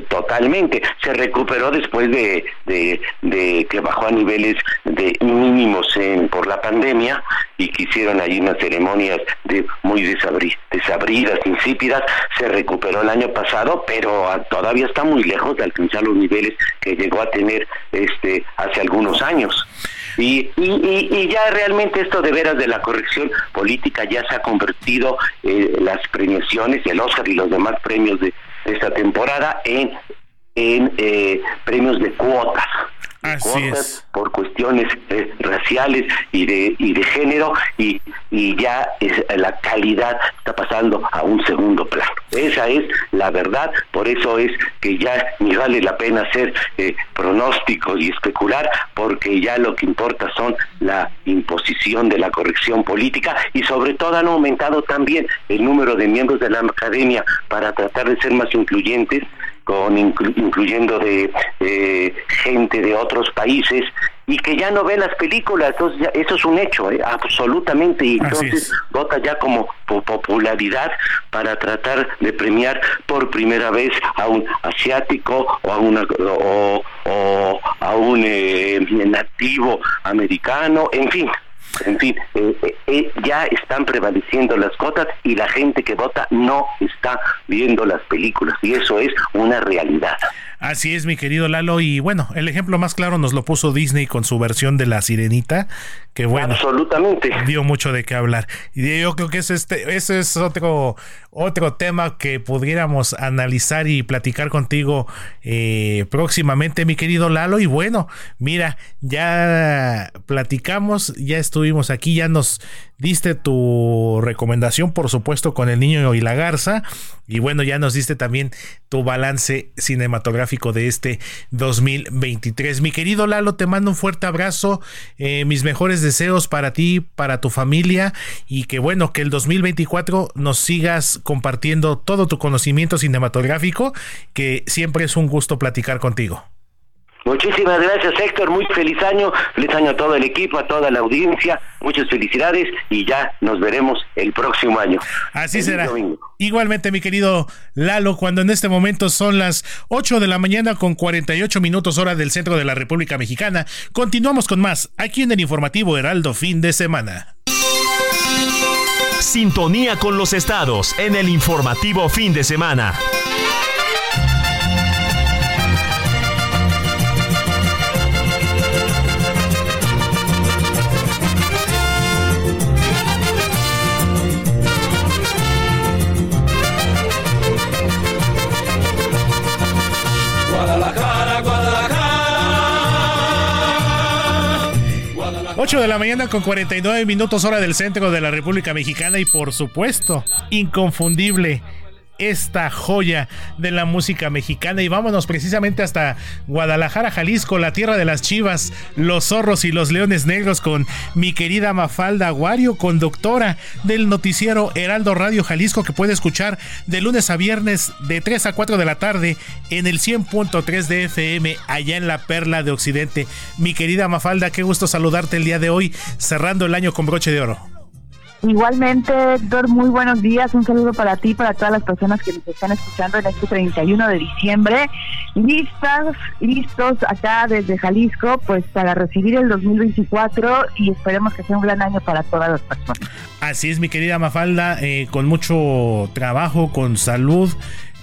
Totalmente. Se recuperó después de, de, de que bajó a niveles de mínimos en, por la pandemia y que hicieron ahí unas ceremonias de muy desabri- desabridas, insípidas. Se recuperó el año pasado, pero todavía está muy lejos de alcanzar los niveles que llegó a tener este hace algunos años. Y, y, y, y ya realmente esto de veras de la corrección política ya se ha convertido eh, las premiaciones, el Oscar y los demás premios de, esta temporada en, en eh, premios de cuotas. De cuotas por cuestiones eh, raciales y de y de género y, y ya es- la calidad está pasando a un segundo plano esa es la verdad por eso es que ya ni vale la pena hacer eh, pronósticos y especular porque ya lo que importa son la imposición de la corrección política y sobre todo han aumentado también el número de miembros de la academia para tratar de ser más incluyentes con inclu- incluyendo de eh, gente de otros países y que ya no ve las películas, entonces ya- eso es un hecho, ¿eh? absolutamente, y entonces vota ya como po- popularidad para tratar de premiar por primera vez a un asiático o a una o, o a un eh, nativo americano, en fin. En fin, eh, eh, eh, ya están prevaleciendo las cotas y la gente que vota no está viendo las películas y eso es una realidad. Así es, mi querido Lalo. Y bueno, el ejemplo más claro nos lo puso Disney con su versión de La Sirenita, que bueno, absolutamente dio mucho de qué hablar. Y yo creo que ese, este, ese es otro, otro tema que pudiéramos analizar y platicar contigo eh, próximamente, mi querido Lalo. Y bueno, mira, ya platicamos, ya estuvimos aquí, ya nos diste tu recomendación, por supuesto, con el niño y la garza. Y bueno, ya nos diste también tu balance cinematográfico de este 2023. Mi querido Lalo, te mando un fuerte abrazo, eh, mis mejores deseos para ti, para tu familia y que bueno, que el 2024 nos sigas compartiendo todo tu conocimiento cinematográfico, que siempre es un gusto platicar contigo. Muchísimas gracias Héctor, muy feliz año, feliz año a todo el equipo, a toda la audiencia, muchas felicidades y ya nos veremos el próximo año. Así será. Igualmente mi querido Lalo, cuando en este momento son las 8 de la mañana con 48 minutos hora del centro de la República Mexicana, continuamos con más aquí en el informativo Heraldo fin de semana. Sintonía con los estados en el informativo fin de semana. 8 de la mañana con 49 minutos hora del centro de la República Mexicana y por supuesto, inconfundible esta joya de la música mexicana y vámonos precisamente hasta Guadalajara, Jalisco, la tierra de las chivas, los zorros y los leones negros con mi querida Mafalda Aguario, conductora del noticiero Heraldo Radio Jalisco que puede escuchar de lunes a viernes de 3 a 4 de la tarde en el 100.3 de FM allá en la Perla de Occidente. Mi querida Mafalda, qué gusto saludarte el día de hoy, cerrando el año con broche de oro. Igualmente, Héctor, muy buenos días. Un saludo para ti, para todas las personas que nos están escuchando en este 31 de diciembre. Listas, listos acá desde Jalisco, pues para recibir el 2024 y esperemos que sea un gran año para todas las personas. Así es, mi querida Mafalda, eh, con mucho trabajo, con salud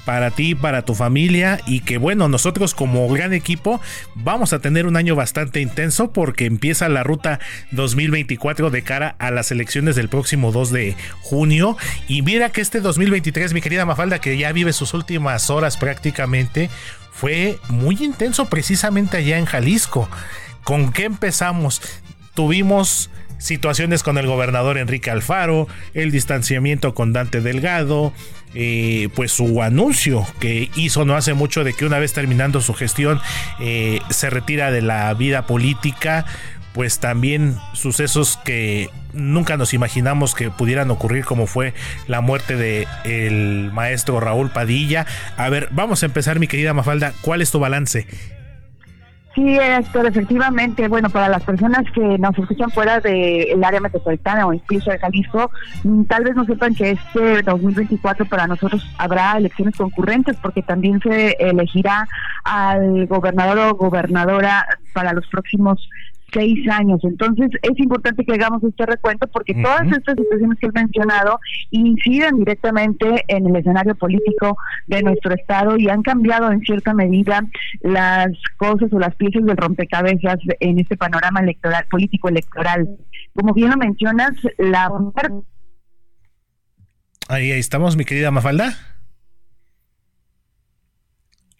para ti, para tu familia y que bueno, nosotros como gran equipo vamos a tener un año bastante intenso porque empieza la ruta 2024 de cara a las elecciones del próximo 2 de junio y mira que este 2023, mi querida Mafalda, que ya vive sus últimas horas prácticamente, fue muy intenso precisamente allá en Jalisco. ¿Con qué empezamos? Tuvimos situaciones con el gobernador Enrique Alfaro, el distanciamiento con Dante Delgado, eh, pues su anuncio que hizo no hace mucho de que una vez terminando su gestión eh, se retira de la vida política pues también sucesos que nunca nos imaginamos que pudieran ocurrir como fue la muerte de el maestro Raúl Padilla. A ver, vamos a empezar mi querida Mafalda, ¿cuál es tu balance? Sí, Héctor, efectivamente, bueno, para las personas que nos escuchan fuera del área metropolitana o incluso de Jalisco, mm, tal vez no sepan que este 2024 para nosotros habrá elecciones concurrentes porque también se elegirá al gobernador o gobernadora para los próximos seis años. Entonces es importante que hagamos este recuento porque todas estas situaciones que he mencionado inciden directamente en el escenario político de nuestro estado y han cambiado en cierta medida las cosas o las piezas del rompecabezas en este panorama electoral político electoral. Como bien lo mencionas, la Ahí, ahí estamos, mi querida Mafalda.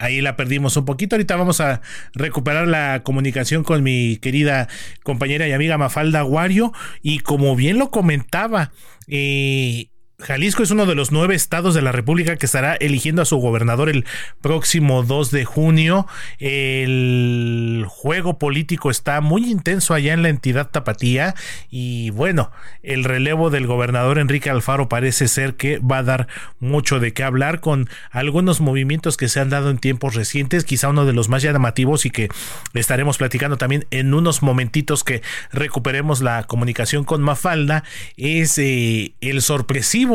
Ahí la perdimos un poquito. Ahorita vamos a recuperar la comunicación con mi querida compañera y amiga Mafalda Aguario. Y como bien lo comentaba, eh, Jalisco es uno de los nueve estados de la República que estará eligiendo a su gobernador el próximo 2 de junio. El juego político está muy intenso allá en la entidad tapatía y bueno, el relevo del gobernador Enrique Alfaro parece ser que va a dar mucho de qué hablar con algunos movimientos que se han dado en tiempos recientes, quizá uno de los más llamativos y que estaremos platicando también en unos momentitos que recuperemos la comunicación con Mafalda, es eh, el sorpresivo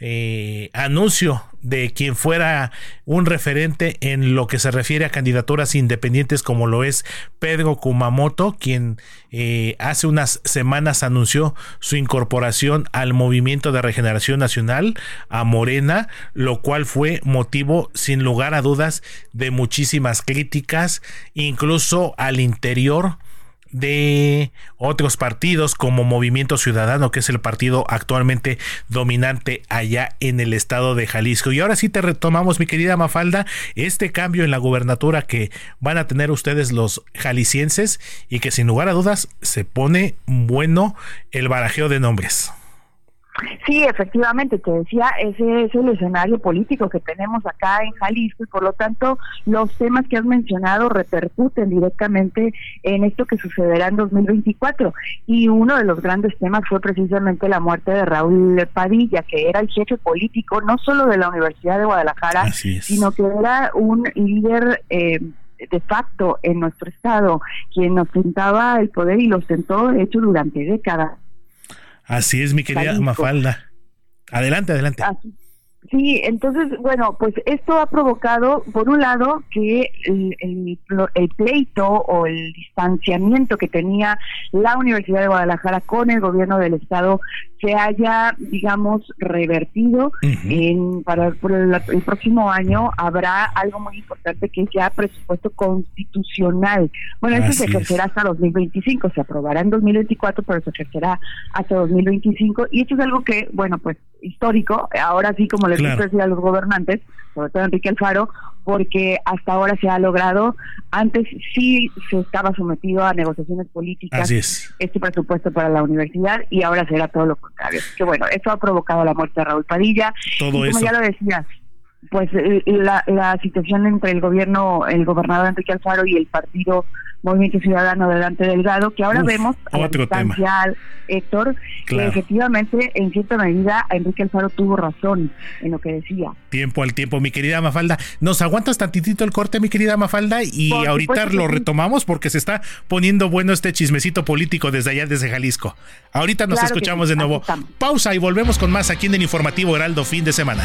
eh, anuncio de quien fuera un referente en lo que se refiere a candidaturas independientes como lo es Pedro Kumamoto, quien eh, hace unas semanas anunció su incorporación al Movimiento de Regeneración Nacional, a Morena, lo cual fue motivo sin lugar a dudas de muchísimas críticas, incluso al interior de otros partidos como Movimiento Ciudadano, que es el partido actualmente dominante allá en el estado de Jalisco. Y ahora sí te retomamos, mi querida Mafalda, este cambio en la gubernatura que van a tener ustedes los jaliscienses y que sin lugar a dudas se pone bueno el barajeo de nombres. Sí, efectivamente, te decía, ese es el escenario político que tenemos acá en Jalisco y por lo tanto los temas que has mencionado repercuten directamente en esto que sucederá en 2024. Y uno de los grandes temas fue precisamente la muerte de Raúl Padilla, que era el jefe político no solo de la Universidad de Guadalajara, sino que era un líder... Eh, de facto en nuestro estado, quien ostentaba el poder y lo ostentó de hecho durante décadas. Así es, mi querida Jalisco. Mafalda. Adelante, adelante. Así- Sí, entonces, bueno, pues esto ha provocado, por un lado, que el, el, el pleito o el distanciamiento que tenía la Universidad de Guadalajara con el gobierno del Estado se haya, digamos, revertido. en, para por el, el próximo año habrá algo muy importante que es ya presupuesto constitucional. Bueno, eso Así se es. ejercerá hasta 2025, se aprobará en 2024, pero se ejercerá hasta 2025. Y esto es algo que, bueno, pues histórico, ahora sí, como les Claro. gusta decir a los gobernantes, sobre todo Enrique Alfaro, porque hasta ahora se ha logrado, antes sí se estaba sometido a negociaciones políticas Así es. este presupuesto para la universidad y ahora será todo lo contrario. Que bueno, eso ha provocado la muerte de Raúl Padilla. Todo y como eso. ya lo decías, pues eh, la, la situación entre el gobierno, el gobernador Enrique Alfaro y el partido Movimiento Ciudadano de Dante Delgado, que ahora Uf, vemos a la Héctor, Claro. que efectivamente en cierta medida Enrique Alfaro tuvo razón en lo que decía. Tiempo al tiempo, mi querida Mafalda. ¿Nos aguantas tantitito el corte, mi querida Mafalda? Y Por ahorita lo retomamos porque se está poniendo bueno este chismecito político desde allá, desde Jalisco. Ahorita nos Claro escuchamos sí, de nuevo. Pausa y volvemos con más aquí en el informativo Heraldo fin de semana.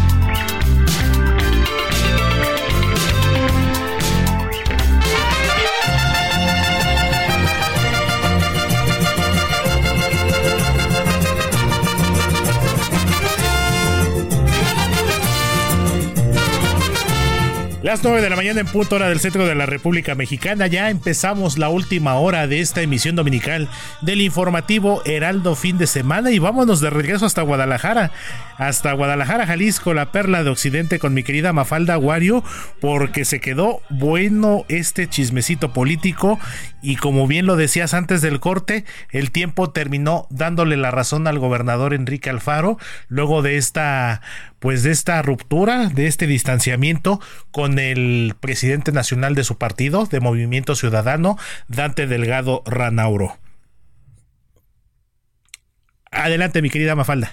Las 9 de la mañana en punto hora del centro de la República Mexicana. Ya empezamos la última hora de esta emisión dominical del informativo Heraldo fin de semana y vámonos de regreso hasta Guadalajara. Hasta Guadalajara, Jalisco, la perla de Occidente con mi querida Mafalda Aguario, porque se quedó bueno este chismecito político y como bien lo decías antes del corte, el tiempo terminó dándole la razón al gobernador Enrique Alfaro luego de esta pues de esta ruptura, de este distanciamiento con el presidente nacional de su partido, de Movimiento Ciudadano, Dante Delgado Ranauro. Adelante, mi querida Mafalda.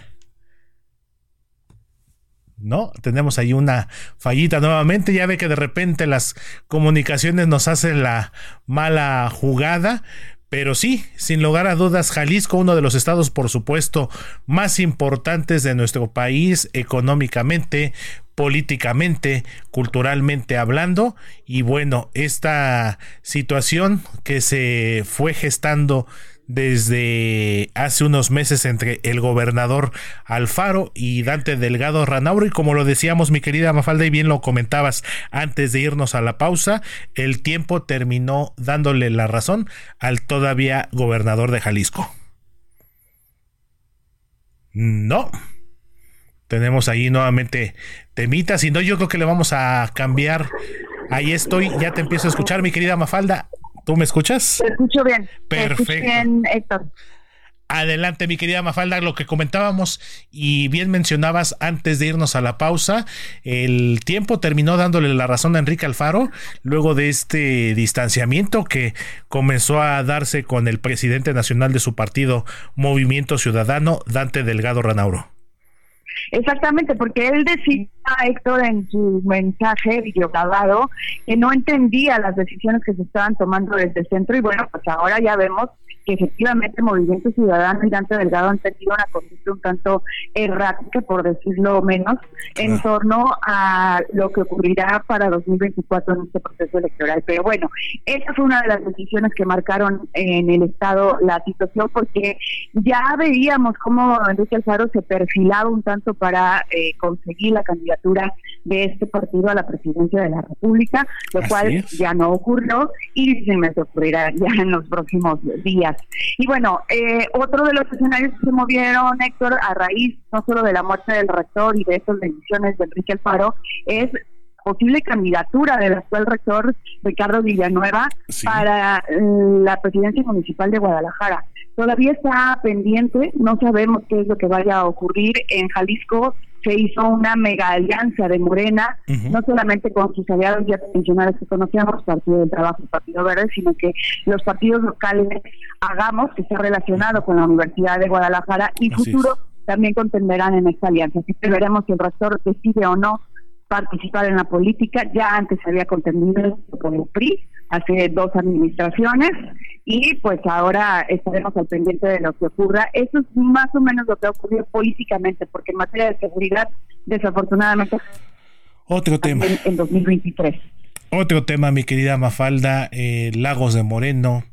No, tenemos ahí una fallita nuevamente. Ya ve que de repente las comunicaciones nos hacen la mala jugada. Pero sí, sin lugar a dudas, Jalisco, uno de los estados, por supuesto, más importantes de nuestro país económicamente, políticamente, culturalmente hablando. Y bueno, esta situación que se fue gestando desde hace unos meses entre el gobernador Alfaro y Dante Delgado Ranauro y como lo decíamos mi querida Mafalda y bien lo comentabas antes de irnos a la pausa, el tiempo terminó dándole la razón al todavía gobernador de Jalisco. No. Tenemos ahí nuevamente temitas, y no yo creo que le vamos a cambiar. Ahí estoy, ya te empiezo a escuchar mi querida Mafalda. ¿Tú me escuchas? Te escucho bien. Te escucho Perfecto. bien, Héctor. Adelante, mi querida Mafalda, lo que comentábamos y bien mencionabas antes de irnos a la pausa, el tiempo terminó dándole la razón a Enrique Alfaro luego de este distanciamiento que comenzó a darse con el presidente nacional de su partido Movimiento Ciudadano, Dante Delgado Ranauro. Exactamente, porque él decía, Héctor, en su mensaje videograbado, que no entendía las decisiones que se estaban tomando desde el centro y bueno, pues ahora ya vemos que efectivamente Movimiento Ciudadano y Dante Delgado han tenido una conducta un tanto errática, por decirlo menos, en torno a lo que ocurrirá para 2024 en este proceso electoral. Pero bueno, esa fue una de las decisiones que marcaron en el Estado la situación, porque ya veíamos cómo Enrique Alfaro se perfilaba un tanto para eh, conseguir la candidatura de este partido a la presidencia de la República, lo Así cual es. ya no ocurrió y difícilmente ocurrirá ya en los próximos días. Y bueno, eh, otro de los escenarios que se movieron, Héctor, a raíz no solo de la muerte del rector y de estas decisiones de Enrique Alfaro, es posible candidatura del actual rector Ricardo Villanueva para eh, la presidencia municipal de Guadalajara. Todavía está pendiente, no sabemos qué es lo que vaya a ocurrir en Jalisco se hizo una mega alianza de Morena, no solamente con sus aliados ya tradicionales que conocíamos, Partido del Trabajo y Partido Verde, sino que los partidos locales hagamos, que está relacionado con la Universidad de Guadalajara y futuro también contenderán en esta alianza. Así que veremos si el rector decide o no participar en la política. Ya antes había contendido con el PRI, hace dos administraciones, y pues ahora estaremos al pendiente de lo que ocurra. Eso es más o menos lo que ha ocurrido políticamente, porque en materia de seguridad, desafortunadamente, otro tema en, 2023. Otro tema, mi querida Mafalda, eh, Lagos de Moreno,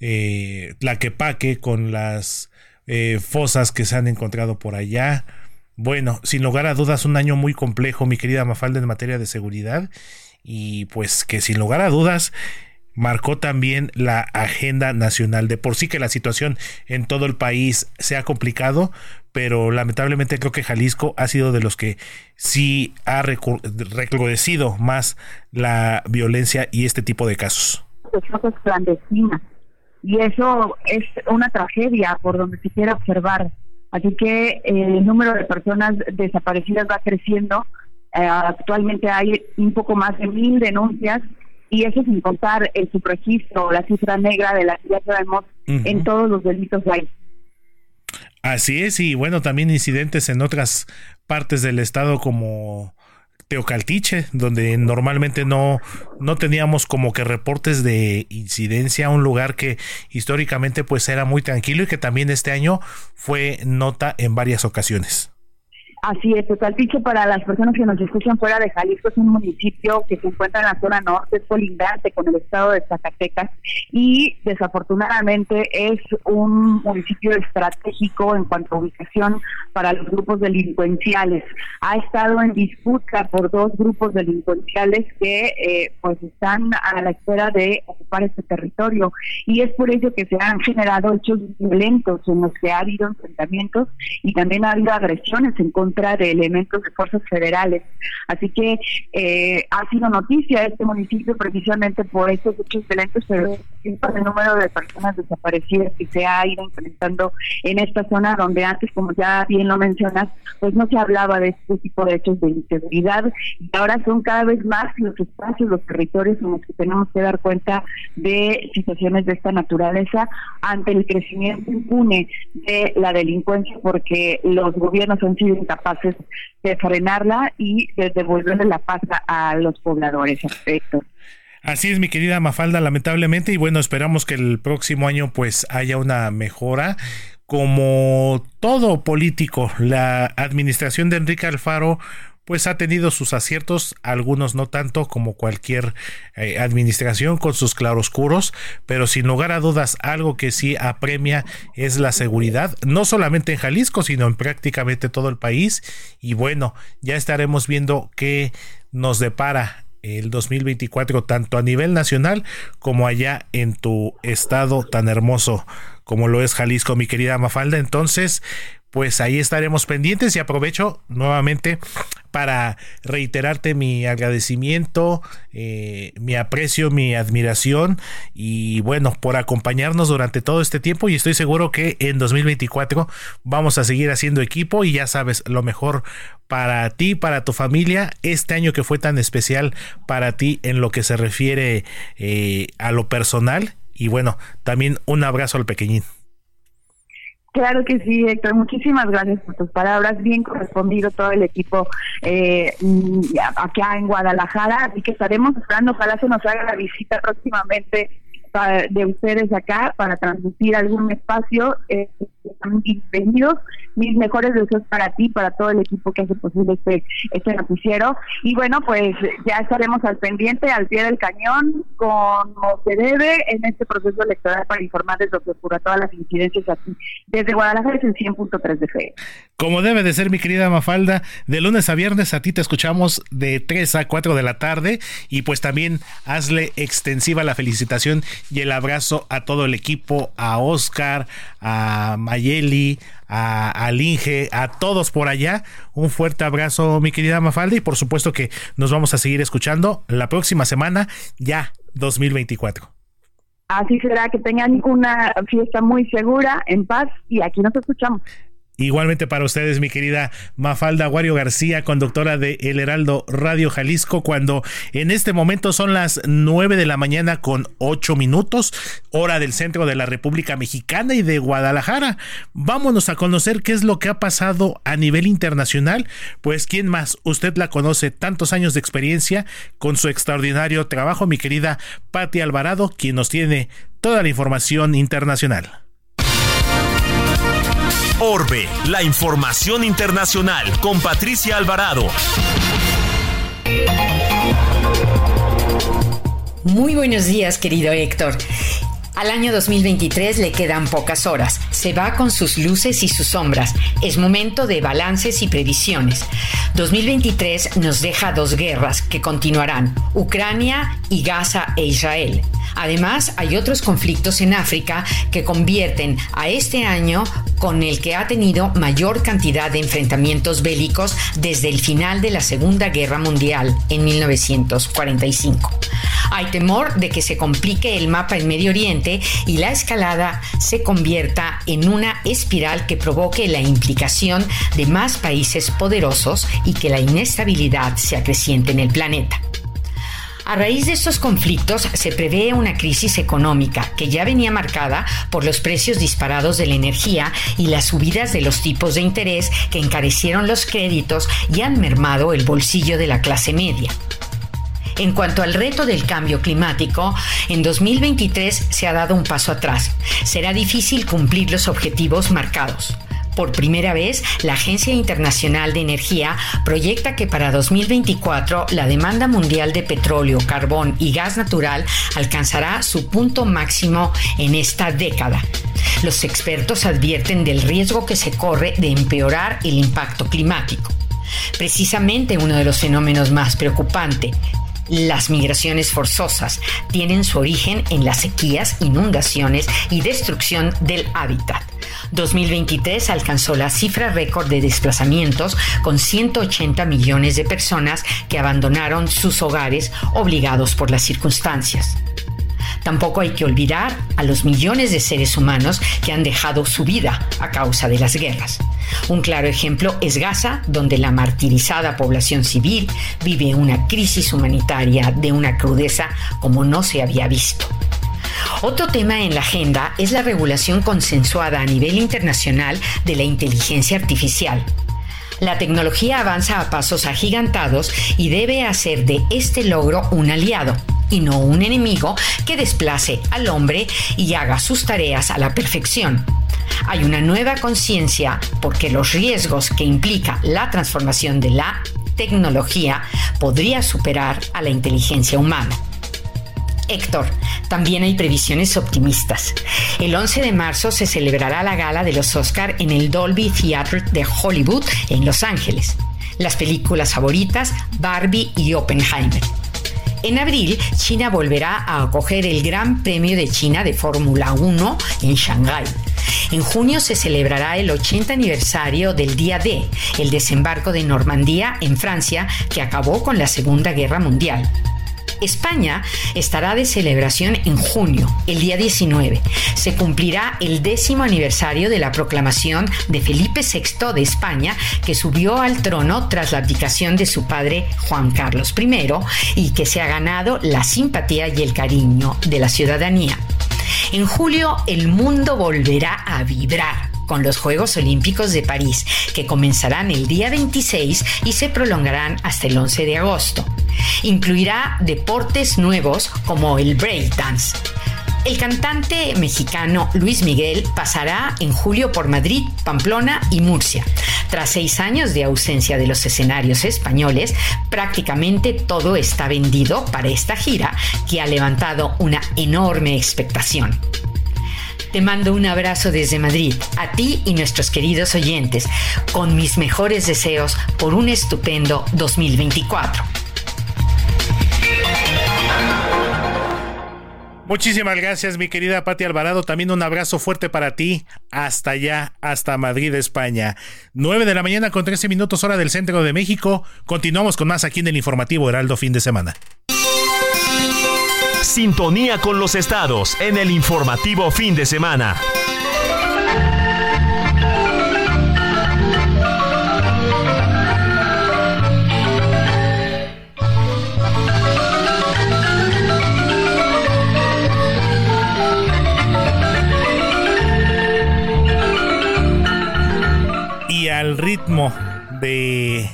eh, Tlaquepaque con las eh, fosas que se han encontrado por allá. Bueno, sin lugar a dudas, un año muy complejo, mi querida Mafalda, en materia de seguridad. Y pues que sin lugar a dudas marcó también la agenda nacional. De por sí que la situación en todo el país se ha complicado, pero lamentablemente creo que Jalisco ha sido de los que sí ha recrudecido más la violencia y este tipo de casos. Y eso es una tragedia por donde se quiera observar. Así que eh, el número de personas desaparecidas va creciendo. Eh, actualmente hay un poco más de mil denuncias y eso sin contar el subregistro, la cifra negra de la que ya sabemos en todos los delitos hay. Así es, y bueno, también incidentes en otras partes del estado como Teocaltiche, donde normalmente no, no teníamos como que reportes de incidencia, un lugar que históricamente pues era muy tranquilo y que también este año fue nota en varias ocasiones. Así es, Totalpiche para las personas que nos escuchan fuera de Jalisco es un municipio que se encuentra en la zona norte, es colindante con el estado de Zacatecas y desafortunadamente es un municipio estratégico en cuanto a ubicación para los grupos delincuenciales. Ha estado en disputa por dos grupos delincuenciales que eh, pues están a la espera de ocupar este territorio y es por ello que se han generado hechos violentos en los que ha habido enfrentamientos y también ha habido agresiones en contra de elementos de fuerzas federales. Así que eh, ha sido noticia este municipio precisamente por estos hechos violentos, pero el número de personas desaparecidas que se ha ido incrementando en esta zona donde antes, como ya bien lo mencionas, pues no se hablaba de este tipo de hechos de inseguridad y ahora son cada vez más los espacios, los territorios en los que tenemos que dar cuenta de situaciones de esta naturaleza ante el crecimiento impune de la delincuencia porque los gobiernos han sido incapaces capaces de frenarla y de devolverle la paz a los pobladores. Así es, mi querida Mafalda, lamentablemente, y bueno, esperamos que el próximo año pues haya una mejora. Como todo político, la administración de Enrique Alfaro pues ha tenido sus aciertos, algunos no tanto como cualquier eh, administración con sus claroscuros, pero sin lugar a dudas algo que sí apremia es la seguridad, no solamente en Jalisco, sino en prácticamente todo el país. Y bueno, ya estaremos viendo qué nos depara el 2024 tanto a nivel nacional como allá en tu estado tan hermoso como lo es Jalisco, mi querida Mafalda. Entonces, pues ahí estaremos pendientes y aprovecho nuevamente para reiterarte mi agradecimiento, eh, mi aprecio, mi admiración y bueno, por acompañarnos durante todo este tiempo y estoy seguro que en 2024 vamos a seguir haciendo equipo y ya sabes, lo mejor para ti, para tu familia, este año que fue tan especial para ti en lo que se refiere eh, a lo personal y bueno, también un abrazo al pequeñín. Claro que sí, Héctor. Muchísimas gracias por tus palabras. Bien correspondido todo el equipo eh, acá en Guadalajara. Así que estaremos esperando. Ojalá se nos haga la visita próximamente de ustedes acá para transmitir algún espacio. Eh, están bienvenidos. Mis mejores deseos para ti, para todo el equipo que hace posible este, este noticiero. Y bueno, pues ya estaremos al pendiente, al pie del cañón, como se debe en este proceso electoral para informarles lo que ocurra, todas las incidencias aquí. Desde Guadalajara es el 100.3 de fe. Como debe de ser, mi querida Mafalda, de lunes a viernes a ti te escuchamos de 3 a 4 de la tarde y pues también hazle extensiva la felicitación y el abrazo a todo el equipo, a Oscar, a Mayeli, a, a Linge, a todos por allá. Un fuerte abrazo, mi querida Mafalda, y por supuesto que nos vamos a seguir escuchando la próxima semana, ya 2024. Así será, que tengan una fiesta muy segura, en paz, y aquí nos escuchamos. Igualmente para ustedes, mi querida Mafalda Aguario García, conductora de El Heraldo Radio Jalisco, cuando en este momento son las 9 de la mañana con 8 minutos, hora del centro de la República Mexicana y de Guadalajara. Vámonos a conocer qué es lo que ha pasado a nivel internacional. Pues, ¿quién más? Usted la conoce, tantos años de experiencia con su extraordinario trabajo, mi querida Patti Alvarado, quien nos tiene toda la información internacional. Orbe, la información internacional con Patricia Alvarado. Muy buenos días, querido Héctor. Al año 2023 le quedan pocas horas. Se va con sus luces y sus sombras. Es momento de balances y previsiones. 2023 nos deja dos guerras que continuarán, Ucrania y Gaza e Israel. Además, hay otros conflictos en África que convierten a este año con el que ha tenido mayor cantidad de enfrentamientos bélicos desde el final de la Segunda Guerra Mundial en 1945. Hay temor de que se complique el mapa en Medio Oriente y la escalada se convierta en una espiral que provoque la implicación de más países poderosos y que la inestabilidad se acreciente en el planeta. A raíz de estos conflictos se prevé una crisis económica que ya venía marcada por los precios disparados de la energía y las subidas de los tipos de interés que encarecieron los créditos y han mermado el bolsillo de la clase media. En cuanto al reto del cambio climático, en 2023 se ha dado un paso atrás. Será difícil cumplir los objetivos marcados. Por primera vez, la Agencia Internacional de Energía proyecta que para 2024 la demanda mundial de petróleo, carbón y gas natural alcanzará su punto máximo en esta década. Los expertos advierten del riesgo que se corre de empeorar el impacto climático. Precisamente uno de los fenómenos más preocupantes, las migraciones forzosas tienen su origen en las sequías, inundaciones y destrucción del hábitat. 2023 alcanzó la cifra récord de desplazamientos con 180 millones de personas que abandonaron sus hogares obligados por las circunstancias. Tampoco hay que olvidar a los millones de seres humanos que han dejado su vida a causa de las guerras. Un claro ejemplo es Gaza, donde la martirizada población civil vive una crisis humanitaria de una crudeza como no se había visto. Otro tema en la agenda es la regulación consensuada a nivel internacional de la inteligencia artificial. La tecnología avanza a pasos agigantados y debe hacer de este logro un aliado y no un enemigo que desplace al hombre y haga sus tareas a la perfección. Hay una nueva conciencia porque los riesgos que implica la transformación de la tecnología podría superar a la inteligencia humana. Héctor, también hay previsiones optimistas. El 11 de marzo se celebrará la gala de los Oscar en el Dolby Theatre de Hollywood en Los Ángeles. Las películas favoritas Barbie y Oppenheimer. En abril, China volverá a acoger el Gran Premio de China de Fórmula 1 en Shanghái. En junio se celebrará el 80 aniversario del Día D, el desembarco de Normandía en Francia que acabó con la Segunda Guerra Mundial. España estará de celebración en junio, el día 19. Se cumplirá el décimo aniversario de la proclamación de Felipe VI de España, que subió al trono tras la abdicación de su padre Juan Carlos I y que se ha ganado la simpatía y el cariño de la ciudadanía. En julio el mundo volverá a vibrar con los Juegos Olímpicos de París, que comenzarán el día 26 y se prolongarán hasta el 11 de agosto. Incluirá deportes nuevos como el breakdance. El cantante mexicano Luis Miguel pasará en julio por Madrid, Pamplona y Murcia. Tras seis años de ausencia de los escenarios españoles, prácticamente todo está vendido para esta gira que ha levantado una enorme expectación. Te mando un abrazo desde Madrid, a ti y nuestros queridos oyentes, con mis mejores deseos por un estupendo 2024. Muchísimas gracias, mi querida Pati Alvarado. También un abrazo fuerte para ti, hasta allá, hasta Madrid, España. 9 de la mañana con 13 minutos hora del centro de México. Continuamos con más aquí en el informativo Heraldo fin de semana. Sintonía con los estados en el informativo fin de semana. Y al ritmo de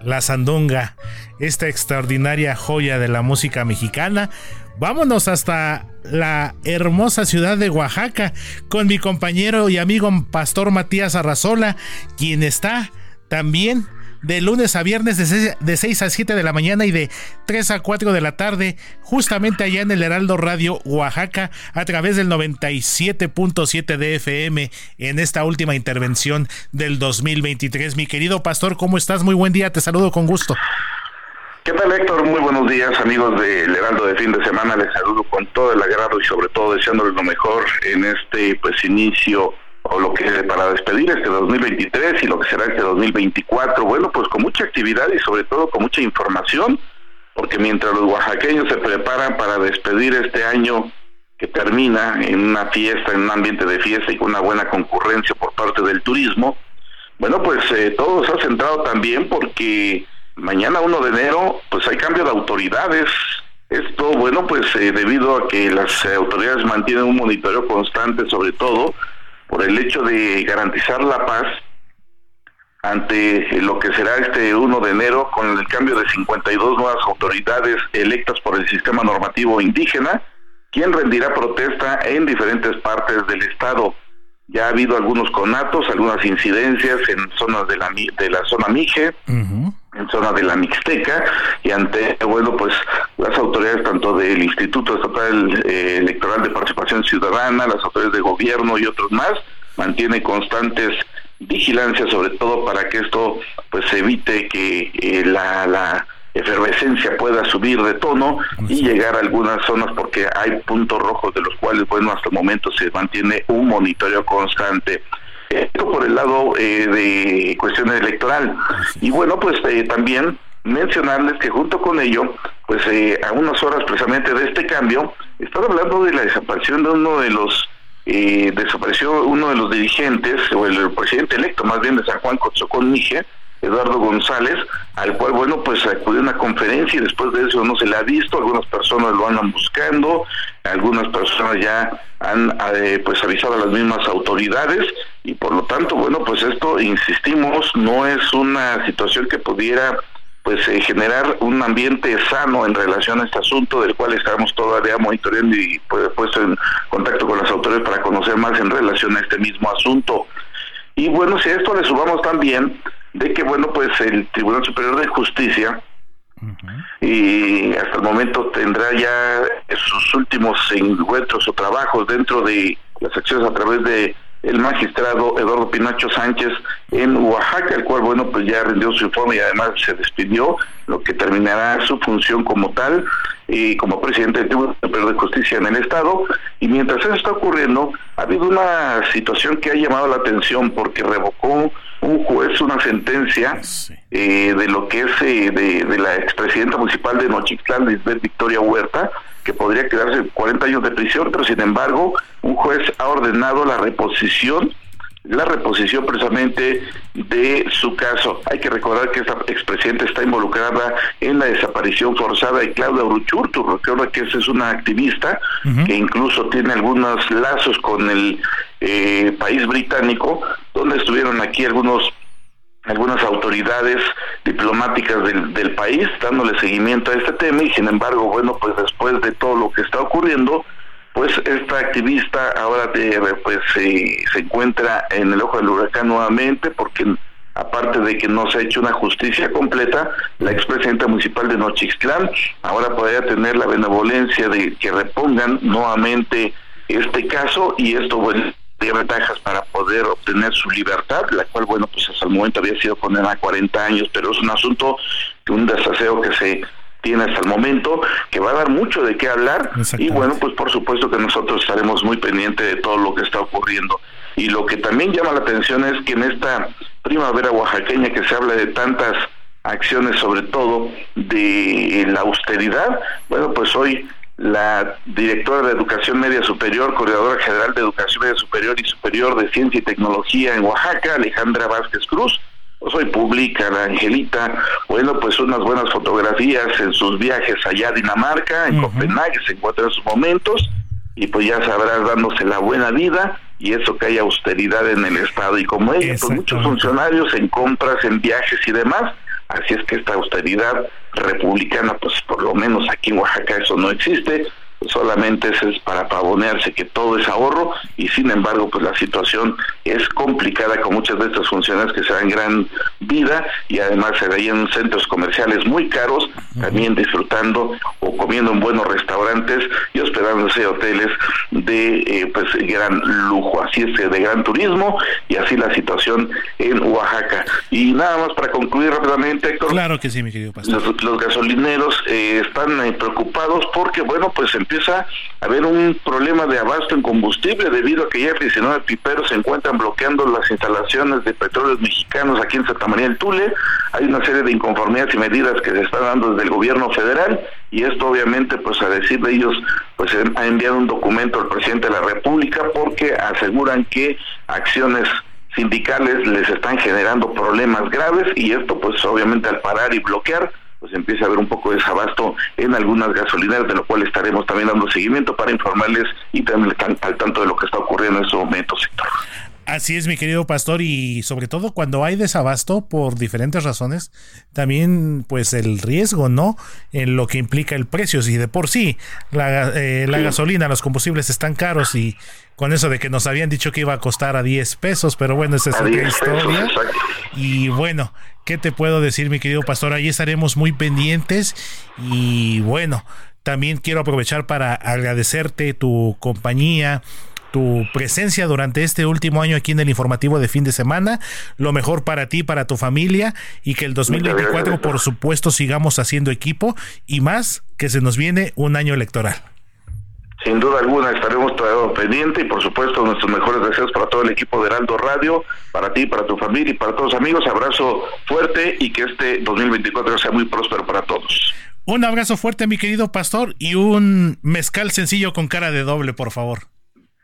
la sandunga, esta extraordinaria joya de la música mexicana, Vámonos hasta la hermosa ciudad de Oaxaca con mi compañero y amigo Pastor Matías Arrazola, quien está también de lunes a viernes de 6, a 7 de la mañana y de 3 a 4 de la tarde, justamente allá en el Heraldo Radio Oaxaca, a través del 97.7 de FM en esta última intervención del 2023. Mi querido pastor, ¿cómo estás? Muy buen día, te saludo con gusto. ¿Qué tal Héctor? Muy buenos días amigos del Heraldo de fin de semana. Les saludo con todo el agrado y sobre todo deseándoles lo mejor en este pues inicio o lo que para despedir este 2023 y lo que será este 2024. Bueno, pues con mucha actividad y sobre todo con mucha información, porque mientras los oaxaqueños se preparan para despedir este año que termina en una fiesta, en un ambiente de fiesta y con una buena concurrencia por parte del turismo, bueno, pues eh, todo se ha centrado también porque mañana 1 de enero, pues hay cambio de autoridades. Esto, bueno, pues eh, debido a que las autoridades mantienen un monitoreo constante, sobre todo por el hecho de garantizar la paz ante lo que será este 1 de enero con el cambio de 52 nuevas autoridades electas por el sistema normativo indígena, quien rendirá protesta en diferentes partes del estado. Ya ha habido algunos conatos, algunas incidencias en zonas de la, de la zona Mije, en zona de la Mixteca y ante, bueno, pues las autoridades tanto del Instituto Estatal eh, Electoral de Participación Ciudadana, las autoridades de gobierno y otros más, mantienen constantes vigilancias sobre todo para que esto pues evite que eh, la, la efervescencia pueda subir de tono y llegar a algunas zonas porque hay puntos rojos de los cuales bueno hasta el momento se mantiene un monitoreo constante esto por el lado eh, de cuestiones electoral. Y bueno, pues eh, también mencionarles que junto con ello, pues eh, a unas horas precisamente de este cambio, están hablando de la desaparición de uno de los, desapareció uno de los dirigentes, o el, presidente electo más bien de San Juan Cotzocón Mije, Eduardo González, al cual, bueno, pues acudió a una conferencia y después de eso no se le ha visto, algunas personas lo andan buscando, algunas personas ya han eh, pues avisado a las mismas autoridades y por lo tanto, bueno, pues esto, insistimos, no es una situación que pudiera pues eh, generar un ambiente sano en relación a este asunto del cual estamos todavía monitoreando y pues, puesto en contacto con las autoridades para conocer más en relación a este mismo asunto. Y bueno, si a esto le subamos también de que, bueno, pues el Tribunal Superior de Justicia y hasta el momento tendrá ya sus últimos encuentros o trabajos dentro de las acciones a través de el magistrado Eduardo Pinacho Sánchez en Oaxaca, el cual, bueno, pues ya rindió su informe y además se despidió, lo que terminará su función como tal y como presidente del Tribunal Superior de Justicia en el Estado. Y mientras eso está ocurriendo, ha habido una situación que ha llamado la atención porque revocó un juez una sentencia eh, de lo que es eh, de, la expresidenta municipal de Nochixtlán, Lisbeth Victoria Huerta, que podría quedarse 40 años de prisión, pero sin embargo un juez ha ordenado la reposición la reposición precisamente de su caso. Hay que recordar que esta expresidenta está involucrada en la desaparición forzada de Claudia Uruchurtu. Recuerda que esa es una activista que incluso tiene algunos lazos con el eh, país británico, donde estuvieron aquí algunos algunas autoridades diplomáticas del, del país dándole seguimiento a este tema y sin embargo, bueno, pues después de todo lo que está ocurriendo, pues esta activista ahora eh, pues se encuentra en el ojo del huracán nuevamente porque aparte de que no se ha hecho una justicia completa, la expresidenta municipal de Nochixtlán ahora podría tener la benevolencia de que repongan nuevamente este caso y esto bueno tiene ventajas para poder obtener su libertad, la cual, bueno, pues hasta el momento había sido condenada a 40 años, pero es un asunto, un desaseo que se tiene hasta el momento, que va a dar mucho de qué hablar y bueno, pues por supuesto que nosotros estaremos muy pendientes de todo lo que está ocurriendo. Y lo que también llama la atención es que en esta primavera oaxaqueña que se habla de tantas acciones, sobre todo de la austeridad, bueno, pues hoy la directora de Educación Media Superior, coordinadora general de Educación Media Superior y Superior de Ciencia y Tecnología en Oaxaca, Alejandra Vázquez Cruz, hoy publica la Angelita, bueno, pues unas buenas fotografías en sus viajes allá a Dinamarca, en Copenhague, se encuentra en sus momentos, y pues ya sabrás dándose la buena vida y eso que hay austeridad en el Estado. Y como ella, pues muchos funcionarios en compras, en viajes y demás, así es que esta austeridad republicana, pues por lo menos aquí en Oaxaca eso no existe, solamente es para pavonearse que todo es ahorro y sin embargo pues la situación es complicada con muchas de estas funciones que se dan gran vida y además se veían centros comerciales muy caros también disfrutando o comiendo en buenos restaurantes y hospedándose hoteles de eh, pues gran lujo. Así es de gran turismo y así la situación en Oaxaca. Y nada más para concluir rápidamente Héctor. Claro que sí mi querido pastor. Los, gasolineros eh, están eh, preocupados porque bueno pues a haber un problema de abasto en combustible debido a que ya 19 piperos se encuentran bloqueando las instalaciones de petróleos mexicanos aquí en Santa María del Tule. Hay una serie de inconformidades y medidas que se están dando desde el gobierno federal y esto obviamente pues a decir de ellos pues ha enviado un documento al presidente de la República porque aseguran que acciones sindicales les están generando problemas graves y esto pues obviamente al parar y bloquear pues empieza a haber un poco de desabasto en algunas gasolineras, de lo cual estaremos también dando seguimiento para informarles y también al tanto de lo que está ocurriendo en estos momentos, sector. Así es, mi querido pastor, y sobre todo cuando hay desabasto por diferentes razones, también pues el riesgo, ¿no? En lo que implica el precio, si de por sí la, eh, la gasolina, los combustibles están caros y con eso de que nos habían dicho que iba a costar a 10 pesos, pero bueno, esa es otra historia. y bueno, ¿qué te puedo decir, mi querido pastor? Ahí estaremos muy pendientes y bueno, también quiero aprovechar para agradecerte tu compañía, tu presencia durante este último año aquí en el informativo de fin de semana. Lo mejor para ti, para tu familia y que el 2024, por supuesto, sigamos haciendo equipo y más que se nos viene un año electoral. Sin duda alguna estaremos todavía pendiente y por supuesto nuestros mejores deseos para todo el equipo de Heraldo Radio, para ti, para tu familia y para todos los amigos. Abrazo fuerte y que este 2024 sea muy próspero para todos. Un abrazo fuerte, mi querido pastor, y un mezcal sencillo con cara de doble, por favor.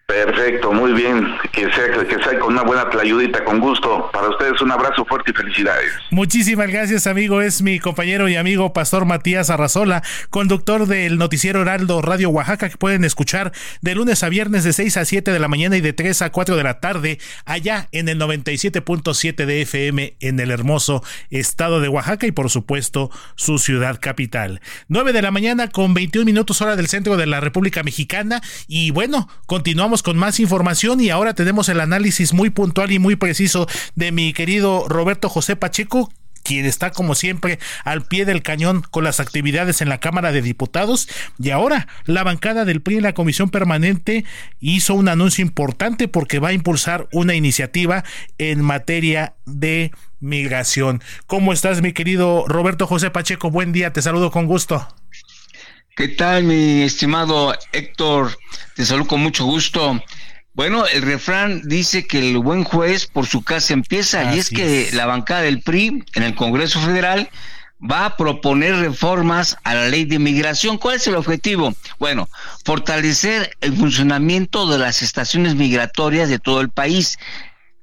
Perfecto, muy bien. Que sea, que sea con una buena tlayudita, con gusto. Para ustedes un abrazo fuerte y felicidades. Muchísimas gracias, amigo. Es mi compañero y amigo Pastor Matías Arrazola, conductor del noticiero Heraldo Radio Oaxaca, que pueden escuchar de lunes a viernes de 6 a 7 de la mañana y de 3 a 4 de la tarde, allá en el 97.7 de FM en el hermoso estado de Oaxaca y por supuesto su ciudad capital. 9 de la mañana con 21 minutos hora del centro de la República Mexicana y bueno, continuamos con más información y ahora tenemos el análisis muy puntual y muy preciso de mi querido Roberto José Pacheco, quien está como siempre al pie del cañón con las actividades en la Cámara de Diputados. Y ahora la bancada del PRI en la Comisión Permanente hizo un anuncio importante porque va a impulsar una iniciativa en materia de migración. ¿Cómo estás, mi querido Roberto José Pacheco? Buen día, te saludo con gusto. ¿Qué tal, mi estimado Héctor? Te saludo con mucho gusto. Bueno, el refrán dice que el buen juez por su casa empieza, y es que la bancada del PRI en el Congreso Federal va a proponer reformas a la ley de migración. ¿Cuál es el objetivo? Bueno, fortalecer el funcionamiento de las estaciones migratorias de todo el país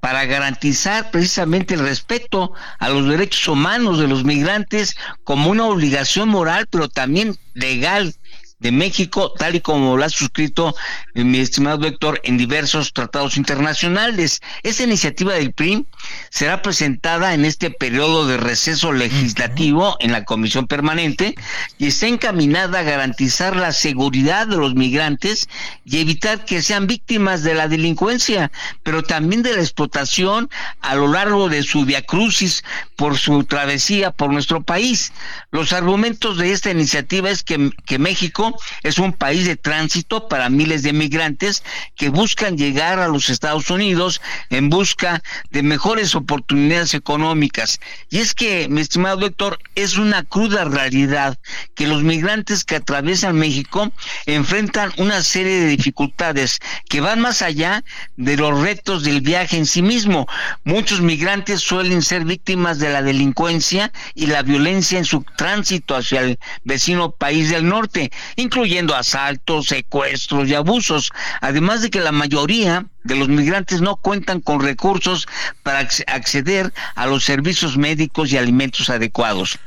para garantizar precisamente el respeto a los derechos humanos de los migrantes como una obligación moral, pero también legal de México, tal y como lo ha suscrito eh, mi estimado Héctor en diversos tratados internacionales. Esta iniciativa del PRI será presentada en este periodo de receso legislativo en la Comisión Permanente y está encaminada a garantizar la seguridad de los migrantes y evitar que sean víctimas de la delincuencia, pero también de la explotación a lo largo de su viacrucis por su travesía por nuestro país. Los argumentos de esta iniciativa es que, que México es un país de tránsito para miles de migrantes que buscan llegar a los Estados Unidos en busca de mejores oportunidades económicas. Y es que, mi estimado Héctor, es una cruda realidad que los migrantes que atraviesan México enfrentan una serie de dificultades que van más allá de los retos del viaje en sí mismo. Muchos migrantes suelen ser víctimas de la delincuencia y la violencia en su tránsito hacia el vecino país del norte, incluyendo asaltos, secuestros y abusos, además de que la mayoría de los migrantes no cuentan con recursos para acceder a los servicios médicos y alimentos adecuados.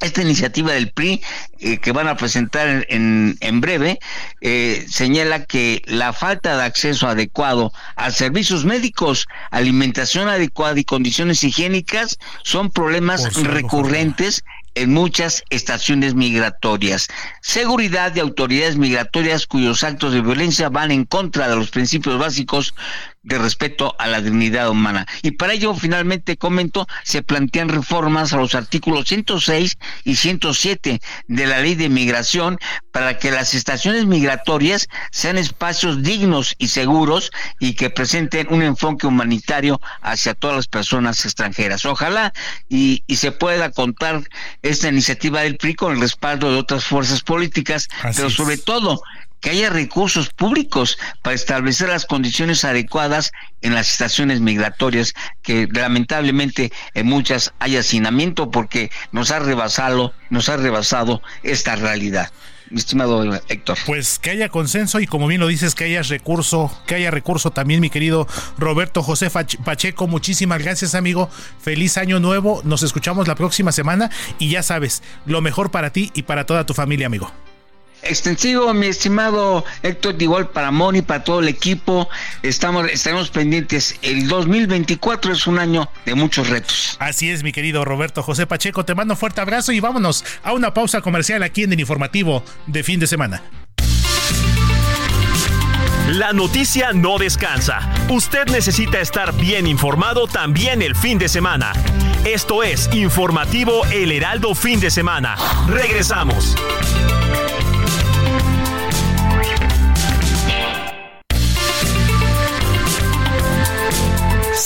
Esta iniciativa del PRI eh, que van a presentar en, en breve eh, señala que la falta de acceso adecuado a servicios médicos, alimentación adecuada y condiciones higiénicas son problemas recurrentes en muchas estaciones migratorias. Seguridad de autoridades migratorias cuyos actos de violencia van en contra de los principios básicos de respeto a la dignidad humana. Y para ello, finalmente, comento, se plantean reformas a los artículos 106 y 107 de la ley de migración para que las estaciones migratorias sean espacios dignos y seguros y que presenten un enfoque humanitario hacia todas las personas extranjeras. Ojalá y, se pueda contar esta iniciativa del PRI con el respaldo de otras fuerzas políticas, pero sobre todo que haya recursos públicos para establecer las condiciones adecuadas en las estaciones migratorias, que lamentablemente en muchas hay hacinamiento porque nos ha rebasado, nos ha rebasado esta realidad mi estimado Héctor. Pues que haya consenso y como bien lo dices, que haya recurso, que haya recurso también, mi querido Roberto José Pacheco. Muchísimas gracias, amigo. Feliz año nuevo. Nos escuchamos la próxima semana y ya sabes, lo mejor para ti y para toda tu familia, amigo extensivo, mi estimado Héctor, igual para Moni, para todo el equipo. Estamos, estaremos pendientes. El 2024 es un año de muchos retos. Así es, mi querido Roberto José Pacheco. Te mando un fuerte abrazo y vámonos a una pausa comercial aquí en el informativo de fin de semana. La noticia no descansa. Usted necesita estar bien informado también el fin de semana. Esto es Informativo El Heraldo Fin de Semana. Regresamos.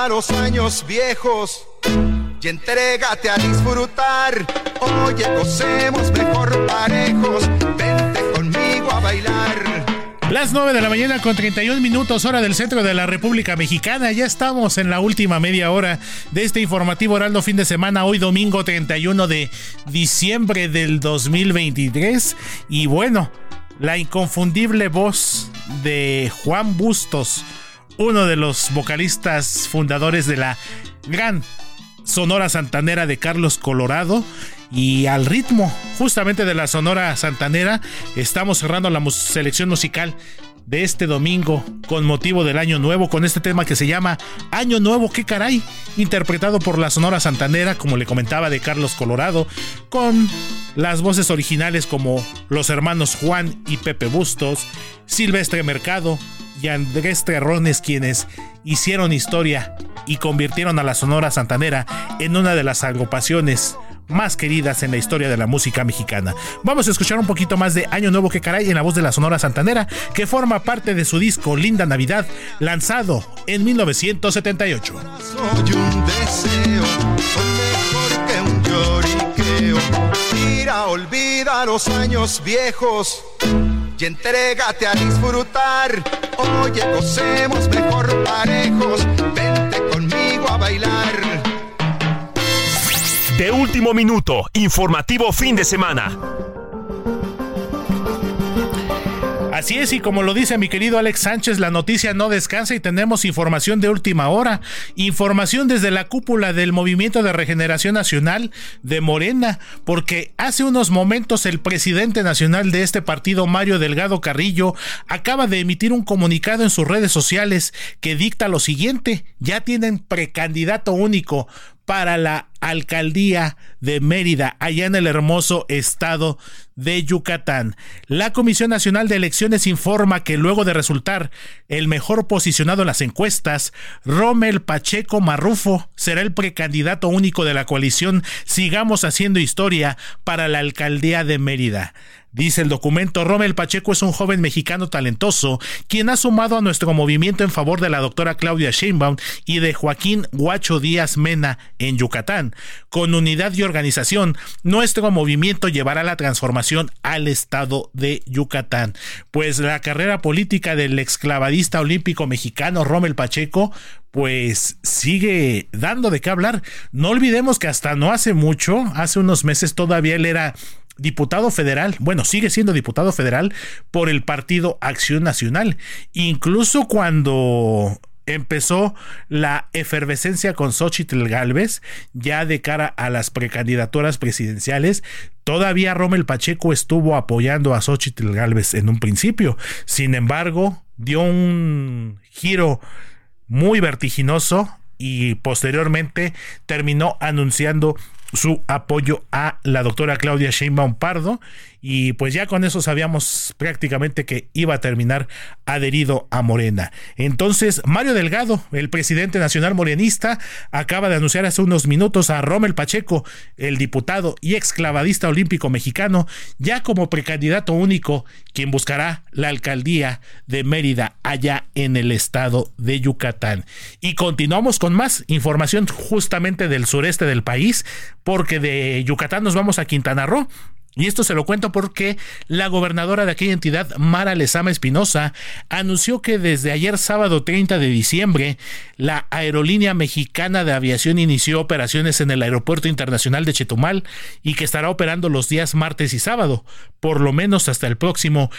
Años viejos y entrégate a disfrutar. Oye, gocemos mejor parejos, vente conmigo a bailar. Las 9 de la mañana con 31 minutos hora del centro de la República Mexicana. Ya estamos en la última media hora de este informativo Heraldo fin de semana, hoy domingo 31 de diciembre del 2023. Y bueno, la inconfundible voz de Juan Bustos uno de los vocalistas fundadores de la gran Sonora Santanera de Carlos Colorado. Y al ritmo justamente de la Sonora Santanera estamos cerrando la selección musical de este domingo con motivo del Año Nuevo con este tema que se llama Año Nuevo, qué caray, interpretado por la Sonora Santanera, como le comentaba de Carlos Colorado, con las voces originales como los hermanos Juan y Pepe Bustos, Silvestre Mercado y Andrés Terrones quienes hicieron historia y convirtieron a la Sonora Santanera en una de las agrupaciones más queridas en la historia de la música mexicana. Vamos a escuchar un poquito más de Año Nuevo que caray en la voz de la Sonora Santanera, que forma parte de su disco Linda Navidad, lanzado en 1978. Soy un deseo, mejor que un. Mira, olvida los años viejos y entrégate a disfrutar. Oye, gocemos mejor parejos, De último minuto, informativo fin de semana. Así es, y como lo dice mi querido Alex Sánchez, la noticia no descansa y tenemos información de última hora. Información desde la cúpula del Movimiento de Regeneración Nacional de Morena, porque hace unos momentos el presidente nacional de este partido, Mario Delgado Carrillo, acaba de emitir un comunicado en sus redes sociales que dicta lo siguiente, ya tienen precandidato único para la alcaldía de Mérida, allá en el hermoso estado de Yucatán. La Comisión Nacional de Elecciones informa que luego de resultar el mejor posicionado en las encuestas, Rommel Pacheco Marrufo será el precandidato único de la coalición Sigamos haciendo historia para la alcaldía de Mérida. Dice el documento, Rommel Pacheco es un joven mexicano talentoso, quien ha sumado a nuestro movimiento en favor de la doctora Claudia Sheinbaum y de Joaquín Guacho Díaz Mena en Yucatán. Con unidad y organización, nuestro movimiento llevará la transformación al estado de Yucatán. Pues la carrera política del exclavadista olímpico mexicano Rommel Pacheco pues sigue dando de qué hablar. No olvidemos que hasta no hace mucho, hace unos meses todavía él era diputado federal, bueno, sigue siendo diputado federal por el partido Acción Nacional. Incluso cuando empezó la efervescencia con Xochitl Galvez, ya de cara a las precandidaturas presidenciales, todavía Rommel Pacheco estuvo apoyando a Xochitl Galvez en un principio. Sin embargo, dio un giro muy vertiginoso y posteriormente terminó anunciando su apoyo a la doctora Claudia Sheinbaum Pardo y pues ya con eso sabíamos prácticamente que iba a terminar adherido a Morena. Entonces, Mario Delgado, el presidente nacional morenista, acaba de anunciar hace unos minutos a Rommel Pacheco, el diputado y exclavadista olímpico mexicano, ya como precandidato único, quien buscará la alcaldía de Mérida allá en el estado de Yucatán. Y continuamos con más información justamente del sureste del país, porque de Yucatán nos vamos a Quintana Roo. Y esto se lo cuento porque la gobernadora de aquella entidad, Mara Lezama Espinosa, anunció que desde ayer sábado 30 de diciembre, la aerolínea mexicana de aviación inició operaciones en el Aeropuerto Internacional de Chetumal y que estará operando los días martes y sábado, por lo menos hasta el próximo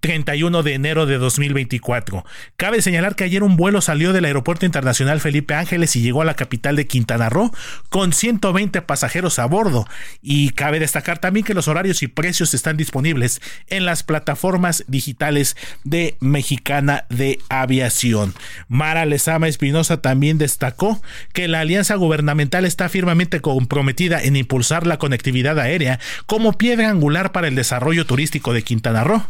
31 de enero de 2024. Cabe señalar que ayer un vuelo salió del Aeropuerto Internacional Felipe Ángeles y llegó a la capital de Quintana Roo con 120 pasajeros a bordo. Y cabe destacar también que los horarios y precios están disponibles en las plataformas digitales de Mexicana de Aviación. Mara Lezama Espinosa también destacó que la alianza gubernamental está firmemente comprometida en impulsar la conectividad aérea como piedra angular para el desarrollo turístico de Quintana Roo.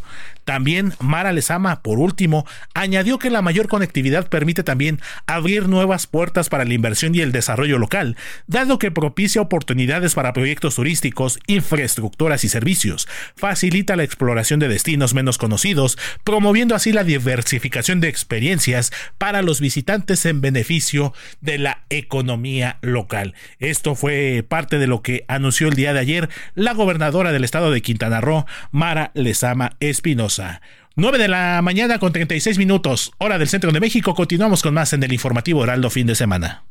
También Mara Lezama, por último, añadió que la mayor conectividad permite también abrir nuevas puertas para la inversión y el desarrollo local, dado que propicia oportunidades para proyectos turísticos, infraestructuras y servicios, facilita la exploración de destinos menos conocidos, promoviendo así la diversificación de experiencias para los visitantes en beneficio de la economía local. Esto fue parte de lo que anunció el día de ayer la gobernadora del estado de Quintana Roo, Mara Lezama Espinosa. 9 de la mañana con 36 minutos, hora del centro de México. Continuamos con más en el informativo Heraldo fin de semana.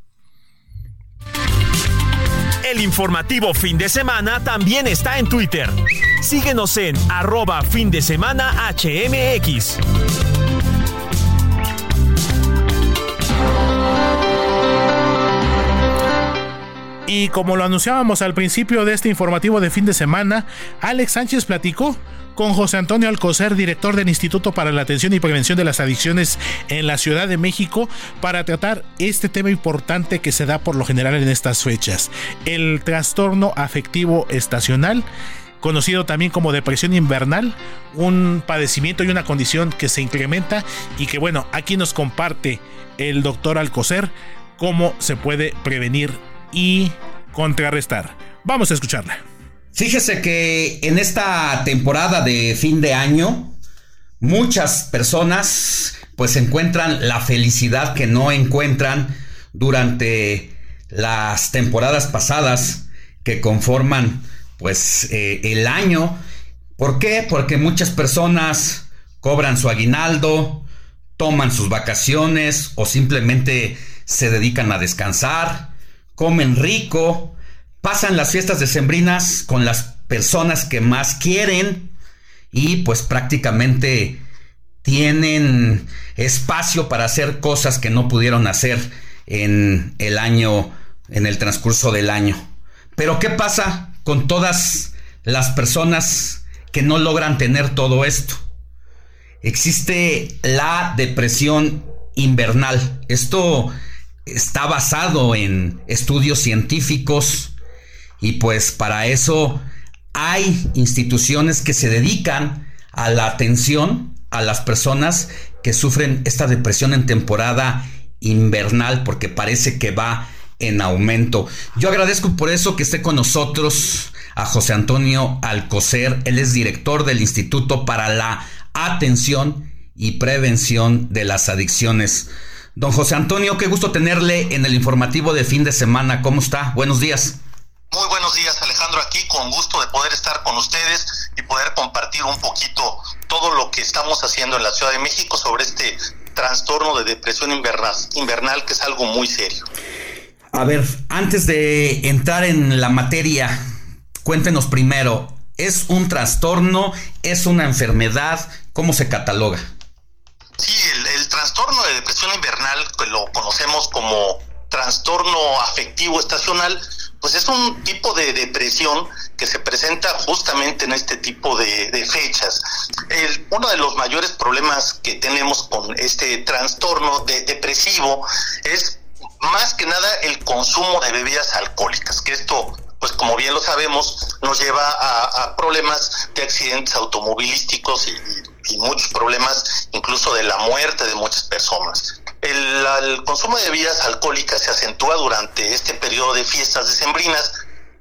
El informativo fin de semana también está en Twitter. Síguenos en arroba fin de semana HMX. Y como lo anunciábamos al principio de este informativo de fin de semana, Alex Sánchez platicó con José Antonio Alcocer, director del Instituto para la Atención y Prevención de las Adicciones en la Ciudad de México, para tratar este tema importante que se da por lo general en estas fechas, el trastorno afectivo estacional conocido también como depresión invernal, un padecimiento y una condición que se incrementa y que bueno, aquí nos comparte el doctor Alcocer cómo se puede prevenir y contrarrestar. Vamos a escucharla. Fíjese que en esta temporada de fin de año, muchas personas pues encuentran la felicidad que no encuentran durante las temporadas pasadas que conforman pues eh, el año. ¿Por qué? Porque muchas personas cobran su aguinaldo, toman sus vacaciones o simplemente se dedican a descansar, comen rico, pasan las fiestas decembrinas con las personas que más quieren y pues prácticamente tienen espacio para hacer cosas que no pudieron hacer en el año, en el transcurso del año. Pero ¿qué pasa con todas las personas que no logran tener todo esto? Existe la depresión invernal. Esto está basado en estudios científicos y pues para eso hay instituciones que se dedican a la atención a las personas que sufren esta depresión en temporada invernal porque parece que va en aumento. Yo agradezco por eso que esté con nosotros a José Antonio Alcocer, él es director del Instituto para la Atención y Prevención de las Adicciones. Don José Antonio, qué gusto tenerle en el informativo de fin de semana. ¿Cómo está? Buenos días. Muy buenos días Alejandro, aquí con gusto de poder estar con ustedes y poder compartir un poquito todo lo que estamos haciendo en la Ciudad de México sobre este trastorno de depresión invernal, que es algo muy serio. A ver, antes de entrar en la materia, cuéntenos primero, ¿es un trastorno? ¿Es una enfermedad? ¿Cómo se cataloga? Sí, el, el trastorno de depresión invernal, que lo conocemos como trastorno afectivo estacional, pues es un tipo de depresión que se presenta justamente en este tipo de, fechas. uno de los mayores problemas que tenemos con este trastorno de, depresivo es más que nada el consumo de bebidas alcohólicas, que esto pues como bien lo sabemos, nos lleva a, problemas de accidentes automovilísticos y, muchos problemas incluso de la muerte de muchas personas. El, consumo de bebidas alcohólicas se acentúa durante este periodo de fiestas decembrinas,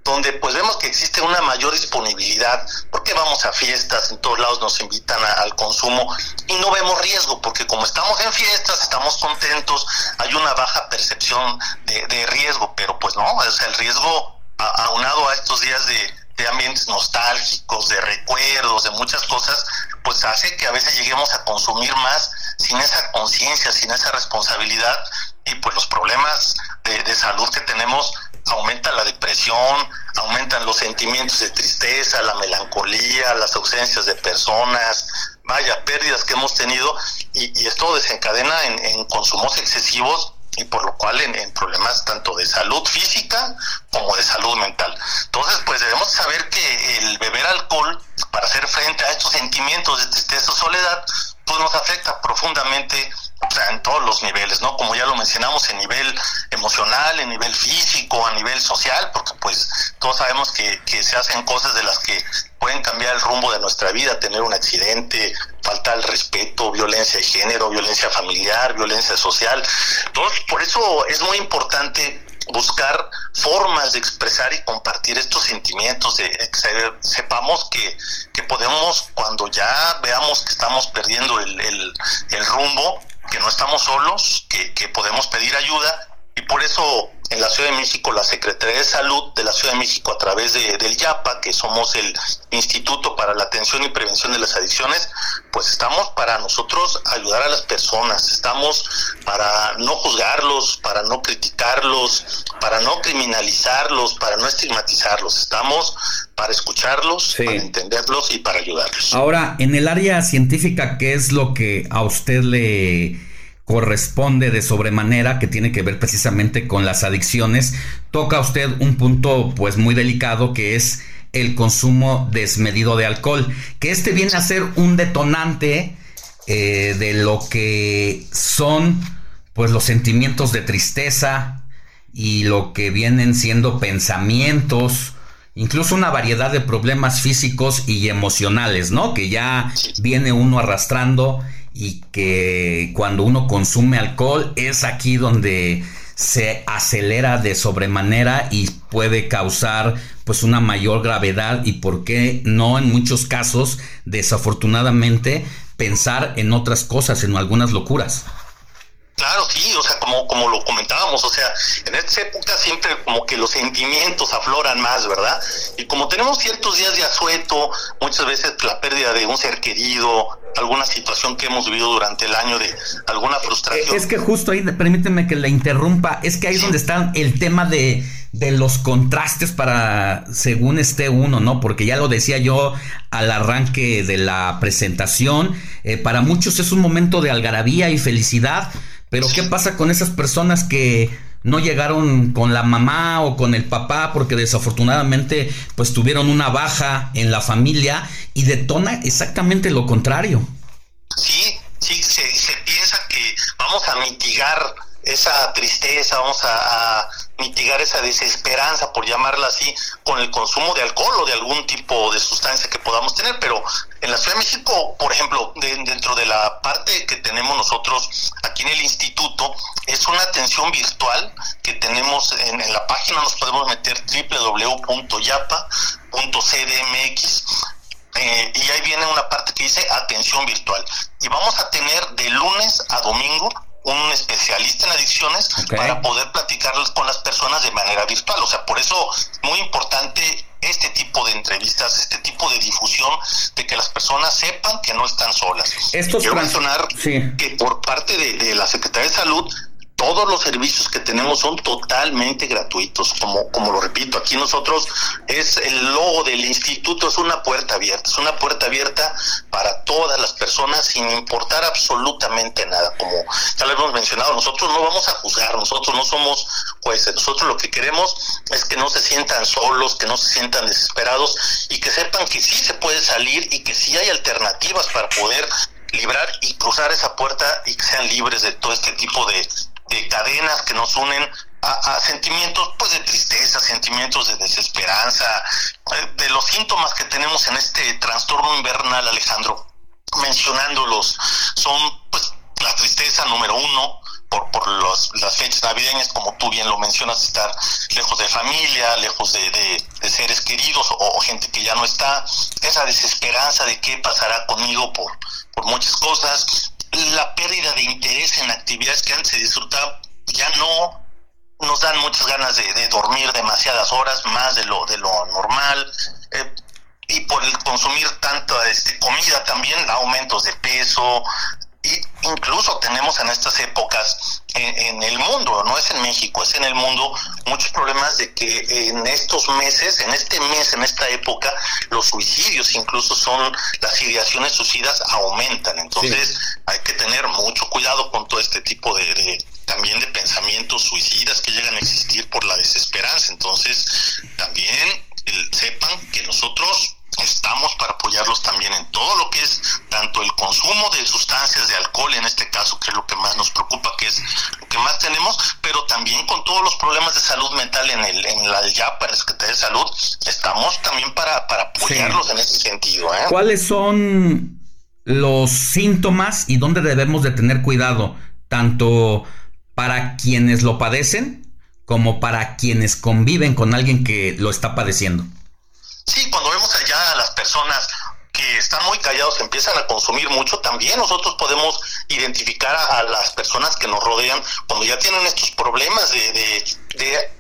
donde pues vemos que existe una mayor disponibilidad, porque vamos a fiestas, en todos lados nos invitan al consumo y no vemos riesgo, porque como estamos en fiestas, estamos contentos, hay una baja percepción de, riesgo, pero pues no, es el riesgo aunado a estos días de, de ambientes nostálgicos, de recuerdos, de muchas cosas, pues hace que a veces lleguemos a consumir más sin esa conciencia, sin esa responsabilidad. Y pues los problemas de, salud que tenemos aumentan la depresión, aumentan los sentimientos de tristeza, la melancolía, las ausencias de personas, vaya, pérdidas que hemos tenido. Y, esto desencadena en, consumos excesivos y por lo cual en, problemas tanto de salud física como de salud mental. Entonces, pues debemos saber que el beber alcohol para hacer frente a estos sentimientos de tristeza o soledad, pues nos afecta profundamente en todos los niveles, ¿no? Como ya lo mencionamos, en nivel emocional, en nivel físico, a nivel social, porque pues todos sabemos que, que se hacen cosas de las que pueden cambiar el rumbo de nuestra vida, tener un accidente, falta el respeto, violencia de género, violencia familiar, violencia social. Entonces, por eso es muy importante buscar formas de expresar y compartir estos sentimientos, de que sepamos que, que podemos, cuando ya veamos que estamos perdiendo el, el, el rumbo, que no estamos solos, que, que podemos pedir ayuda y por eso en la Ciudad de México, la Secretaría de Salud de la Ciudad de México, a través de, del YAPA, que somos el Instituto para la Atención y Prevención de las Adicciones, pues estamos para nosotros ayudar a las personas, estamos para no juzgarlos, para no criticarlos, para no criminalizarlos, para no estigmatizarlos, estamos para escucharlos, para entenderlos y para ayudarlos. Ahora, en el área científica, ¿qué es lo que a usted le corresponde de sobremanera que tiene que ver precisamente con las adicciones. Toca usted un punto pues muy delicado que es el consumo desmedido de alcohol, que este viene a ser un detonante eh, de lo que son pues los sentimientos de tristeza y lo que vienen siendo pensamientos, incluso una variedad de problemas físicos y emocionales, ¿no? Que ya viene uno arrastrando y que cuando uno consume alcohol es aquí donde se acelera de sobremanera y puede causar pues una mayor gravedad y por qué no en muchos casos desafortunadamente pensar en otras cosas, en algunas locuras. Claro, sí, o sea, como, como lo comentábamos, o sea, en esta época siempre como que los sentimientos afloran más, ¿verdad? Y como tenemos ciertos días de asueto, muchas veces la pérdida de un ser querido, alguna situación que hemos vivido durante el año de alguna frustración. Es que justo ahí, permíteme que la interrumpa, es que ahí es donde está el tema de, de los contrastes para según esté uno, ¿no? Porque ya lo decía yo al arranque de la presentación, eh, para muchos es un momento de algarabía y felicidad, pero ¿qué pasa con esas personas que no llegaron con la mamá o con el papá porque desafortunadamente pues tuvieron una baja en la familia y detona exactamente lo contrario? Sí, sí, se, piensa que vamos a mitigar esa tristeza, vamos a, mitigar esa desesperanza, por llamarla así, con el consumo de alcohol o de algún tipo de sustancia que podamos tener. Pero en la Ciudad de México, por ejemplo, de, dentro de la parte que tenemos nosotros aquí en el instituto, es una atención virtual que tenemos en, en la página, nos podemos meter www.yapa.cdmx eh, y ahí viene una parte que dice atención virtual. Y vamos a tener de lunes a domingo un especialista en adicciones okay. para poder platicar con las personas de manera virtual. O sea, por eso muy importante este tipo de entrevistas, este tipo de difusión, de que las personas sepan que no están solas. Estos Quiero mencionar sí. que por parte de, de la Secretaría de Salud todos los servicios que tenemos son totalmente gratuitos, como, como lo repito, aquí nosotros es el logo del instituto, es una puerta abierta, es una puerta abierta para todas las personas sin importar absolutamente nada, como ya lo hemos mencionado, nosotros no vamos a juzgar, nosotros no somos jueces, nosotros lo que queremos es que no se sientan solos, que no se sientan desesperados y que sepan que sí se puede salir y que sí hay alternativas para poder librar y cruzar esa puerta y que sean libres de todo este tipo de, de cadenas que nos unen a, sentimientos pues de tristeza, sentimientos de desesperanza, eh, de los síntomas que tenemos en este trastorno invernal, Alejandro, mencionándolos, son pues la tristeza número uno, por, por los, las fechas navideñas, como tú bien lo mencionas, estar lejos de familia, lejos de seres queridos o, o, gente que ya no está, esa desesperanza de qué pasará conmigo por, por muchas cosas, la pérdida de interés en actividades que antes se disfrutaba ya no. Nos dan muchas ganas de, de dormir demasiadas horas más de lo de lo normal. Eh, y por el consumir tanta este, comida también aumentos de peso y incluso tenemos en estas épocas en, en, el mundo, no es en México, es en el mundo, muchos problemas de que en estos meses, en este mes, en esta época, los suicidios incluso son, las ideaciones suicidas aumentan. Entonces sí. hay que tener mucho cuidado con todo este tipo de, de también de pensamientos suicidas que llegan a existir por la desesperanza. Entonces también el, sepan que nosotros estamos para apoyarlos también en todo lo que es tanto el consumo de sustancias de alcohol en este caso que es lo que más nos preocupa que es lo que más tenemos pero también con todos los problemas de salud mental en el en la YAPA la Secretaría de Salud estamos también para, para apoyarlos sí. en ese sentido ¿eh? ¿cuáles son los síntomas y dónde debemos de tener cuidado tanto para quienes lo padecen como para quienes conviven con alguien que lo está padeciendo Sí, cuando vemos allá a las personas que están muy callados, empiezan a consumir mucho, también nosotros podemos identificar a, a las personas que nos rodean cuando ya tienen estos problemas de, de, de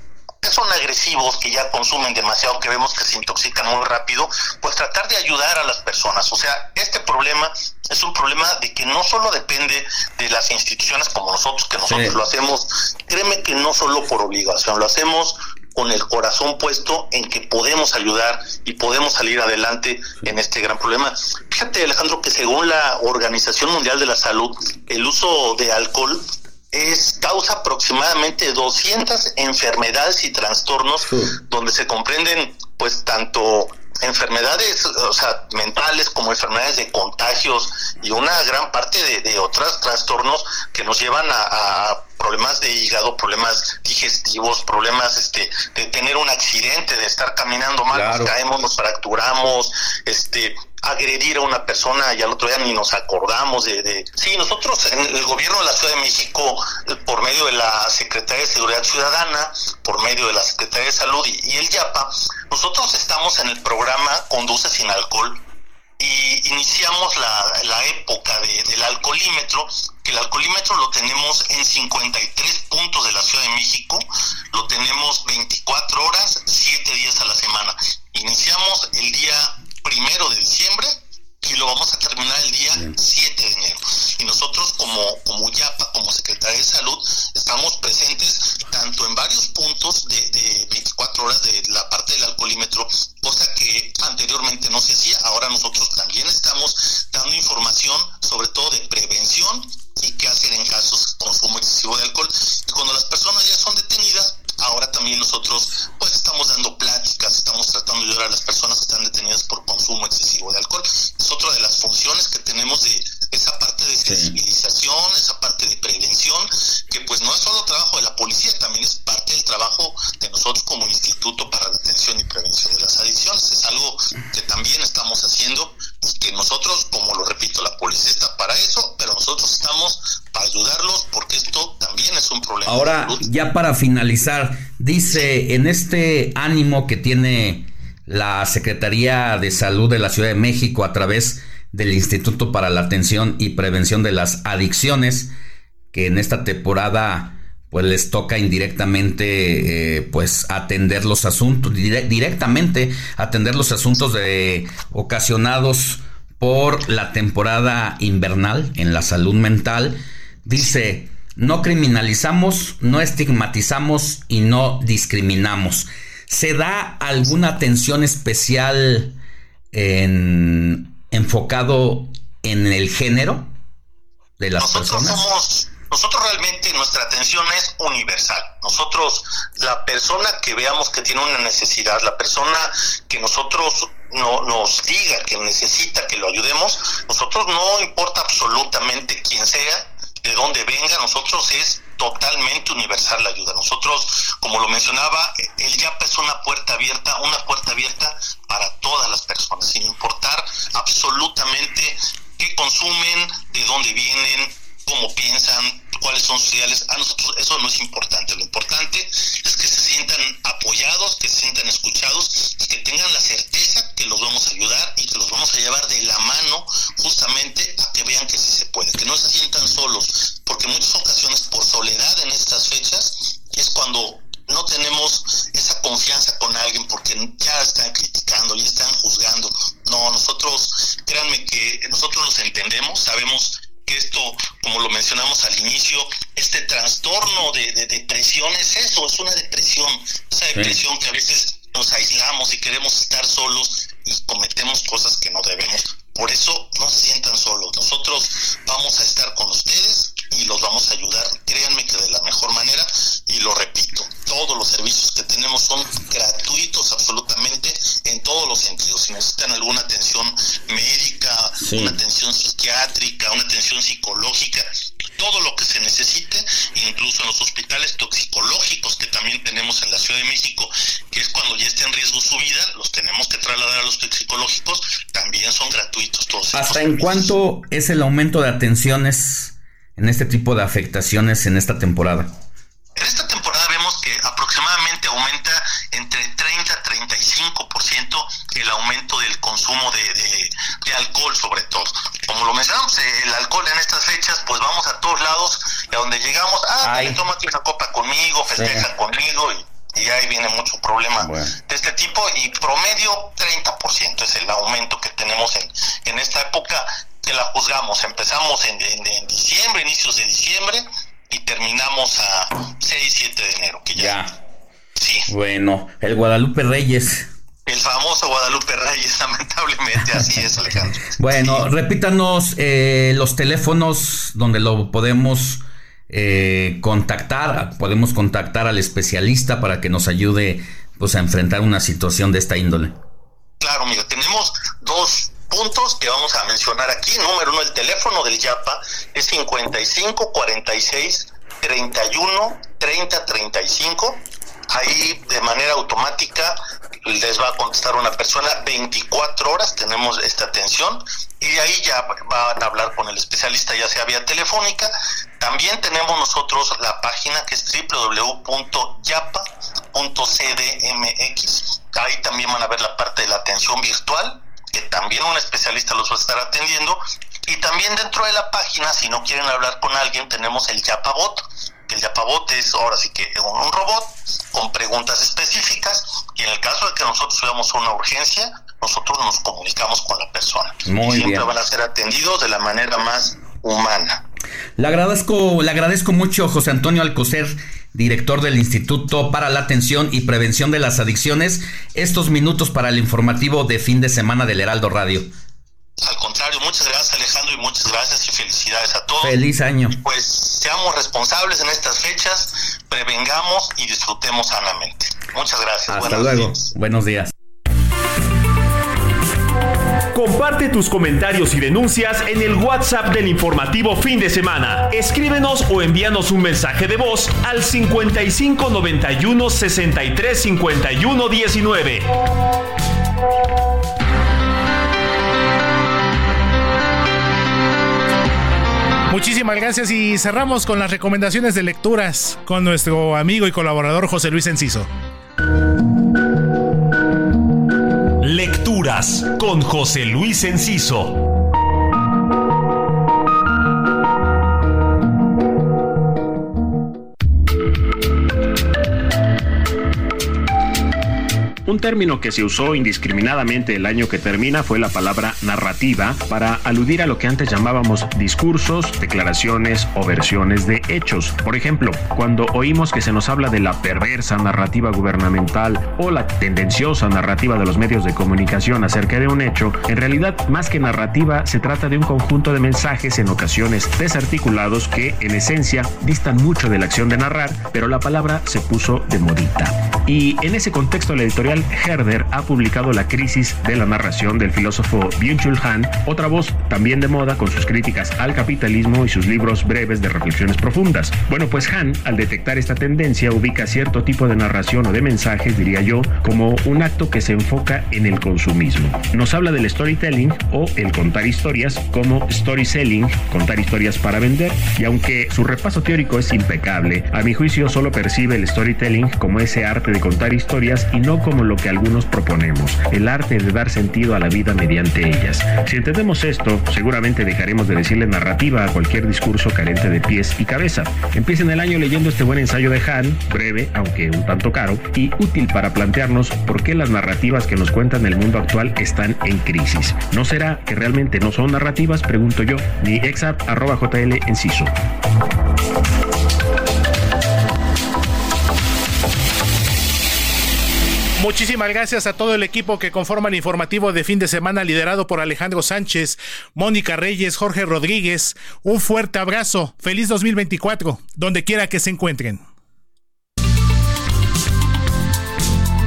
que son agresivos, que ya consumen demasiado, que vemos que se intoxican muy rápido, pues tratar de ayudar a las personas. O sea, este problema es un problema de que no solo depende de las instituciones como nosotros, que nosotros sí. lo hacemos, créeme que no solo por obligación, lo hacemos con el corazón puesto en que podemos ayudar y podemos salir adelante en este gran problema. Fíjate, Alejandro, que según la Organización Mundial de la Salud, el uso de alcohol es causa aproximadamente 200 enfermedades y trastornos donde se comprenden pues tanto enfermedades, o sea, mentales como enfermedades de contagios y una gran parte de, de otros trastornos que nos llevan a, a problemas de hígado, problemas digestivos, problemas este de tener un accidente, de estar caminando mal, nos caemos, nos fracturamos, este agredir a una persona y al otro día ni nos acordamos de, de... Sí, nosotros en el gobierno de la Ciudad de México, por medio de la Secretaría de Seguridad Ciudadana, por medio de la Secretaría de Salud y, y el YAPA, nosotros estamos en el programa Conduce sin alcohol y iniciamos la, la época de- del alcoholímetro, que el alcoholímetro lo tenemos en 53 puntos de la Ciudad de México, lo tenemos 24 horas, 7 días a la semana. Iniciamos el día primero de diciembre y lo vamos a terminar el día 7 de enero. Y nosotros como, como YAPA, como Secretaría de Salud, estamos presentes tanto en varios puntos de, de 24 horas de la parte del alcoholímetro, cosa que anteriormente no se hacía. Ahora nosotros también estamos dando información, sobre todo de prevención y qué hacer en casos de consumo excesivo de alcohol. Y cuando las personas ya son detenidas, ahora también nosotros pues estamos dando pláticas, estamos tratando de ayudar a las personas que están detenidas por consumo excesivo de alcohol. Es otra de las funciones que tenemos de esa parte de sensibilización, esa parte de prevención, que pues no es solo trabajo de la policía, también es parte del trabajo de nosotros como Instituto para la Atención y Prevención de las Adicciones. Es algo que también estamos haciendo y que nosotros, como lo repito, la policía está para eso, pero nosotros estamos para ayudarlos porque esto también es un problema. Ahora, ya para finalizar, dice, en este ánimo que tiene la Secretaría de Salud de la Ciudad de México a través del Instituto para la Atención y Prevención de las Adicciones, que en esta temporada pues les toca indirectamente eh, pues atender los asuntos dire- directamente atender los asuntos de ocasionados por la temporada invernal en la salud mental. Dice no criminalizamos no estigmatizamos y no discriminamos. Se da alguna atención especial en enfocado en el género de las nosotros personas somos nosotros realmente nuestra atención es universal. Nosotros la persona que veamos que tiene una necesidad la persona que nosotros no, nos diga que necesita que lo ayudemos nosotros no importa absolutamente quién sea de dónde venga nosotros es totalmente universal la ayuda. Nosotros como lo mencionaba el YAPA es una puerta abierta una puerta abierta para todas las personas sin importar absolutamente qué consumen, de dónde vienen, cómo piensan, cuáles son sus ideales. A nosotros eso no es importante. Lo importante es que se sientan apoyados, que se sientan escuchados y que tengan la certeza que los vamos a ayudar y que los vamos a llevar de la mano justamente a que vean que sí se puede, que no se sientan solos, porque en muchas ocasiones por soledad en estas fechas es cuando no tenemos esa confianza con alguien porque ya están criticando, ya están juzgando. No, nosotros, créanme que nosotros los entendemos, sabemos esto, como lo mencionamos al inicio, este trastorno de, de depresión es eso, es una depresión, esa depresión que a veces nos aislamos y queremos estar solos y cometemos cosas que no debemos. Por eso no se sientan solos. Nosotros vamos a estar con ustedes y los vamos a ayudar. Créanme que de la mejor manera y lo repito, todos los servicios que tenemos son gratuitos absolutamente en todos los sentidos. Si necesitan alguna atención médica, Sí. una atención psiquiátrica, una atención psicológica, todo lo que se necesite, incluso en los hospitales toxicológicos que también tenemos en la Ciudad de México, que es cuando ya está en riesgo su vida, los tenemos que trasladar a los toxicológicos, también son gratuitos todos. ¿Hasta en cuánto es el aumento de atenciones en este tipo de afectaciones en esta temporada? En esta temporada vemos que aproximadamente aumenta entre 30 a 35% el aumento del consumo de, de- de alcohol sobre todo. Como lo mencionamos, eh, el alcohol en estas fechas, pues vamos a todos lados y a donde llegamos, ah, Ay. dale, tómate una copa conmigo, festeja Sí. conmigo y, y ahí viene mucho problema de este tipo y promedio 30% es el aumento que tenemos en, en esta época que la juzgamos. Empezamos en, en- en diciembre, inicios de diciembre y terminamos a 6, 7 de enero, que ya, Sí. Bueno, el Guadalupe Reyes. El famoso Guadalupe Reyes, lamentablemente, así es, Alejandro. Bueno, repítanos eh, los teléfonos donde lo podemos eh, contactar, podemos contactar al especialista para que nos ayude pues a enfrentar una situación de esta índole. Claro, mira, tenemos dos puntos que vamos a mencionar aquí. Número uno, el teléfono del YAPA es 55 46 31 30 35. Ahí de manera automática les va a contestar una persona 24 horas, tenemos esta atención y ahí ya van a hablar con el especialista ya sea vía telefónica. También tenemos nosotros la página que es www.yapa.cdmx. Ahí también van a ver la parte de la atención virtual, que también un especialista los va a estar atendiendo. Y también dentro de la página, si no quieren hablar con alguien, tenemos el YapaBot, el YapaBot es ahora sí que un, robot con preguntas específicas y en el caso de que nosotros tuviéramos una urgencia, nosotros nos comunicamos con la persona. Muy y siempre bien. van a ser atendidos de la manera más humana. Le agradezco, le agradezco mucho José Antonio Alcocer, director del Instituto para la Atención y Prevención de las Adicciones, estos minutos para el informativo de fin de semana del Heraldo Radio. Al contrario, muchas gracias Alejandro y muchas gracias y felicidades a todos. Feliz año. Pues seamos responsables en estas fechas, prevengamos y disfrutemos sanamente. Muchas gracias. Hasta Buenos luego. días. Buenos días. Comparte tus comentarios y denuncias en el WhatsApp del informativo fin de semana. Escríbenos o envíanos un mensaje de voz al 55 91 63 51 19. Muchísimas gracias y cerramos con las recomendaciones de lecturas con nuestro amigo y colaborador José Luis Enciso. Lecturas con José Luis Enciso. Un término que se usó indiscriminadamente el año que termina fue la palabra narrativa para aludir a lo que antes llamábamos discursos, declaraciones o versiones de hechos. Por ejemplo, cuando oímos que se nos habla de la perversa narrativa gubernamental o la tendenciosa narrativa de los medios de comunicación acerca de un hecho, en realidad más que narrativa se trata de un conjunto de mensajes en ocasiones desarticulados que en esencia distan mucho de la acción de narrar, pero la palabra se puso de modita. Y en ese contexto la editorial Herder ha publicado La crisis de la narración del filósofo Byung-Chul Han, otra voz también de moda con sus críticas al capitalismo y sus libros breves de reflexiones profundas. Bueno, pues Han, al detectar esta tendencia, ubica cierto tipo de narración o de mensajes, diría yo, como un acto que se enfoca en el consumismo. Nos habla del storytelling o el contar historias como story selling, contar historias para vender, y aunque su repaso teórico es impecable, a mi juicio solo percibe el storytelling como ese arte de contar historias y no como lo que algunos proponemos, el arte de dar sentido a la vida mediante ellas. Si entendemos esto, seguramente dejaremos de decirle narrativa a cualquier discurso carente de pies y cabeza. Empiecen el año leyendo este buen ensayo de Han, breve, aunque un tanto caro, y útil para plantearnos por qué las narrativas que nos cuentan el mundo actual están en crisis. ¿No será que realmente no son narrativas? Pregunto yo. Mi exap jl enciso. Muchísimas gracias a todo el equipo que conforma el informativo de fin de semana liderado por Alejandro Sánchez, Mónica Reyes, Jorge Rodríguez. Un fuerte abrazo. Feliz 2024, donde quiera que se encuentren.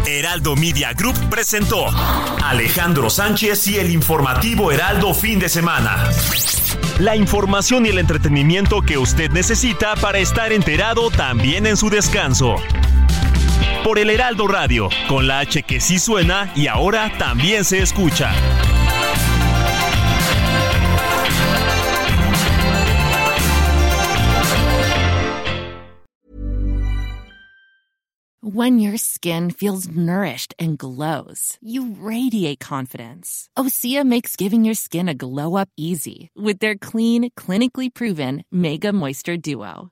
Heraldo Media Group presentó Alejandro Sánchez y el informativo Heraldo fin de semana. La información y el entretenimiento que usted necesita para estar enterado también en su descanso. Por el Heraldo Radio, con la H que sí suena y ahora también se escucha. When your skin feels nourished and glows, you radiate confidence. Osea makes giving your skin a glow up easy with their clean, clinically proven Mega Moisture Duo.